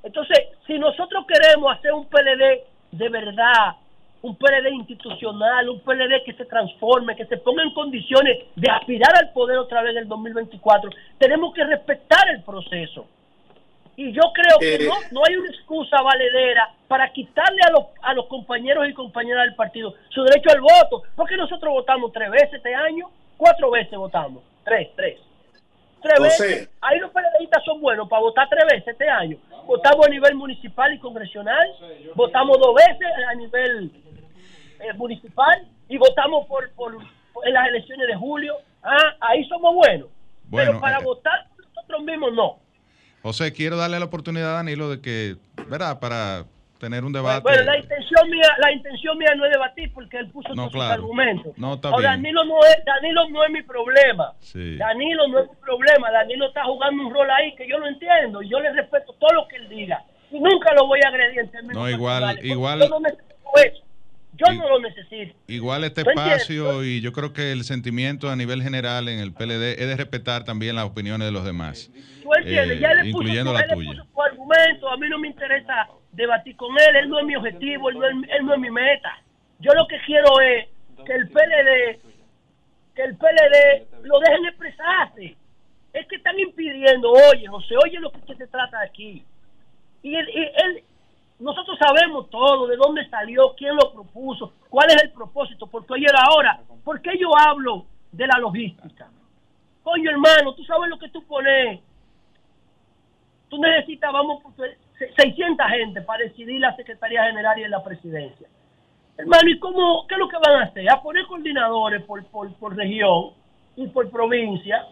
Speaker 7: Entonces, si nosotros queremos hacer un PLD de verdad, un PLD institucional, un PLD que se transforme, que se ponga en condiciones de aspirar al poder otra vez en el 2024. Tenemos que respetar el proceso. Y yo creo que no, no hay una excusa valedera para quitarle a los, a los compañeros y compañeras del partido su derecho al voto, porque nosotros votamos tres veces este año, cuatro veces votamos, tres, tres. Tres veces. Ahí los periodistas son buenos para votar tres veces este año. Votamos a nivel municipal y congresional, votamos dos veces a nivel eh, municipal y votamos por, por, en las elecciones de julio. Ah, ahí somos buenos. Pero para eh, votar nosotros mismos no.
Speaker 4: José, quiero darle la oportunidad a Danilo de que, ¿verdad? Para tener un debate.
Speaker 7: Bueno, la intención mía, la intención mía no es debatir porque él puso no, sus argumentos.
Speaker 4: No, está
Speaker 7: bien. Danilo no es, Danilo no es mi problema. Danilo no es mi problema. Danilo está jugando un rol ahí que yo lo entiendo y yo le respeto todo lo que él diga y nunca lo voy a agredir en términos
Speaker 4: No, igual, igual.
Speaker 7: Yo no necesito eso. Yo no lo necesito.
Speaker 4: Igual este espacio y yo creo que el sentimiento a nivel general en el PLD es de respetar también las opiniones de los demás.
Speaker 7: Tú entiendes, ya le incluyendo la tuya. Puso su argumento, a mí no me interesa debatir con él, él no es mi objetivo, él no es, él no es mi meta. Yo lo que quiero es que el PLD, que el PLD lo dejen expresarse. Es que están impidiendo, oye, José, oye lo que se trata aquí. Y él, él, nosotros sabemos todo, de dónde salió, quién lo propuso, cuál es el propósito, porque oye ahora, ¿por qué yo hablo de la logística? Coño hermano, tú sabes lo que tú pones. Tú necesitas, vamos, 600 gente para decidir la Secretaría General y la presidencia. Hermano, ¿y cómo, qué es lo que van a hacer? A poner coordinadores por, por región y por provincia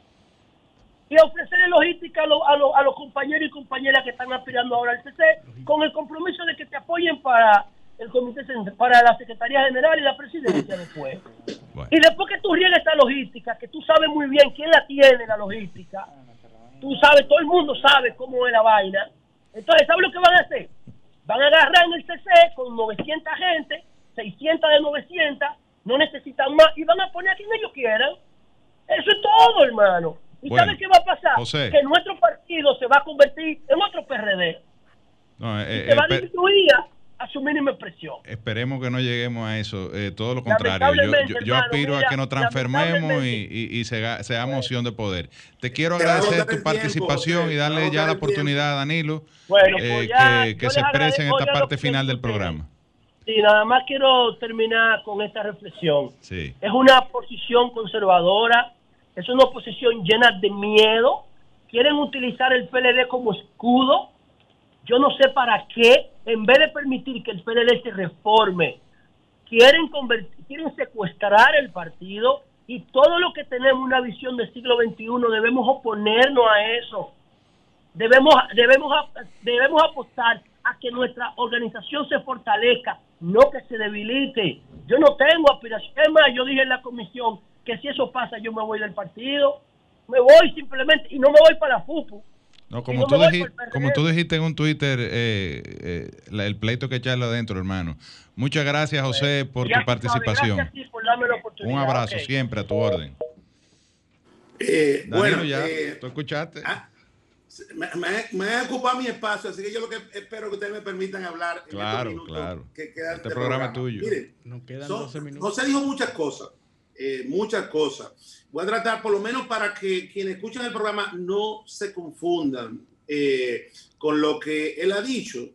Speaker 7: y ofrecerle logística a, a, los compañeros y compañeras que están aspirando ahora al CC con el compromiso de que te apoyen para el comité para la Secretaría General y la presidencia después. Y después que tú riegues esta logística, que tú sabes muy bien quién la tiene la logística, tú sabes, todo el mundo sabe cómo es la vaina. Entonces, ¿sabes lo que van a hacer? Van a agarrar en el CC con 900 gente, 600 de 900, no necesitan más, y van a poner a quien ellos quieran. Eso es todo, hermano. ¿Y sabe qué va a pasar? Que nuestro partido se va a convertir en otro PRD. No, eh, se va a disminuir a su mínima expresión.
Speaker 4: Esperemos que no lleguemos a eso, eh, todo lo contrario. Yo, aspiro a que nos transformemos y, y, sea, seamos opción de poder. Te quiero agradecer tu participación y darle ya la oportunidad a Danilo eh, pues que, se exprese en esta parte final del programa.
Speaker 7: Sí, nada más quiero terminar con esta reflexión. Es una posición conservadora es una oposición llena de miedo. Quieren utilizar el PLD como escudo. Yo no sé para qué, en vez de permitir que el PLD se reforme, quieren, convertir, quieren secuestrar el partido y todo lo que tenemos una visión del siglo XXI debemos oponernos a eso. debemos, debemos, debemos apostar a que nuestra organización se fortalezca, no que se debilite. Yo no tengo aspiración. Es más, yo dije en la comisión que si eso pasa yo me voy del partido. Me voy simplemente y no me voy para FUPU.
Speaker 4: No, como, tú dijiste, como tú dijiste en un Twitter, eh, eh, el pleito que echarlo adentro, hermano. Muchas gracias, José, por tu participación. Un abrazo siempre a tu orden.
Speaker 5: Eh, bueno,
Speaker 4: ya, eh, ¿tú escuchaste?
Speaker 5: Ah, me, me, ocupado mi espacio, así que yo lo que espero que ustedes me permitan hablar.
Speaker 4: Claro, claro. este programa es tuyo.
Speaker 5: Miren, Nos quedan 12 minutos. José dijo muchas cosas, eh, muchas cosas. Voy a tratar, por lo menos, para que quienes escuchan el programa no se confundan eh, con lo que él ha dicho.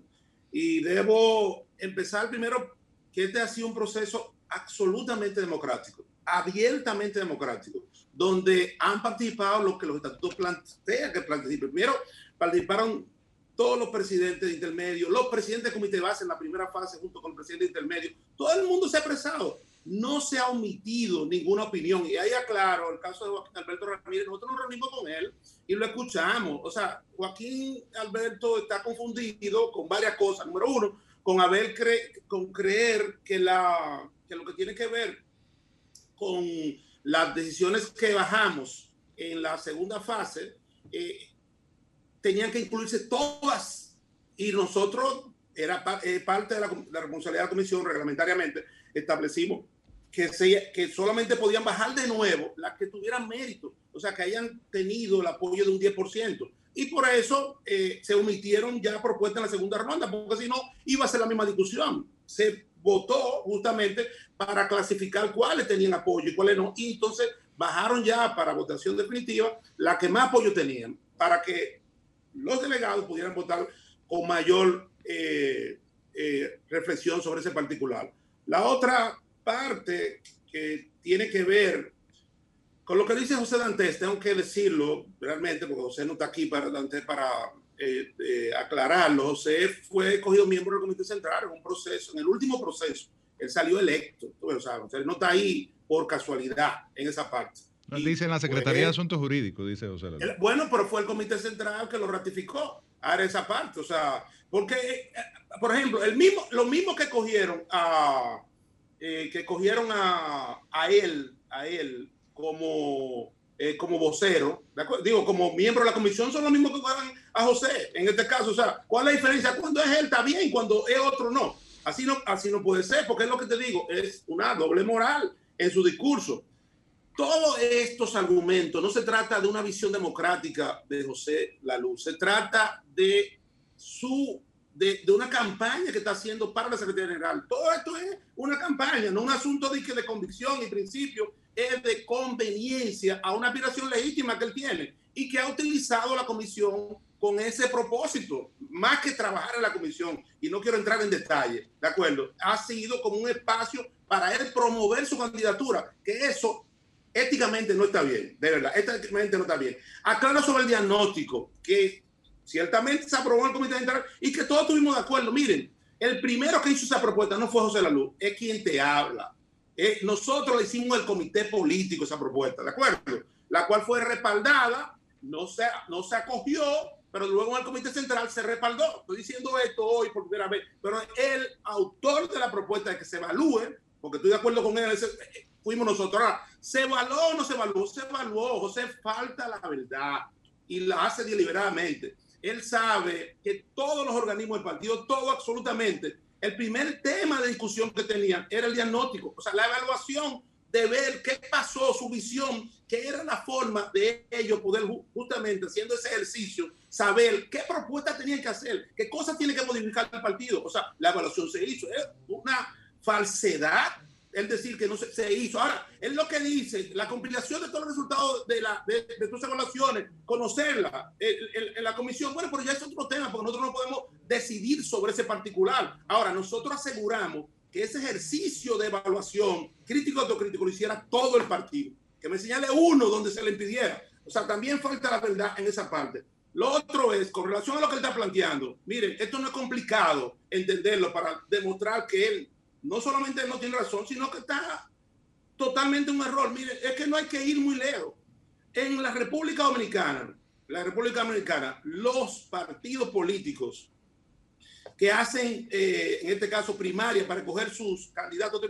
Speaker 5: Y debo empezar primero que este ha sido un proceso absolutamente democrático, abiertamente democrático donde han participado los que los estatutos plantean que participen. Primero, participaron todos los presidentes de intermedio, los presidentes de comité de base en la primera fase junto con el presidente de intermedio. Todo el mundo se ha expresado. No se ha omitido ninguna opinión. Y ahí aclaro el caso de Joaquín Alberto Ramírez. Nosotros nos reunimos con él y lo escuchamos. O sea, Joaquín Alberto está confundido con varias cosas. Número uno, con, haber con creer que, la, que lo que tiene que ver con las decisiones que bajamos en la segunda fase eh, tenían que incluirse todas y nosotros, era eh, parte de la, responsabilidad de la comisión reglamentariamente, establecimos que, solamente podían bajar de nuevo las que tuvieran mérito, o sea, que hayan tenido el apoyo de un 10%. Y por eso eh, se omitieron ya propuestas en la segunda ronda, porque si no, iba a ser la misma discusión. Se votó justamente para clasificar cuáles tenían apoyo y cuáles no. Y entonces bajaron ya para votación definitiva la que más apoyo tenían, para que los delegados pudieran votar con mayor eh, eh, reflexión sobre ese particular. La otra parte que tiene que ver con lo que dice José Dantes, tengo que decirlo realmente, porque José no está aquí para, Dantes para eh, eh, aclararlo, José fue cogido miembro del Comité Central en un proceso, en el último proceso, él salió electo, o sea, no está ahí por casualidad en esa parte.
Speaker 4: dice en la Secretaría de Asuntos Jurídicos, dice José.
Speaker 5: bueno, pero fue el Comité Central que lo ratificó a esa parte, o sea, porque, eh, por ejemplo, el mismo, lo mismo que cogieron a, que cogieron a, a él, a él como eh, como vocero, digo, como miembro de la comisión, son los mismos que pagan a José en este caso. O sea, ¿cuál es la diferencia? Cuando es él está bien, cuando es otro no. Así no, así no puede ser, porque es lo que te digo, es una doble moral en su discurso. Todos estos argumentos no se trata de una visión democrática de José Laluz, se trata de su de, de, una campaña que está haciendo para la Secretaría General. Todo esto es una campaña, no un asunto de, de convicción y principio es de conveniencia a una aspiración legítima que él tiene y que ha utilizado la comisión con ese propósito, más que trabajar en la comisión, y no quiero entrar en detalle, ¿de acuerdo? Ha sido como un espacio para él promover su candidatura, que eso éticamente no está bien, de verdad, éticamente no está bien. Aclaro sobre el diagnóstico, que ciertamente se aprobó el Comité Central y que todos estuvimos de acuerdo. Miren, el primero que hizo esa propuesta no fue José Laluz, es quien te habla. Eh, nosotros le hicimos el comité político esa propuesta, ¿de acuerdo? La cual fue respaldada, no se, no se acogió, pero luego en el comité central se respaldó. Estoy diciendo esto hoy por primera vez, pero el autor de la propuesta de que se evalúe, porque estoy de acuerdo con él, eh, fuimos nosotros. ¿se evaluó o no se evaluó? Se evaluó, José falta la verdad y la hace deliberadamente. Él sabe que todos los organismos del partido, todo absolutamente, el primer tema de discusión que tenían era el diagnóstico, o sea, la evaluación de ver qué pasó, su visión, qué era la forma de ellos poder justamente haciendo ese ejercicio, saber qué propuestas tenían que hacer, qué cosas tiene que modificar el partido. O sea, la evaluación se hizo. Es una falsedad es decir que no se, hizo. Ahora, es lo que dice, la compilación de todos los resultados de, la, de tus evaluaciones, conocerla en la comisión, bueno, pero ya es otro tema, porque nosotros no podemos decidir sobre ese particular. Ahora, nosotros aseguramos que ese ejercicio de evaluación crítico autocrítico lo hiciera todo el partido, que me señale uno donde se le impidiera. O sea, también falta la verdad en esa parte. Lo otro es, con relación a lo que él está planteando, miren, esto no es complicado entenderlo para demostrar que él no solamente no tiene razón, sino que está totalmente un error. Mire, es que no hay que ir muy lejos. En la República Dominicana, la República Dominicana, los partidos políticos que hacen, eh, en este caso, primaria para escoger sus candidatos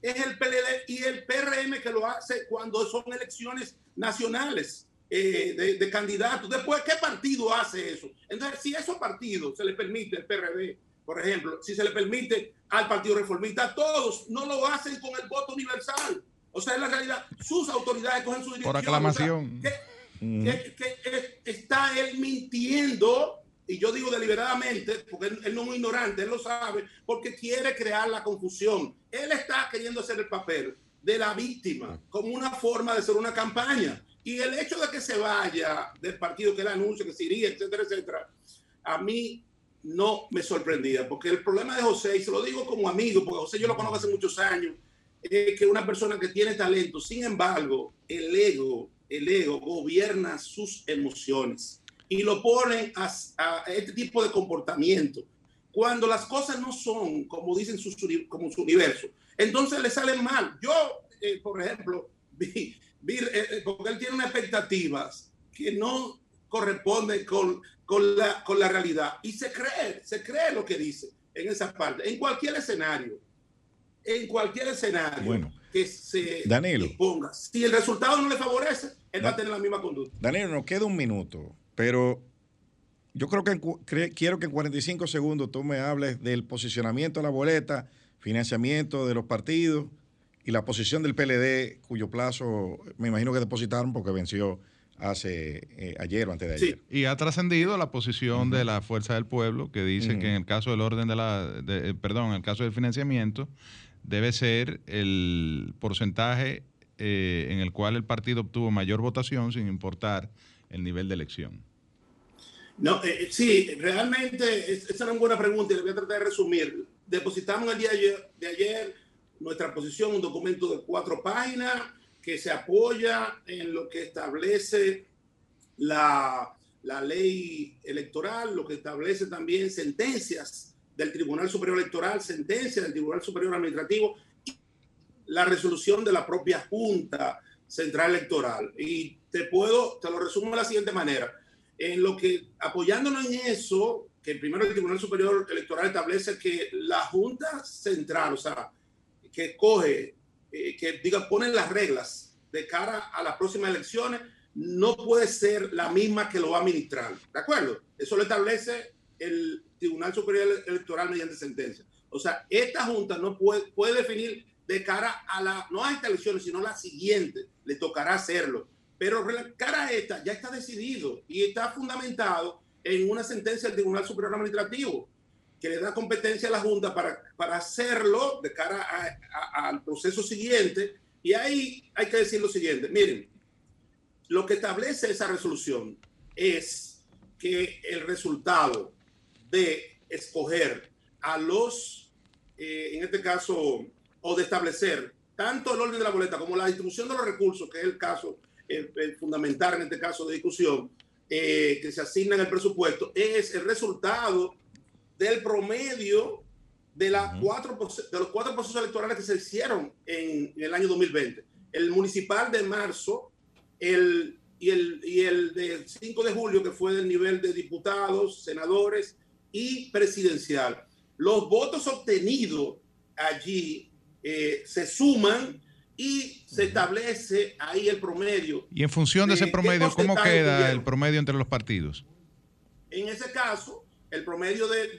Speaker 5: es el PLD y el PRM que lo hace cuando son elecciones nacionales eh, de, candidatos. Después, ¿qué partido hace eso? Entonces, si esos partidos se les permite, el PRD, por ejemplo, si se le permite al Partido Reformista, todos no lo hacen con el voto universal. O sea, en la realidad, sus autoridades cogen su dirección.
Speaker 4: Por aclamación.
Speaker 5: que, está él mintiendo y yo digo deliberadamente, porque él, no es muy ignorante, él lo sabe, porque quiere crear la confusión. Él está queriendo hacer el papel de la víctima como una forma de hacer una campaña. Y el hecho de que se vaya del partido que él anuncia, que se iría, etcétera, etcétera, a mí no me sorprendía, porque el problema de José, y se lo digo como amigo, porque José yo lo conozco hace muchos años, es que una persona que tiene talento, sin embargo, el ego, el ego gobierna sus emociones y lo ponen a, este tipo de comportamiento. Cuando las cosas no son como dicen su, como su universo, entonces le salen mal. Yo, eh, por ejemplo, *laughs* vi, eh, eh, porque él tiene unas expectativas que no corresponden con, con, la, con la realidad y se cree, se cree lo que dice en esa parte, en cualquier escenario, en cualquier escenario que se
Speaker 1: Danilo,
Speaker 5: ponga. Si el resultado no le favorece, él va a tener la misma conducta.
Speaker 1: Danilo, nos queda un minuto. Pero yo creo que quiero que en 45 segundos tú me hables del posicionamiento de la boleta, financiamiento de los partidos y la posición del PLD, cuyo plazo me imagino que depositaron porque venció hace eh, ayer o antes de ayer.
Speaker 4: Y ha trascendido la posición de la Fuerza del Pueblo, que dice que en el caso del orden de la, eh, perdón, en el caso del financiamiento, debe ser el porcentaje eh, en el cual el partido obtuvo mayor votación, sin importar el nivel de elección?
Speaker 5: No, eh, eh, sí, realmente esa era una buena pregunta y le voy a tratar de resumir. Depositamos el día de ayer, nuestra posición, un documento de cuatro páginas que se apoya en lo que establece la, la ley electoral, lo que establece también sentencias del Tribunal Superior Electoral, sentencias del Tribunal Superior Administrativo y la resolución de la propia Junta Central Electoral. Y te puedo, te lo resumo de la siguiente manera. En lo que, apoyándonos en eso, que primero el Tribunal Superior Electoral establece que la Junta Central, o sea, que coge, eh, que diga, pone las reglas de cara a las próximas elecciones, no puede ser la misma que lo va a administrar. ¿De acuerdo? Eso lo establece el Tribunal Superior Electoral mediante sentencia. O sea, esta Junta no puede, puede definir de cara a la, no a estas elecciones, sino a la siguiente, le tocará hacerlo. Pero cara a esta ya está decidido y está fundamentado en una sentencia del Tribunal Superior Administrativo que le da competencia a la Junta para, para hacerlo de cara al proceso siguiente. Y ahí hay que decir lo siguiente, miren, lo que establece esa resolución es que el resultado de escoger a los, eh, en este caso, o de establecer tanto el orden de la boleta como la distribución de los recursos, que es el caso fundamental en este caso de discusión, eh, que se asigna en el presupuesto, es el resultado del promedio de, las cuatro, de los cuatro procesos electorales que se hicieron en, el año 2020. El municipal de marzo el, y, el, y el de 5 de julio, que fue del nivel de diputados, senadores y presidencial. Los votos obtenidos allí eh, se suman y se establece ahí el promedio.
Speaker 4: Y en función de ese promedio, ¿cómo queda el promedio entre los partidos?
Speaker 5: En ese caso, el promedio de,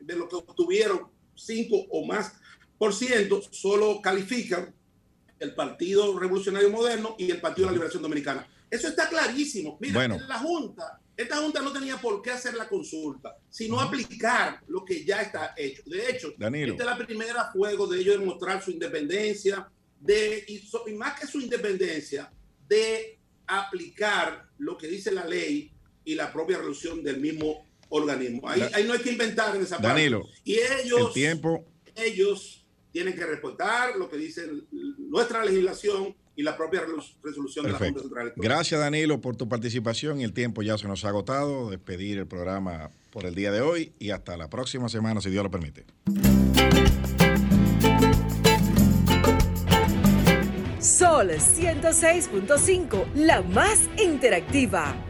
Speaker 5: de, lo que obtuvieron 5 o más por ciento solo califican el Partido Revolucionario Moderno y el Partido de la Liberación Dominicana. Eso está clarísimo. Mira, bueno. la Junta esta Junta no tenía por qué hacer la consulta, sino aplicar lo que ya está hecho. De hecho, esta es la primera juego de ellos demostrar su independencia, de, y, más que su independencia, de aplicar lo que dice la ley y la propia resolución del mismo organismo. Ahí, no hay que inventar en esa
Speaker 1: Danilo,
Speaker 5: parte. Y ellos,
Speaker 1: tiempo.
Speaker 5: ellos tienen que respetar lo que dice nuestra legislación y la propia resolución de la Junta Central
Speaker 1: Gracias, Danilo, por tu participación. El tiempo ya se nos ha agotado. Despedir el programa por el día de hoy y hasta la próxima semana, si Dios lo permite.
Speaker 3: Sol Sol 106.5, la más interactiva.